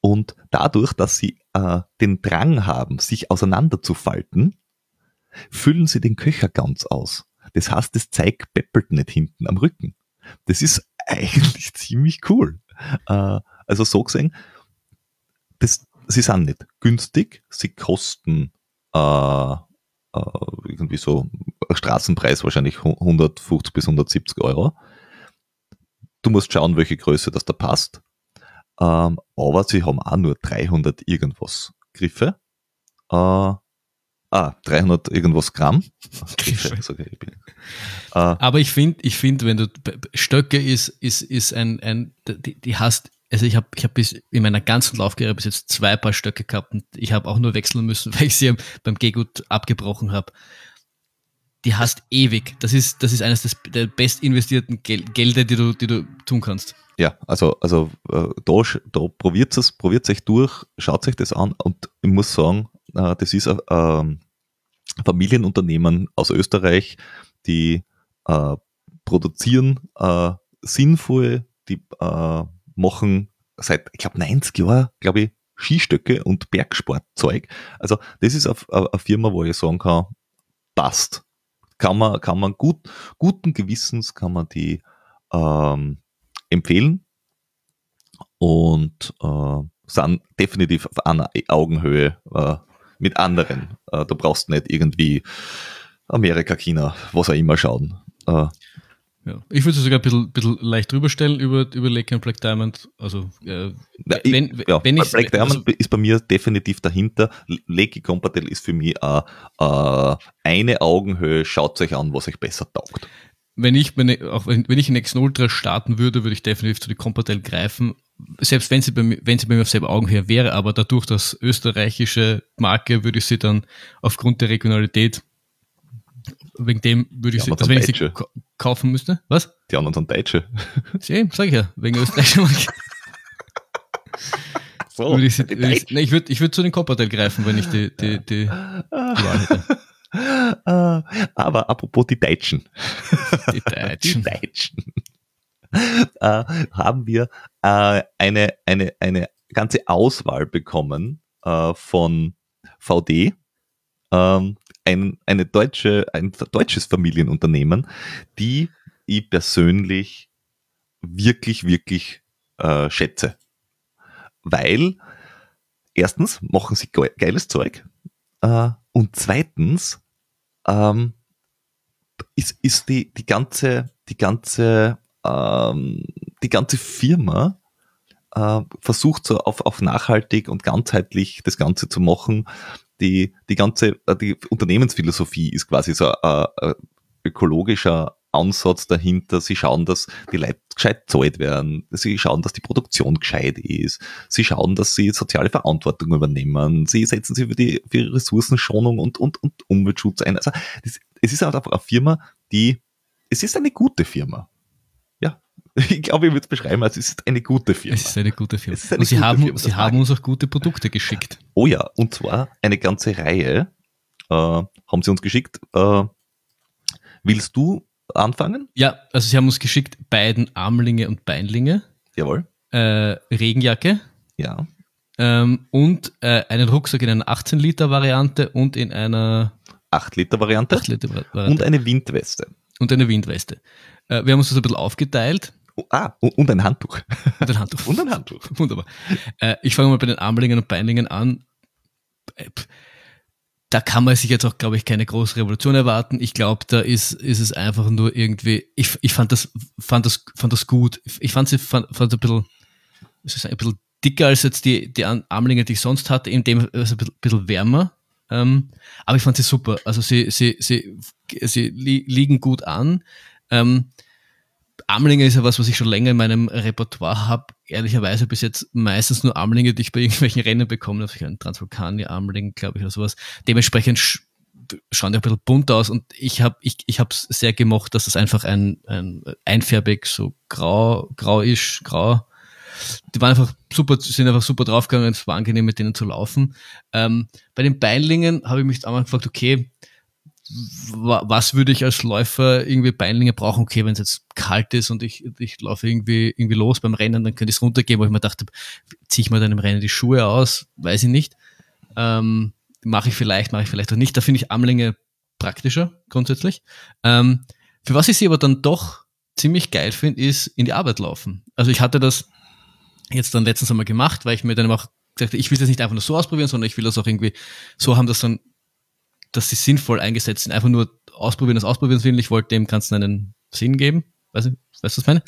und dadurch, dass sie äh, den Drang haben, sich auseinanderzufalten, füllen sie den Köcher ganz aus. Das heißt, das Zeug peppelt nicht hinten am Rücken. Das ist eigentlich ziemlich cool. Äh, also so gesehen, das, sie sind nicht günstig, sie kosten äh, äh, irgendwie so Straßenpreis wahrscheinlich 150 bis 170 Euro. Du musst schauen, welche Größe das da passt. Ähm, aber sie haben auch nur 300 irgendwas Griffe. Äh, Ah, 300 irgendwas Gramm. Okay, ich bin, äh, Aber ich finde, ich finde, wenn du Stöcke ist, ist, ist ein, ein die, die hast, also ich habe ich hab bis in meiner ganzen Laufkarriere bis jetzt zwei Paar Stöcke gehabt und ich habe auch nur wechseln müssen, weil ich sie beim Gehgut abgebrochen habe. Die hast ewig. Das ist, das ist eines des, der best investierten Gel Gelder, die du, die du tun kannst. Ja, also, also äh, da, da probiert es, probiert euch durch, schaut euch das an und ich muss sagen, äh, das ist ein ähm, Familienunternehmen aus Österreich, die äh, produzieren äh, sinnvoll, die äh, machen seit, ich glaube, 90 Jahren, glaube ich, Skistöcke und Bergsportzeug. Also das ist eine Firma, wo ich sagen kann, passt. Kann man, kann man gut, guten Gewissens kann man die ähm, empfehlen und äh, sind definitiv auf einer Augenhöhe äh, mit anderen. Äh, du brauchst nicht irgendwie Amerika, China, was auch immer schauen. Äh, ja. Ich würde es sogar ein bisschen, bisschen leicht drüber stellen über, über Lake and Black Diamond. Also, äh, wenn, ja, wenn ich. Black Diamond also, ist bei mir definitiv dahinter. Lake Compatible ist für mich äh, äh, eine Augenhöhe. Schaut euch an, was euch besser taugt. Wenn ich, meine, auch wenn, wenn ich in Exxon Ultra starten würde, würde ich definitiv zu die Compatible greifen. Selbst wenn sie bei mir, wenn sie bei mir auf selber Augenhöhe wäre, aber dadurch, dass österreichische Marke, würde ich sie dann aufgrund der Regionalität wegen dem würde ich sie, also wenn ich sie kaufen müsste. Was? Die anderen sind Deutsche. Ja, sag ich ja, wegen österreichischer Marke. So, würde ich, sie, würde ich, nee, ich würde ich würd zu den Coppertail greifen, wenn ich die, die, die, die Wahl hätte. Ah, aber apropos die Deutschen. Die Deutschen. Die Deutschen. äh, haben wir äh, eine, eine, eine ganze Auswahl bekommen äh, von VD, ähm, ein, eine deutsche, ein deutsches Familienunternehmen, die ich persönlich wirklich, wirklich äh, schätze. Weil erstens machen sie geiles Zeug äh, und zweitens ähm, ist, ist die, die ganze, die ganze, ähm, die ganze Firma äh, versucht so auf, auf nachhaltig und ganzheitlich das Ganze zu machen die, die ganze, äh, die Unternehmensphilosophie ist quasi so ein, ein ökologischer Ansatz dahinter. Sie schauen, dass die Leute gescheit zahlt werden. Sie schauen, dass die Produktion gescheit ist. Sie schauen, dass sie soziale Verantwortung übernehmen. Sie setzen sich für die, für Ressourcenschonung und, und, und Umweltschutz ein. Also, das, es ist einfach eine Firma, die, es ist eine gute Firma. Ich glaube, ich würde es beschreiben, als es ist eine gute Firma. Es ist eine gute Firma. Eine und Sie, haben, Firma, Sie haben uns auch gute Produkte geschickt. Oh ja, und zwar eine ganze Reihe äh, haben Sie uns geschickt. Äh, willst du anfangen? Ja, also Sie haben uns geschickt beiden Armlinge und Beinlinge. Jawohl. Äh, Regenjacke. Ja. Ähm, und äh, einen Rucksack in einer 18 Liter Variante und in einer 8 Liter Variante. 8 Liter Variante. Und eine Windweste. Und eine Windweste. Äh, wir haben uns das ein bisschen aufgeteilt. Ah, und ein Handtuch. Und ein Handtuch. und ein Handtuch. Wunderbar. Äh, ich fange mal bei den Armlingen und Beinlingen an. Äh, da kann man sich jetzt auch, glaube ich, keine große Revolution erwarten. Ich glaube, da ist, ist es einfach nur irgendwie, ich, ich fand das, fand das, fand das gut. Ich fand sie, fand, fand ein bisschen, ein bisschen dicker als jetzt die, die Armlinge, die ich sonst hatte, in dem, also ein bisschen, bisschen wärmer. Ähm, aber ich fand sie super. Also sie, sie, sie, sie li liegen gut an. Ähm, Armlinge ist ja was, was ich schon länger in meinem Repertoire habe. Ehrlicherweise bis jetzt meistens nur Armlinge, die ich bei irgendwelchen Rennen bekomme. Also ich einen Transvulkanier-Armling, glaube ich, oder sowas. Dementsprechend sch schauen die ein bisschen bunt aus und ich habe ich, ich es sehr gemocht, dass es einfach ein, ein einfärbig so grau, grau ist, grau. Die waren einfach super, sind einfach super draufgegangen, es war angenehm mit denen zu laufen. Ähm, bei den Beinlingen habe ich mich einmal gefragt, okay, was würde ich als Läufer irgendwie Beinlinge brauchen? Okay, wenn es jetzt kalt ist und ich, ich laufe irgendwie, irgendwie los beim Rennen, dann könnte ich es runtergehen, wo ich mir dachte, ziehe ich mal dann im Rennen die Schuhe aus? Weiß ich nicht. Ähm, mache ich vielleicht, mache ich vielleicht auch nicht. Da finde ich Armlinge praktischer, grundsätzlich. Ähm, für was ich sie aber dann doch ziemlich geil finde, ist in die Arbeit laufen. Also ich hatte das jetzt dann letztens einmal gemacht, weil ich mir dann auch gesagt ich will das nicht einfach nur so ausprobieren, sondern ich will das auch irgendwie so haben, dass dann dass sie sinnvoll eingesetzt sind. Einfach nur ausprobieren, das Ausprobieren will. Ich wollte dem Ganzen einen Sinn geben. Weißt du, weißt du, was ich meine?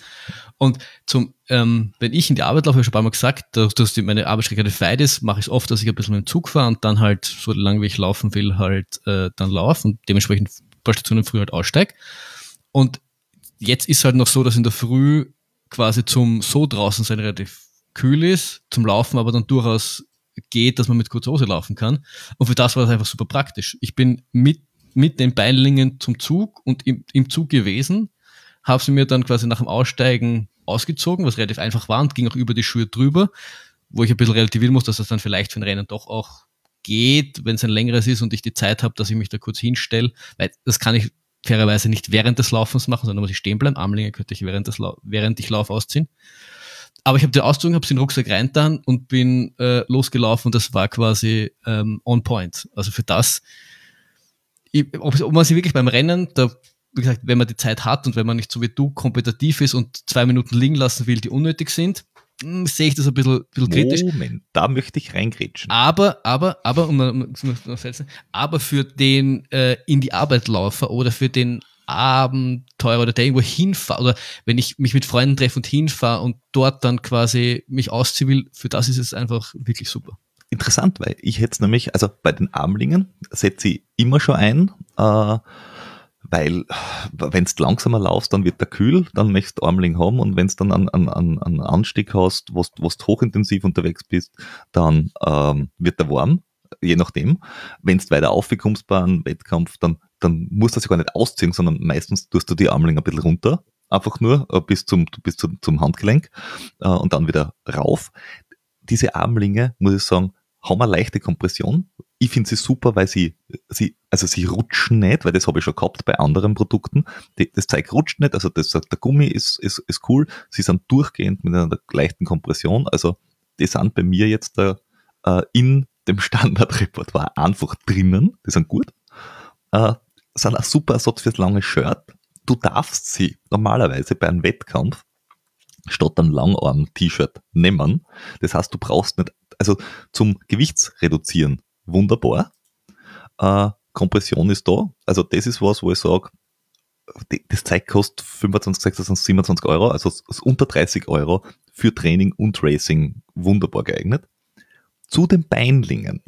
Und zum, ähm, wenn ich in die Arbeit laufe, habe ich schon ein paar Mal gesagt, dass, dass die, meine Arbeitsstrecke weit ist, mache ich es oft, dass ich ein bisschen mit dem Zug fahre und dann halt, so lange wie ich laufen will, halt äh, dann laufe und dementsprechend ein paar Stationen früh halt aussteige. Und jetzt ist halt noch so, dass in der Früh quasi zum so draußen sein relativ kühl ist, zum Laufen aber dann durchaus geht, dass man mit kurzer Hose laufen kann. Und für das war das einfach super praktisch. Ich bin mit, mit den Beinlingen zum Zug und im, im Zug gewesen, habe sie mir dann quasi nach dem Aussteigen ausgezogen, was relativ einfach war und ging auch über die Schuhe drüber, wo ich ein bisschen relativieren muss, dass das dann vielleicht für ein Rennen doch auch geht, wenn es ein längeres ist und ich die Zeit habe, dass ich mich da kurz hinstelle, weil das kann ich fairerweise nicht während des Laufens machen, sondern muss ich stehen bleiben. Armlinge könnte ich während, des während ich laufe ausziehen. Aber ich habe die ausgezogen, habe sie in den Rucksack reintan und bin äh, losgelaufen und das war quasi ähm, on point. Also für das, ich, ob, ob man sie wirklich beim Rennen, da, wie gesagt, wenn man die Zeit hat und wenn man nicht so wie du kompetitiv ist und zwei Minuten liegen lassen will, die unnötig sind, hm, sehe ich das ein bisschen, bisschen kritisch. Moment, da möchte ich reingrätschen. Aber, aber, aber, um, um, um, aber für den äh, in die Arbeit Laufer oder für den Abenteurer oder der irgendwo hinfahrt oder wenn ich mich mit Freunden treffe und hinfahre und dort dann quasi mich ausziehen will, für das ist es einfach wirklich super. Interessant, weil ich hätte nämlich, also bei den Armlingen setze ich immer schon ein, äh, weil wenn du langsamer laufst, dann wird der kühl, dann möchtest du Armling haben und wenn du dann einen, einen, einen Anstieg hast, wo du hochintensiv unterwegs bist, dann ähm, wird der warm, je nachdem. Wenn du weiter aufkommst bei einem Wettkampf, dann, dann musst du das gar nicht ausziehen, sondern meistens tust du die Armling ein bisschen runter, einfach nur äh, bis zum, bis zum, zum Handgelenk äh, und dann wieder rauf. Diese Armlinge, muss ich sagen, haben eine leichte Kompression. Ich finde sie super, weil sie, sie, also sie rutschen nicht, weil das habe ich schon gehabt bei anderen Produkten. Die, das Zeug rutscht nicht, also das, der Gummi ist, ist, ist cool. Sie sind durchgehend mit einer leichten Kompression. Also die sind bei mir jetzt äh, in dem Standardrepertoire einfach drinnen. Die sind gut. Äh, sind ein super Ersatz fürs lange Shirt. Du darfst sie normalerweise bei einem Wettkampf statt einem Langarm-T-Shirt nehmen. Das heißt, du brauchst nicht also zum Gewichtsreduzieren wunderbar. Äh, Kompression ist da. Also das ist was, wo ich sage, das Zeug kostet 25, 26, 27 Euro, also unter 30 Euro für Training und Racing wunderbar geeignet. Zu den Beinlingen.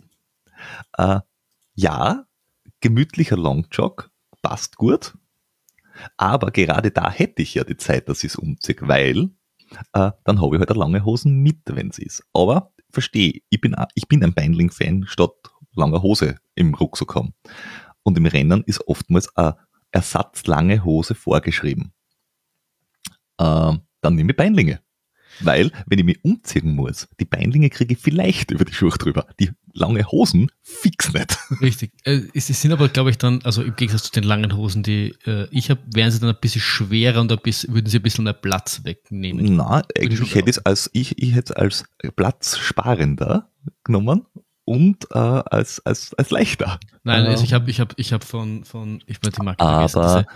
Äh, ja, gemütlicher Longjog passt gut, aber gerade da hätte ich ja die Zeit, dass ich es umziehe, weil äh, dann habe ich halt eine lange Hosen mit, wenn es ist. Aber verstehe, ich bin, ich bin ein Beinling-Fan statt langer Hose im Rucksack haben. Und im Rennen ist oftmals eine ersatzlange Hose vorgeschrieben. Äh, dann nehme ich Beinlinge. Weil, wenn ich mich umziehen muss, die Beinlinge kriege ich vielleicht über die Schuhe drüber. Die lange Hosen fix nicht. Richtig. Äh, sie sind aber, glaube ich, dann, also im Gegensatz zu den langen Hosen, die äh, ich habe, wären sie dann ein bisschen schwerer und ein bisschen, würden sie ein bisschen mehr Platz wegnehmen. Na, eigentlich hätte ich es als, ich, ich hätte es als platzsparender genommen und äh, als, als, als leichter. Nein, also ich habe ich hab, ich hab von, von, ich meine die Marke aber diese,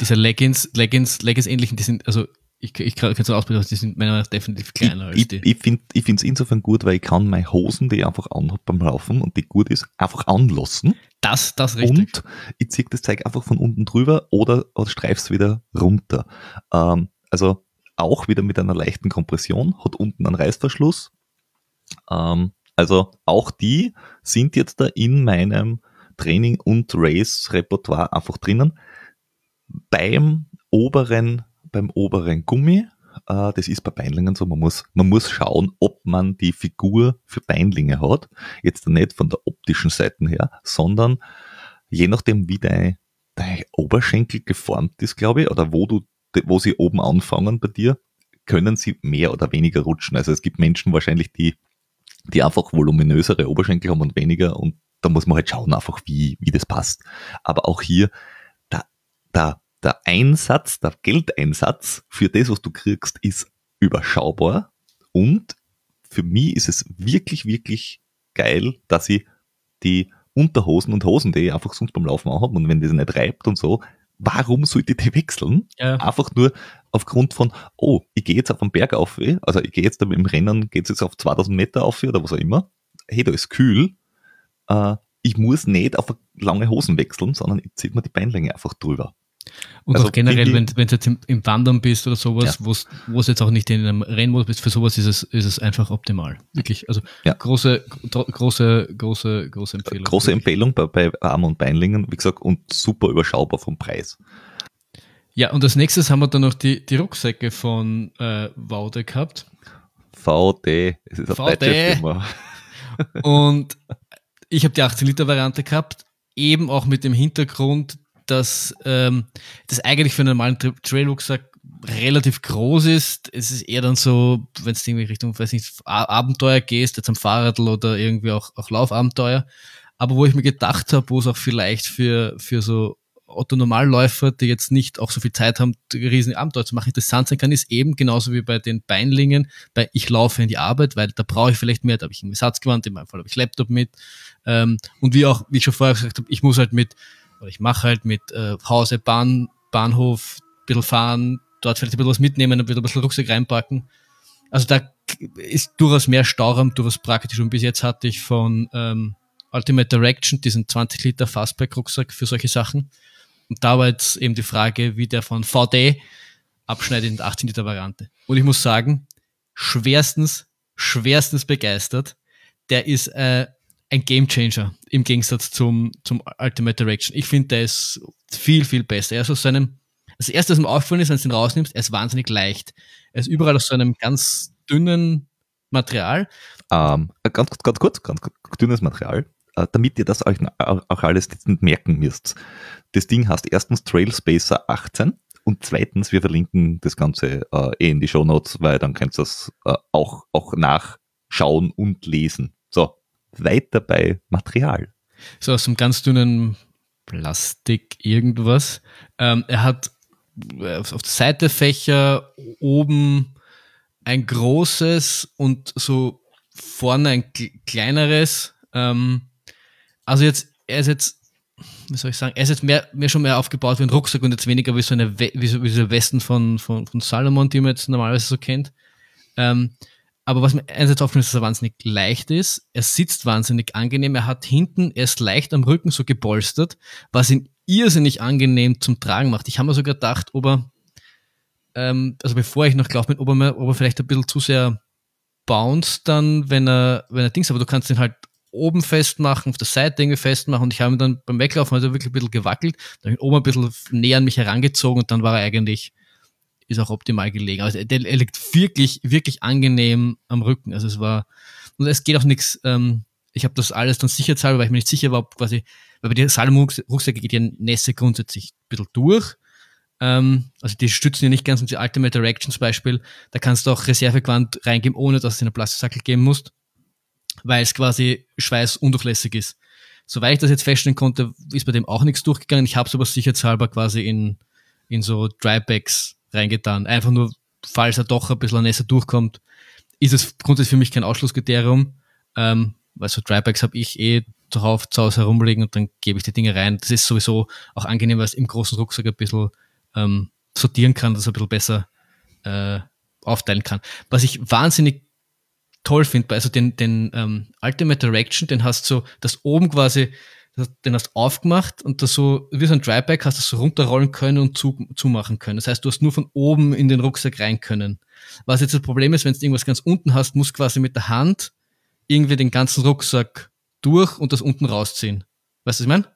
diese Leggings, Leggings, Leggings ähnlichen, die sind, also ich, ich kann es ausprobieren, die sind meiner Meinung nach definitiv kleiner ich, als die. Ich, ich finde ich es insofern gut, weil ich kann meine Hosen, die ich einfach anhabe beim Laufen und die gut ist, einfach anlassen. Das, das richtig. Und ich ziehe das Zeug einfach von unten drüber oder, oder streif's wieder runter. Ähm, also auch wieder mit einer leichten Kompression, hat unten einen Reißverschluss. Ähm, also auch die sind jetzt da in meinem Training- und Race-Repertoire einfach drinnen. Beim oberen beim oberen Gummi. Äh, das ist bei Beinlingen so. Man muss, man muss schauen, ob man die Figur für Beinlinge hat. Jetzt nicht von der optischen Seite her, sondern je nachdem, wie dein, dein Oberschenkel geformt ist, glaube ich, oder wo du, wo sie oben anfangen bei dir, können sie mehr oder weniger rutschen. Also es gibt Menschen wahrscheinlich, die, die einfach voluminösere Oberschenkel haben und weniger und da muss man halt schauen einfach, wie, wie das passt. Aber auch hier, da, da der Einsatz, der Geldeinsatz für das, was du kriegst, ist überschaubar und für mich ist es wirklich, wirklich geil, dass ich die Unterhosen und Hosen, die ich einfach sonst beim Laufen anhabe und wenn das nicht reibt und so, warum sollte ich die wechseln? Ja. Einfach nur aufgrund von, oh, ich gehe jetzt auf den Berg auf, also ich gehe jetzt im Rennen, geht es jetzt auf 2000 Meter auf oder was auch immer, hey, da ist kühl, äh, ich muss nicht auf lange Hosen wechseln, sondern ich ziehe mir die Beinlänge einfach drüber. Und also auch generell, wenn, wenn du jetzt im, im, Wandern bist oder sowas, ja. wo es jetzt auch nicht in einem Rennmodus bist, für sowas ist es, ist es einfach optimal. Wirklich. Also ja. große, große, große, große Empfehlung. Große Empfehlung bei, bei Arm- und Beinlingen, wie gesagt, und super überschaubar vom Preis. Ja, und als nächstes haben wir dann noch die, die Rucksäcke von äh, Waude gehabt. VD, es ist eine VD. Und ich habe die 18-Liter-Variante gehabt, eben auch mit dem Hintergrund, dass ähm, das eigentlich für einen normalen Trail-Rucksack relativ groß ist. Es ist eher dann so, wenn es irgendwie Richtung, weiß nicht, Abenteuer gehst, jetzt am Fahrrad oder irgendwie auch, auch Laufabenteuer. Aber wo ich mir gedacht habe, wo es auch vielleicht für, für so Otto Normalläufer, die jetzt nicht auch so viel Zeit haben, riesen Abenteuer zu machen, interessant sein kann, ist eben genauso wie bei den Beinlingen, bei ich laufe in die Arbeit, weil da brauche ich vielleicht mehr, da habe ich ein Ersatzgewand, in meinem Fall habe ich Laptop mit. Ähm, und wie auch, wie ich schon vorher gesagt habe, ich muss halt mit, oder ich mache halt mit äh, Hause, Bahn, Bahnhof, ein bisschen fahren, dort vielleicht ein bisschen was mitnehmen, ein bisschen Rucksack reinpacken. Also da ist durchaus mehr Stauraum, durchaus praktisch. Und bis jetzt hatte ich von ähm, Ultimate Direction diesen 20 Liter Fastback-Rucksack für solche Sachen. Und da war jetzt eben die Frage, wie der von VD abschneidet in der 18 Liter Variante. Und ich muss sagen, schwerstens, schwerstens begeistert. Der ist äh, ein Gamechanger im Gegensatz zum, zum Ultimate Direction. Ich finde, der ist viel, viel besser. Er ist aus seinem, das erste, was mir aufgefallen ist, wenn du ihn rausnimmst, er ist wahnsinnig leicht. Er ist überall aus so einem ganz dünnen Material. Ähm, ganz, ganz kurz, ganz, dünnes Material. Äh, damit ihr das euch auch alles nicht merken müsst. Das Ding heißt erstens Trailspacer 18 und zweitens, wir verlinken das Ganze äh, eh in die Show Notes, weil dann könnt ihr das äh, auch, auch nachschauen und lesen. So, weiter bei Material. So aus einem ganz dünnen Plastik irgendwas. Ähm, er hat äh, auf der Seite Fächer, oben ein großes und so vorne ein kleineres. Ähm, also jetzt, er ist jetzt, wie soll ich sagen, er ist jetzt mehr, mehr schon mehr aufgebaut wie ein Rucksack und jetzt weniger wie so eine, wie so, wie so Westen von, von, von Salomon, die man jetzt normalerweise so kennt. Ähm, aber was mir einerseits aufgefallen ist, dass er wahnsinnig leicht ist. Er sitzt wahnsinnig angenehm. Er hat hinten, er ist leicht am Rücken so gepolstert, was ihn irrsinnig angenehm zum Tragen macht. Ich habe mir sogar gedacht, ob er, ähm, also bevor ich noch glaube bin, ob er, ob er vielleicht ein bisschen zu sehr bounced dann, wenn er, wenn er Dings, aber du kannst ihn halt oben festmachen, auf der Seite irgendwie festmachen und ich habe ihn dann beim Weglaufen also wirklich ein bisschen gewackelt, dann oben ein bisschen näher an mich herangezogen und dann war er eigentlich, ist auch optimal gelegen. Also der, er liegt wirklich, wirklich angenehm am Rücken. Also es war, und es geht auch nichts, ähm, ich habe das alles dann sicherheitshalber, weil ich mir nicht sicher war, quasi, weil bei den Salomon-Rucksäcke geht ja Nässe grundsätzlich ein bisschen durch. Ähm, also die stützen ja nicht ganz, und die Ultimate Directions Beispiel, da kannst du auch Reservegewand reingeben, ohne dass du in einen Plastiksackel geben musst weil es quasi schweißundurchlässig ist. Soweit ich das jetzt feststellen konnte, ist bei dem auch nichts durchgegangen. Ich habe es aber sicherheitshalber quasi in, in so Drybags reingetan. Einfach nur, falls er doch ein bisschen Nässe durchkommt, ist es grundsätzlich für mich kein Ausschlusskriterium. Ähm, weil so Drybags habe ich eh drauf zu Hause herumlegen und dann gebe ich die Dinge rein. Das ist sowieso auch angenehm, weil es im großen Rucksack ein bisschen ähm, sortieren kann, dass ein bisschen besser äh, aufteilen kann. Was ich wahnsinnig toll finde, also den, den ähm, Ultimate Direction, den hast du so, das oben quasi, den hast du aufgemacht und das so, wie so ein Dryback hast du so runterrollen können und zu, zumachen können. Das heißt, du hast nur von oben in den Rucksack rein können. Was jetzt das Problem ist, wenn du irgendwas ganz unten hast, musst quasi mit der Hand irgendwie den ganzen Rucksack durch und das unten rausziehen. Weißt du, was ich meine?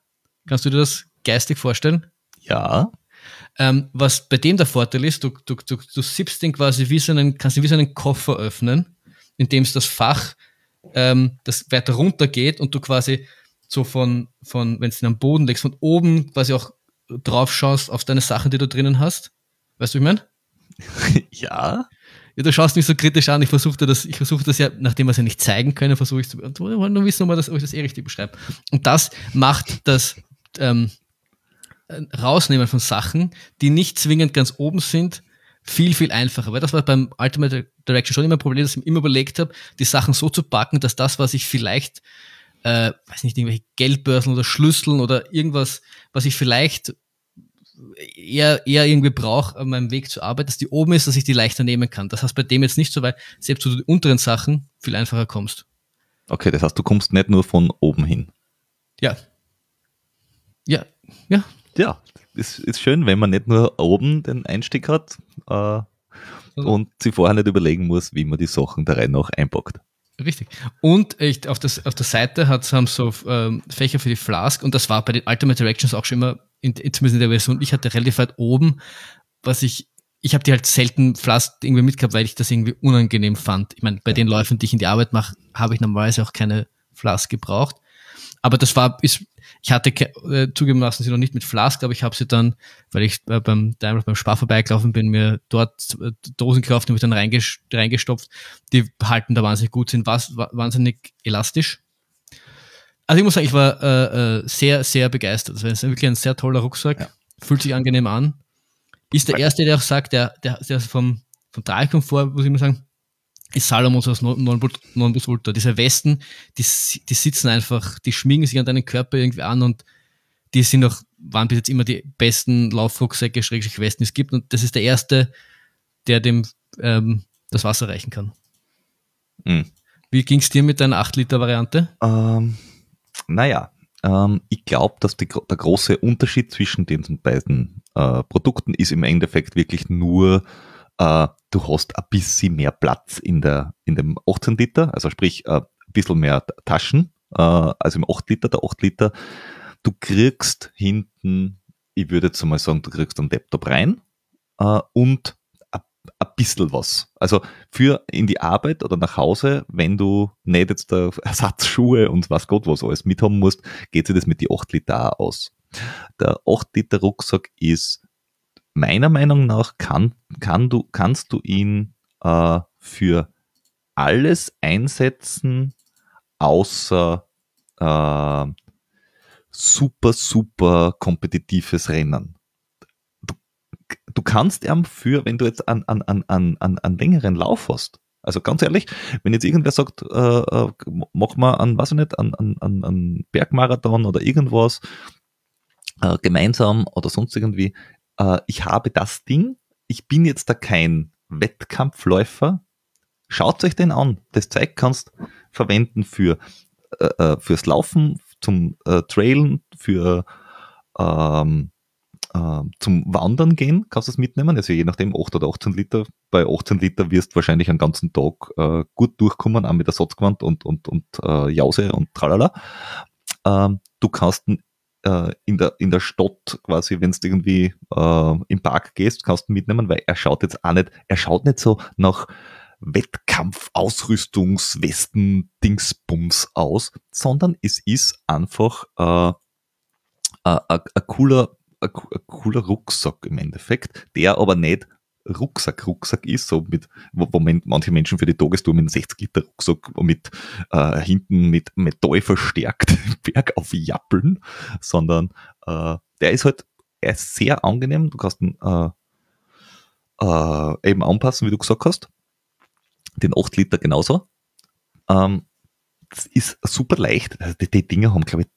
Kannst du dir das geistig vorstellen? Ja. Ähm, was bei dem der Vorteil ist, du, du, du, du sippst den quasi wie so einen, kannst du wie so einen Koffer öffnen indem es das Fach, ähm, das weiter runter geht und du quasi so von, von wenn du ihn am Boden legst, von oben quasi auch drauf schaust auf deine Sachen, die du drinnen hast. Weißt du, wie ich meine? ja. Ja, du schaust mich so kritisch an. Ich versuchte das, ich versuche das ja, nachdem wir es ja nicht zeigen können, versuche ich zu, und wollen nur wissen, ob, das, ob ich das eh richtig beschreibe. Und das macht das ähm, Rausnehmen von Sachen, die nicht zwingend ganz oben sind, viel, viel einfacher. Weil das war beim Ultimate Direction schon immer ein Problem, dass ich mir immer überlegt habe, die Sachen so zu packen, dass das, was ich vielleicht, äh, weiß nicht, irgendwelche Geldbörsen oder Schlüsseln oder irgendwas, was ich vielleicht eher, eher irgendwie brauche an meinem Weg zur Arbeit, dass die oben ist, dass ich die leichter nehmen kann. Das heißt bei dem jetzt nicht so, weil selbst zu den unteren Sachen viel einfacher kommst. Okay, das heißt, du kommst nicht nur von oben hin. Ja. Ja, ja. Ja, ist, ist schön, wenn man nicht nur oben den Einstieg hat äh, und sich vorher nicht überlegen muss, wie man die Sachen da rein noch einpackt. Richtig. Und ich, auf, das, auf der Seite hat, haben so ähm, Fächer für die Flask und das war bei den Ultimate Directions auch schon immer, in, zumindest in der Version, ich hatte relativ weit oben, was ich, ich habe die halt selten Flask irgendwie mitgehabt, weil ich das irgendwie unangenehm fand. Ich meine, bei den Läufen, die ich in die Arbeit mache, habe ich normalerweise auch keine Flask gebraucht. Aber das war, ist, ich hatte äh, zugeben lassen sie noch nicht mit Flask, aber ich habe sie dann, weil ich äh, beim Daimler beim Spar vorbeigelaufen bin, mir dort äh, Dosen gekauft und mich dann reingestopft. Die halten da wahnsinnig gut, sind was, wahnsinnig elastisch. Also ich muss sagen, ich war äh, äh sehr, sehr begeistert. Das ist wirklich ein sehr toller Rucksack. Ja. Fühlt sich angenehm an. Ist der Erste, der auch sagt, der, der, der vom, vom Tragkomfort, muss ich mal sagen, ist Salomon aus Nonplus Ultra. Diese Westen, die, die sitzen einfach, die schmiegen sich an deinen Körper irgendwie an und die sind auch, waren bis jetzt immer die besten Laufrucksäcke, Schrägstrich Westen, die es gibt. Und das ist der erste, der dem ähm, das Wasser reichen kann. Mhm. Wie ging es dir mit deiner 8-Liter-Variante? Ähm, naja, ähm, ich glaube, dass die, der große Unterschied zwischen den beiden äh, Produkten ist im Endeffekt wirklich nur, äh, du hast ein bisschen mehr Platz in, der, in dem 18 Liter, also sprich äh, ein bisschen mehr Taschen, äh, also im 8 Liter, der 8 Liter. Du kriegst hinten, ich würde jetzt mal sagen, du kriegst einen Laptop rein äh, und ein bisschen was. Also für in die Arbeit oder nach Hause, wenn du nicht jetzt der Ersatzschuhe und was Gott was alles mithaben musst, geht sich das mit die 8 Liter auch aus. Der 8 Liter Rucksack ist meiner Meinung nach kann, kann du, kannst du ihn äh, für alles einsetzen, außer äh, super, super kompetitives Rennen. Du kannst ihm für, wenn du jetzt an, an, an, an, an längeren Lauf hast, also ganz ehrlich, wenn jetzt irgendwer sagt, äh, äh, mach mal an, was ich nicht, an, an, an Bergmarathon oder irgendwas äh, gemeinsam oder sonst irgendwie, äh, ich habe das Ding, ich bin jetzt da kein Wettkampfläufer, schaut euch den an. Das Zeug kannst verwenden für äh, äh fürs Laufen, zum äh, Trailen, für ähm, äh, zum Wandern gehen, kannst du es mitnehmen. Also je nachdem 8 oder 18 Liter. Bei 18 Liter wirst du wahrscheinlich einen ganzen Tag äh, gut durchkommen, auch mit Ersatzgewand und, und, und äh, Jause und tralala. Ähm, du kannst äh, in, der, in der Stadt quasi, wenn du irgendwie äh, im Park gehst, kannst du mitnehmen, weil er schaut jetzt auch nicht, er schaut nicht so nach Wettkampf, Ausrüstungswesten, Dingsbums aus, sondern es ist einfach äh, ein cooler ein, cooler Rucksack im Endeffekt, der aber nicht Rucksack, Rucksack ist, so mit, wo, wo manche Menschen für die Tagestour mit einem 60 Liter Rucksack mit äh, hinten mit Metall verstärkt Berg auf Jappeln, sondern äh, der ist halt, er ist sehr angenehm, du kannst ihn äh, äh, eben anpassen, wie du gesagt hast. Den 8 Liter genauso. Ähm, das ist super leicht. Also die, die Dinger haben, glaube ich,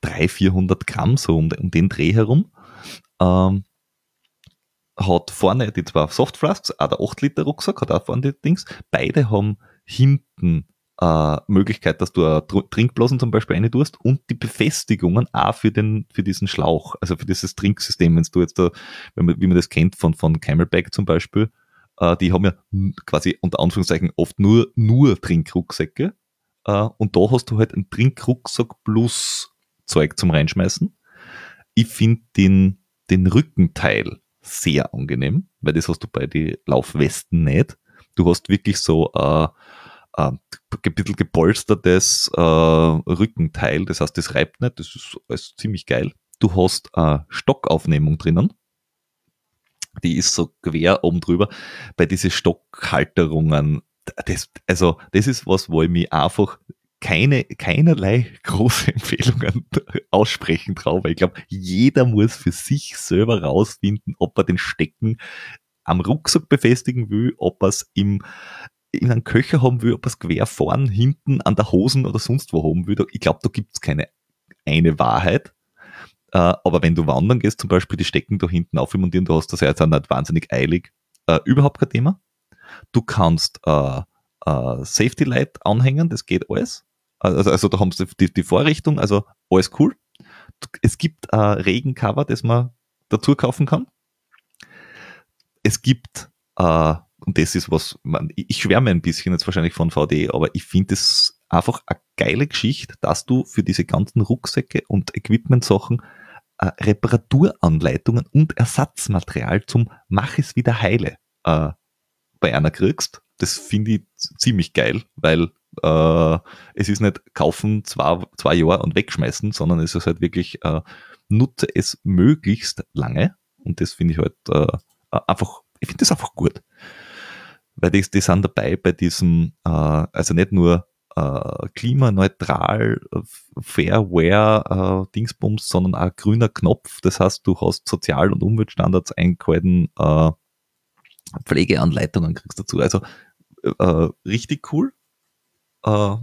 300, 400 Gramm, so um, um den Dreh herum. Ähm, hat vorne die zwei Softflasks, auch der 8 Liter Rucksack hat auch vorne die Dings. Beide haben hinten äh, Möglichkeit, dass du Trinkblasen zum Beispiel eine tust und die Befestigungen auch für den, für diesen Schlauch, also für dieses Trinksystem, wenn du jetzt da, wenn man, wie man das kennt von, von Camelback zum Beispiel, äh, die haben ja quasi unter Anführungszeichen oft nur, nur Trinkrucksäcke, äh, und da hast du halt einen Trinkrucksack plus Zeug zum Reinschmeißen. Ich finde den, den Rückenteil sehr angenehm, weil das hast du bei den Laufwesten nicht. Du hast wirklich so äh, äh, ein bisschen gepolstertes äh, Rückenteil, das heißt, das reibt nicht, das ist, ist ziemlich geil. Du hast äh, Stockaufnehmung drinnen, die ist so quer oben drüber. Bei diesen Stockhalterungen, das, also das ist was, wo ich mich einfach keine, keinerlei große Empfehlungen aussprechen traue, ich glaube, jeder muss für sich selber rausfinden, ob er den Stecken am Rucksack befestigen will, ob er es in einen Köcher haben will, ob er es quer vorn, hinten, an der Hosen oder sonst wo haben will. Ich glaube, da gibt es keine eine Wahrheit. Äh, aber wenn du wandern gehst, zum Beispiel die Stecken da hinten aufmontieren, du hast das ja jetzt auch nicht wahnsinnig eilig, äh, überhaupt kein Thema. Du kannst äh, Safety Light anhängen, das geht alles. Also, also da haben sie die, die Vorrichtung, also alles cool. Es gibt ein Regencover, das man dazu kaufen kann. Es gibt, äh, und das ist was, man, ich schwärme ein bisschen jetzt wahrscheinlich von VD, aber ich finde es einfach eine geile Geschichte, dass du für diese ganzen Rucksäcke und Equipment-Sachen äh, Reparaturanleitungen und Ersatzmaterial zum Mach es wieder heile äh, bei einer kriegst. Das finde ich ziemlich geil, weil äh, es ist nicht kaufen zwei, zwei Jahre und wegschmeißen, sondern es ist halt wirklich, äh, nutze es möglichst lange. Und das finde ich halt äh, einfach, ich finde das einfach gut. Weil die, die sind dabei bei diesem, äh, also nicht nur äh, klimaneutral, äh, Fairware, äh, Dingsbums, sondern auch grüner Knopf. Das heißt, du hast Sozial- und Umweltstandards eingehalten, äh, Pflegeanleitungen kriegst dazu. Also äh, richtig cool. Äh,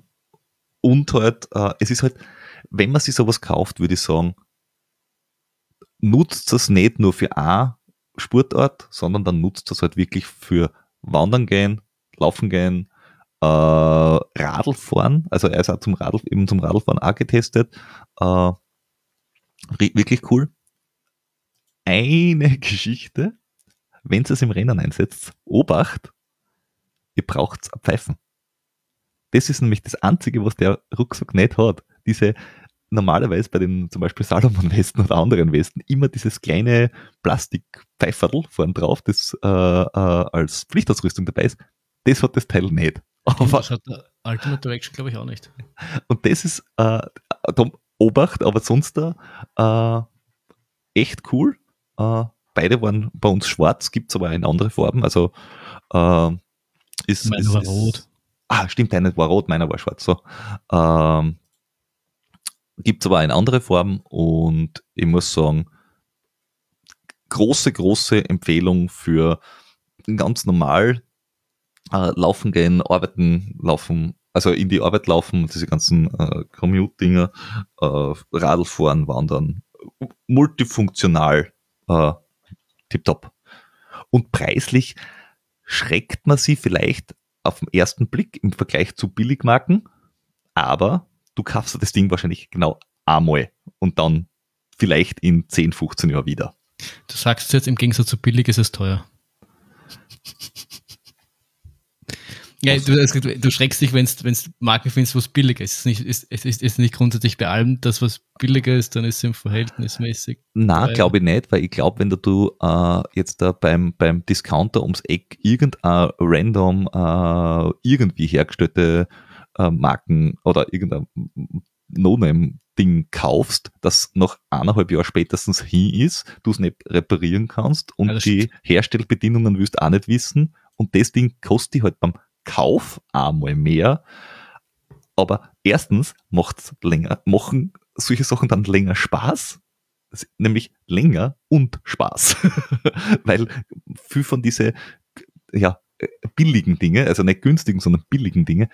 und halt, äh, es ist halt, wenn man sich sowas kauft, würde ich sagen, nutzt es nicht nur für ein Sportart, sondern dann nutzt es halt wirklich für Wandern gehen, Laufen gehen, äh, Radlfahren. Also er ist auch zum Radl, eben zum Radlfahren auch getestet. Äh, wirklich cool. Eine Geschichte, wenn es im Rennen einsetzt, Obacht, ihr braucht Pfeifen. Das ist nämlich das Einzige, was der Rucksack nicht hat. Diese normalerweise bei den zum Beispiel Salomon-Westen oder anderen Westen immer dieses kleine Plastikpfeiferl vorn drauf, das äh, äh, als Pflichtausrüstung dabei ist. Das hat das Teil nicht. Aber das hat der Ultimate Direction, glaube ich, auch nicht. Und das ist äh, Obacht, aber sonst da äh, echt cool. Äh, beide waren bei uns schwarz, gibt es aber in andere Farben. Also äh, ist. Meiner war rot. Ah, stimmt, deine war rot, meiner war schwarz. So. Ähm, gibt es aber in andere Farben und ich muss sagen, große, große Empfehlung für ganz normal äh, laufen gehen, arbeiten, laufen, also in die Arbeit laufen, diese ganzen äh, Commute-Dinger, äh, Radl fahren, wandern, multifunktional, äh, tipptopp. Und preislich schreckt man sie vielleicht auf den ersten Blick im Vergleich zu Billigmarken, aber du kaufst das Ding wahrscheinlich genau einmal und dann vielleicht in 10, 15 Jahren wieder. Du sagst jetzt im Gegensatz zu billig ist es teuer. Ja, du, du, schreckst dich, wenn du Marken findest, was billiger ist. Es ist, nicht, ist, ist, ist nicht grundsätzlich bei allem, dass was billiger ist, dann ist es im verhältnismäßig. Na, glaube ich nicht, weil ich glaube, wenn du äh, jetzt da beim, beim Discounter ums Eck irgendein random äh, irgendwie hergestellte äh, Marken oder irgendein No-Name-Ding kaufst, das noch eineinhalb Jahre spätestens hin ist, du es nicht reparieren kannst und ja, die stimmt. Herstellbedingungen willst auch nicht wissen und das Ding kostet dich halt beim Kauf einmal mehr. Aber erstens macht's länger, machen solche Sachen dann länger Spaß, nämlich länger und Spaß. Weil viel von diese ja, billigen Dinge, also nicht günstigen, sondern billigen Dinge,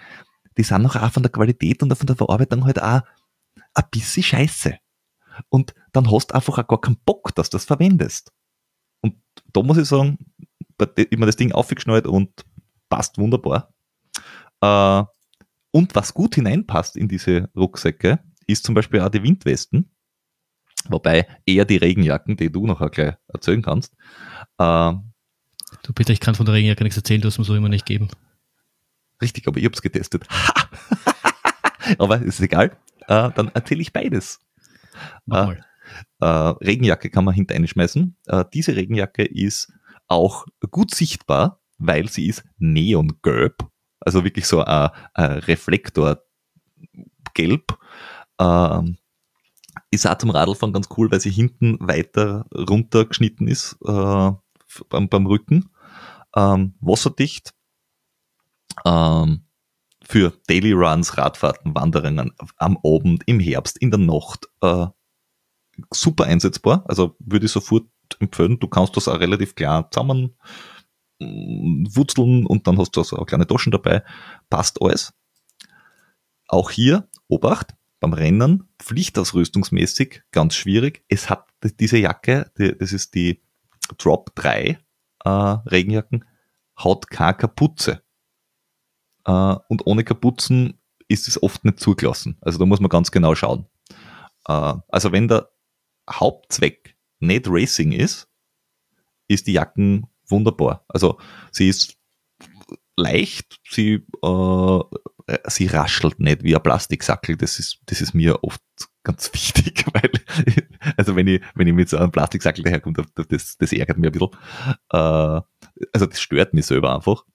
die sind auch, auch von der Qualität und von der Verarbeitung halt auch ein bisschen scheiße. Und dann hast du einfach auch gar keinen Bock, dass du das verwendest. Und da muss ich sagen, immer das Ding aufgeschnallt und passt wunderbar. Äh, und was gut hineinpasst in diese Rucksäcke, ist zum Beispiel auch die Windwesten. Wobei eher die Regenjacken, die du noch gleich erzählen kannst. Äh, du bitte, ich kann von der Regenjacke nichts erzählen, du hast mir so immer nicht geben. Richtig, aber ich habe es getestet. aber ist egal. Äh, dann erzähle ich beides. Äh, äh, Regenjacke kann man hinter einschmeißen. Äh, diese Regenjacke ist auch gut sichtbar weil sie ist neongelb, also wirklich so ein, ein Reflektorgelb. Ähm, ist auch zum Radlfahren ganz cool, weil sie hinten weiter runtergeschnitten ist äh, beim, beim, Rücken. Ähm, wasserdicht. Ähm, für Daily Runs, Radfahrten, Wanderungen am Abend, im Herbst, in der Nacht. Äh, super einsetzbar. Also würde ich sofort empfehlen. Du kannst das auch relativ klar zusammen Wurzeln und dann hast du so eine kleine Taschen dabei. Passt alles. Auch hier, Obacht, beim Rennen, pflichtausrüstungsmäßig, ganz schwierig. Es hat diese Jacke, die, das ist die Drop 3 äh, Regenjacken, hat keine Kapuze. Äh, und ohne Kapuzen ist es oft nicht zugelassen. Also da muss man ganz genau schauen. Äh, also wenn der Hauptzweck nicht Racing ist, ist die Jacken wunderbar. Also sie ist leicht, sie, äh, sie raschelt nicht wie ein Plastiksackel. Das ist, das ist mir oft ganz wichtig, weil, also wenn ich, wenn ich mit so einem Plastiksackel daherkomme, das, das ärgert mich ein bisschen. Äh, also das stört mich selber einfach.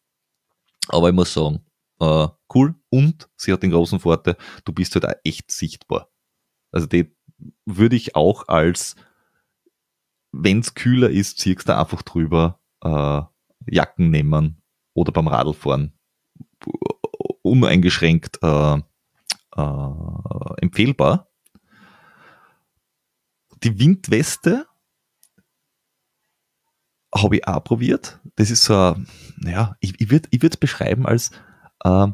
Aber ich muss sagen, äh, cool. Und sie hat den großen Vorteil, du bist halt auch echt sichtbar. Also die würde ich auch als, wenn es kühler ist, ziehst du einfach drüber äh, Jacken nehmen oder beim Radlfahren uneingeschränkt äh, äh, empfehlbar. Die Windweste habe ich auch probiert. Das ist so, naja, ich, ich würde es beschreiben als äh,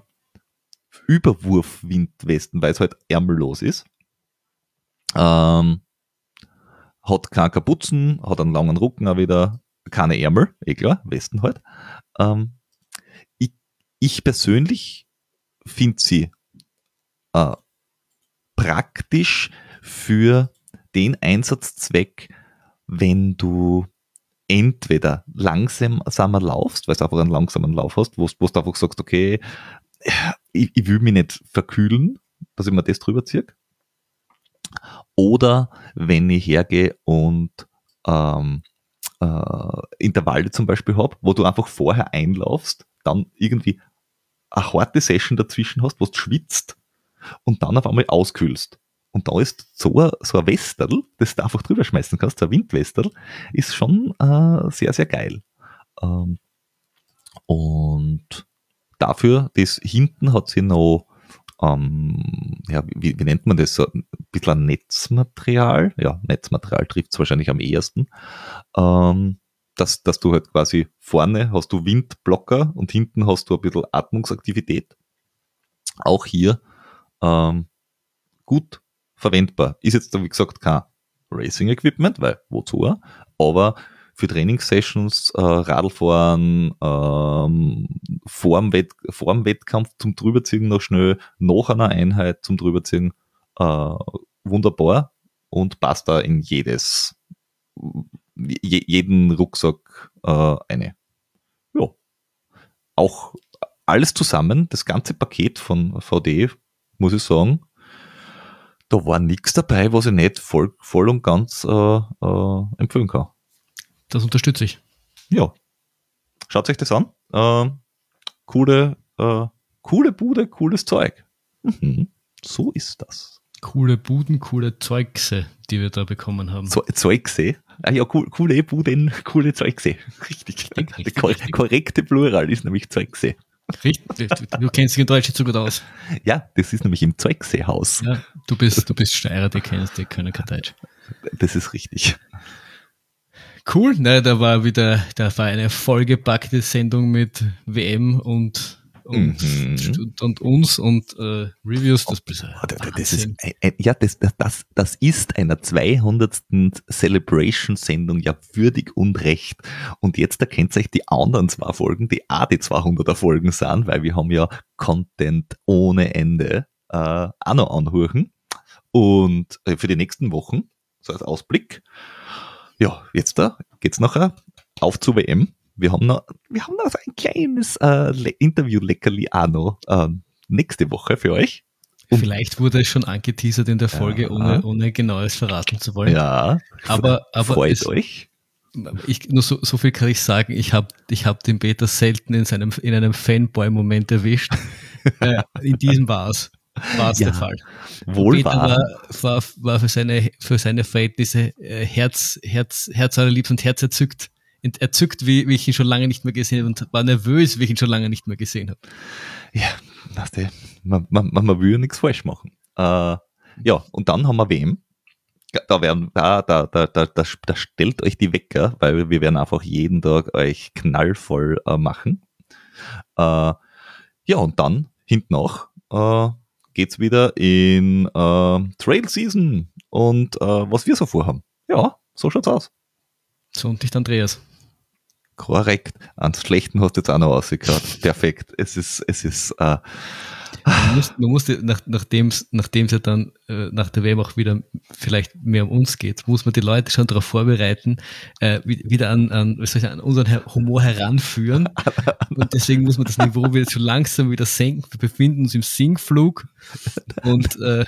Überwurf-Windwesten, weil es halt ärmellos ist. Ähm, hat keine Kapuzen, hat einen langen Rücken auch wieder, keine Ärmel, eh klar, Westen halt. Ähm, ich, ich persönlich finde sie äh, praktisch für den Einsatzzweck, wenn du entweder langsamer laufst, weil du einfach einen langsamen Lauf hast, wo, du einfach sagst, okay, ich, ich will mich nicht verkühlen, dass ich mir das drüber ziehe. Oder wenn ich hergehe und ähm, äh, Intervalle zum Beispiel habe, wo du einfach vorher einlaufst, dann irgendwie eine harte Session dazwischen hast, wo du schwitzt und dann auf einmal auskühlst. Und da ist so ein, so ein Westerl, das du einfach drüber schmeißen kannst, so ein Windwesterl, ist schon äh, sehr, sehr geil. Ähm, und dafür, das hinten hat sie noch, ähm, ja, wie, wie, nennt man das, so ein bisschen Netzmaterial, ja, Netzmaterial trifft es wahrscheinlich am ehesten, ähm, dass, dass du halt quasi vorne hast du Windblocker und hinten hast du ein bisschen Atmungsaktivität. Auch hier ähm, gut verwendbar. Ist jetzt, wie gesagt, kein Racing-Equipment, weil wozu? Aber für Trainingssessions, äh, Radlfahren, ähm, vor, dem Wett vor dem Wettkampf zum Drüberziehen noch schnell, nach einer Einheit zum Drüberziehen, äh, wunderbar und passt da in jedes, je, jeden Rucksack äh, eine. Ja. Auch alles zusammen, das ganze Paket von VD, muss ich sagen, da war nichts dabei, was ich nicht voll, voll und ganz äh, äh, empfehlen kann. Das unterstütze ich. Ja. Schaut euch das an. Äh, coole, äh, coole Bude, cooles Zeug. Mhm. So ist das. Coole Buden, coole Zeugse, die wir da bekommen haben. So, Zeugse? Ah ja, cool, coole Buden, coole Zeugse. Richtig. richtig, richtig Der richtig. korrekte Plural ist nämlich Zeugse. Richtig, du kennst dich in Deutsch zu gut aus. Ja, das ist nämlich im Zeugseehaus. Ja, du bist, du bist Steirer, die kennst, die können kein Deutsch. Das ist richtig. Cool, ne, da war wieder, da war eine vollgepackte Sendung mit WM und und, mhm. und, uns und äh, Reviews. Das, oh, das ist, ja, das, das, das ist einer 200. Celebration-Sendung ja würdig und recht. Und jetzt erkennt euch die anderen zwei Folgen, die auch die 200er Folgen sind, weil wir haben ja Content ohne Ende äh, auch noch anhören. Und äh, für die nächsten Wochen, so als Ausblick, ja, jetzt da geht's nachher auf zur WM wir haben noch, wir haben noch ein kleines äh, Interview-Leckerli auch noch äh, nächste Woche für euch. Und Vielleicht wurde es schon angeteasert in der Folge, ja. ohne, ohne genaues verraten zu wollen. Ja, aber, aber freut es, euch. Ich, nur so, so viel kann ich sagen, ich habe ich hab den Peter selten in, seinem, in einem Fanboy-Moment erwischt. äh, in diesem war es. War es ja, der Fall. Wohl Peter war, war, war für seine, für seine Verhältnisse äh, Herz, Herz, Herz allerliebst und Herz erzückt erzückt, wie, wie ich ihn schon lange nicht mehr gesehen habe und war nervös, wie ich ihn schon lange nicht mehr gesehen habe. Ja, weißt du, man, man, man will ja nichts falsch machen. Äh, ja, und dann haben wir wem? Da werden, da, da, da, da, da, da stellt euch die Wecker, weil wir werden einfach jeden Tag euch knallvoll äh, machen. Äh, ja, und dann hinten auch äh, geht's wieder in äh, Trail Season und äh, was wir so vorhaben. Ja, so schaut's aus. So und dich, Andreas. Korrekt. Ans Schlechten hast du jetzt auch noch rausgekriegt. Perfekt. Es ist, es ist, äh, man muss, man muss nach, nachdem es ja dann äh, nach der WM auch wieder vielleicht mehr um uns geht, muss man die Leute schon darauf vorbereiten, äh, wieder an, an, was soll ich sagen, an unseren Humor heranführen. und deswegen muss man das Niveau wieder so langsam wieder senken. Wir befinden uns im Sinkflug und äh,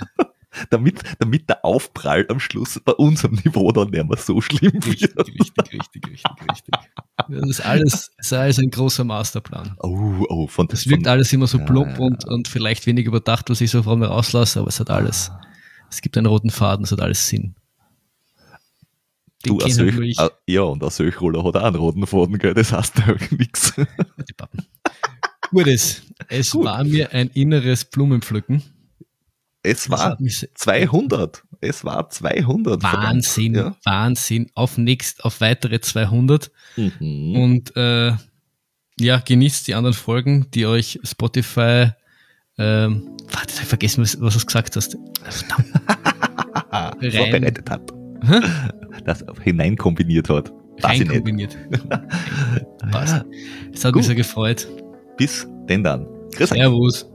damit, damit der Aufprall am Schluss bei unserem Niveau dann nicht mehr so schlimm wird. Richtig, richtig, richtig, richtig, richtig. Das ist alles, das ist alles ein großer Masterplan. Oh, oh, von Das wirkt von, alles immer so plump ja, und, und vielleicht wenig überdacht, was ich so vor mir rauslasse, aber es hat alles. Es gibt einen roten Faden, es hat alles Sinn. Den du, solch, uh, ja, und der Söchroller hat auch einen roten Faden, gell? das heißt ja nichts. Gutes. Es Gut. war mir ein inneres Blumenpflücken. Es war hat mich se- 200. Es war 200. Wahnsinn, verdammt. Wahnsinn. Auf nächst, auf weitere 200. Ja. Mhm. Und äh, ja, genießt die anderen Folgen, die euch Spotify. Ähm, warte, ich vergessen, was, was du gesagt hast. Rein- Vorbereitet hat. Hä? Das hineinkombiniert hat. Weiß ich Rein nicht. kombiniert. Passt. Es hat mich Gut. sehr gefreut. Bis denn dann. Grüß. Servus.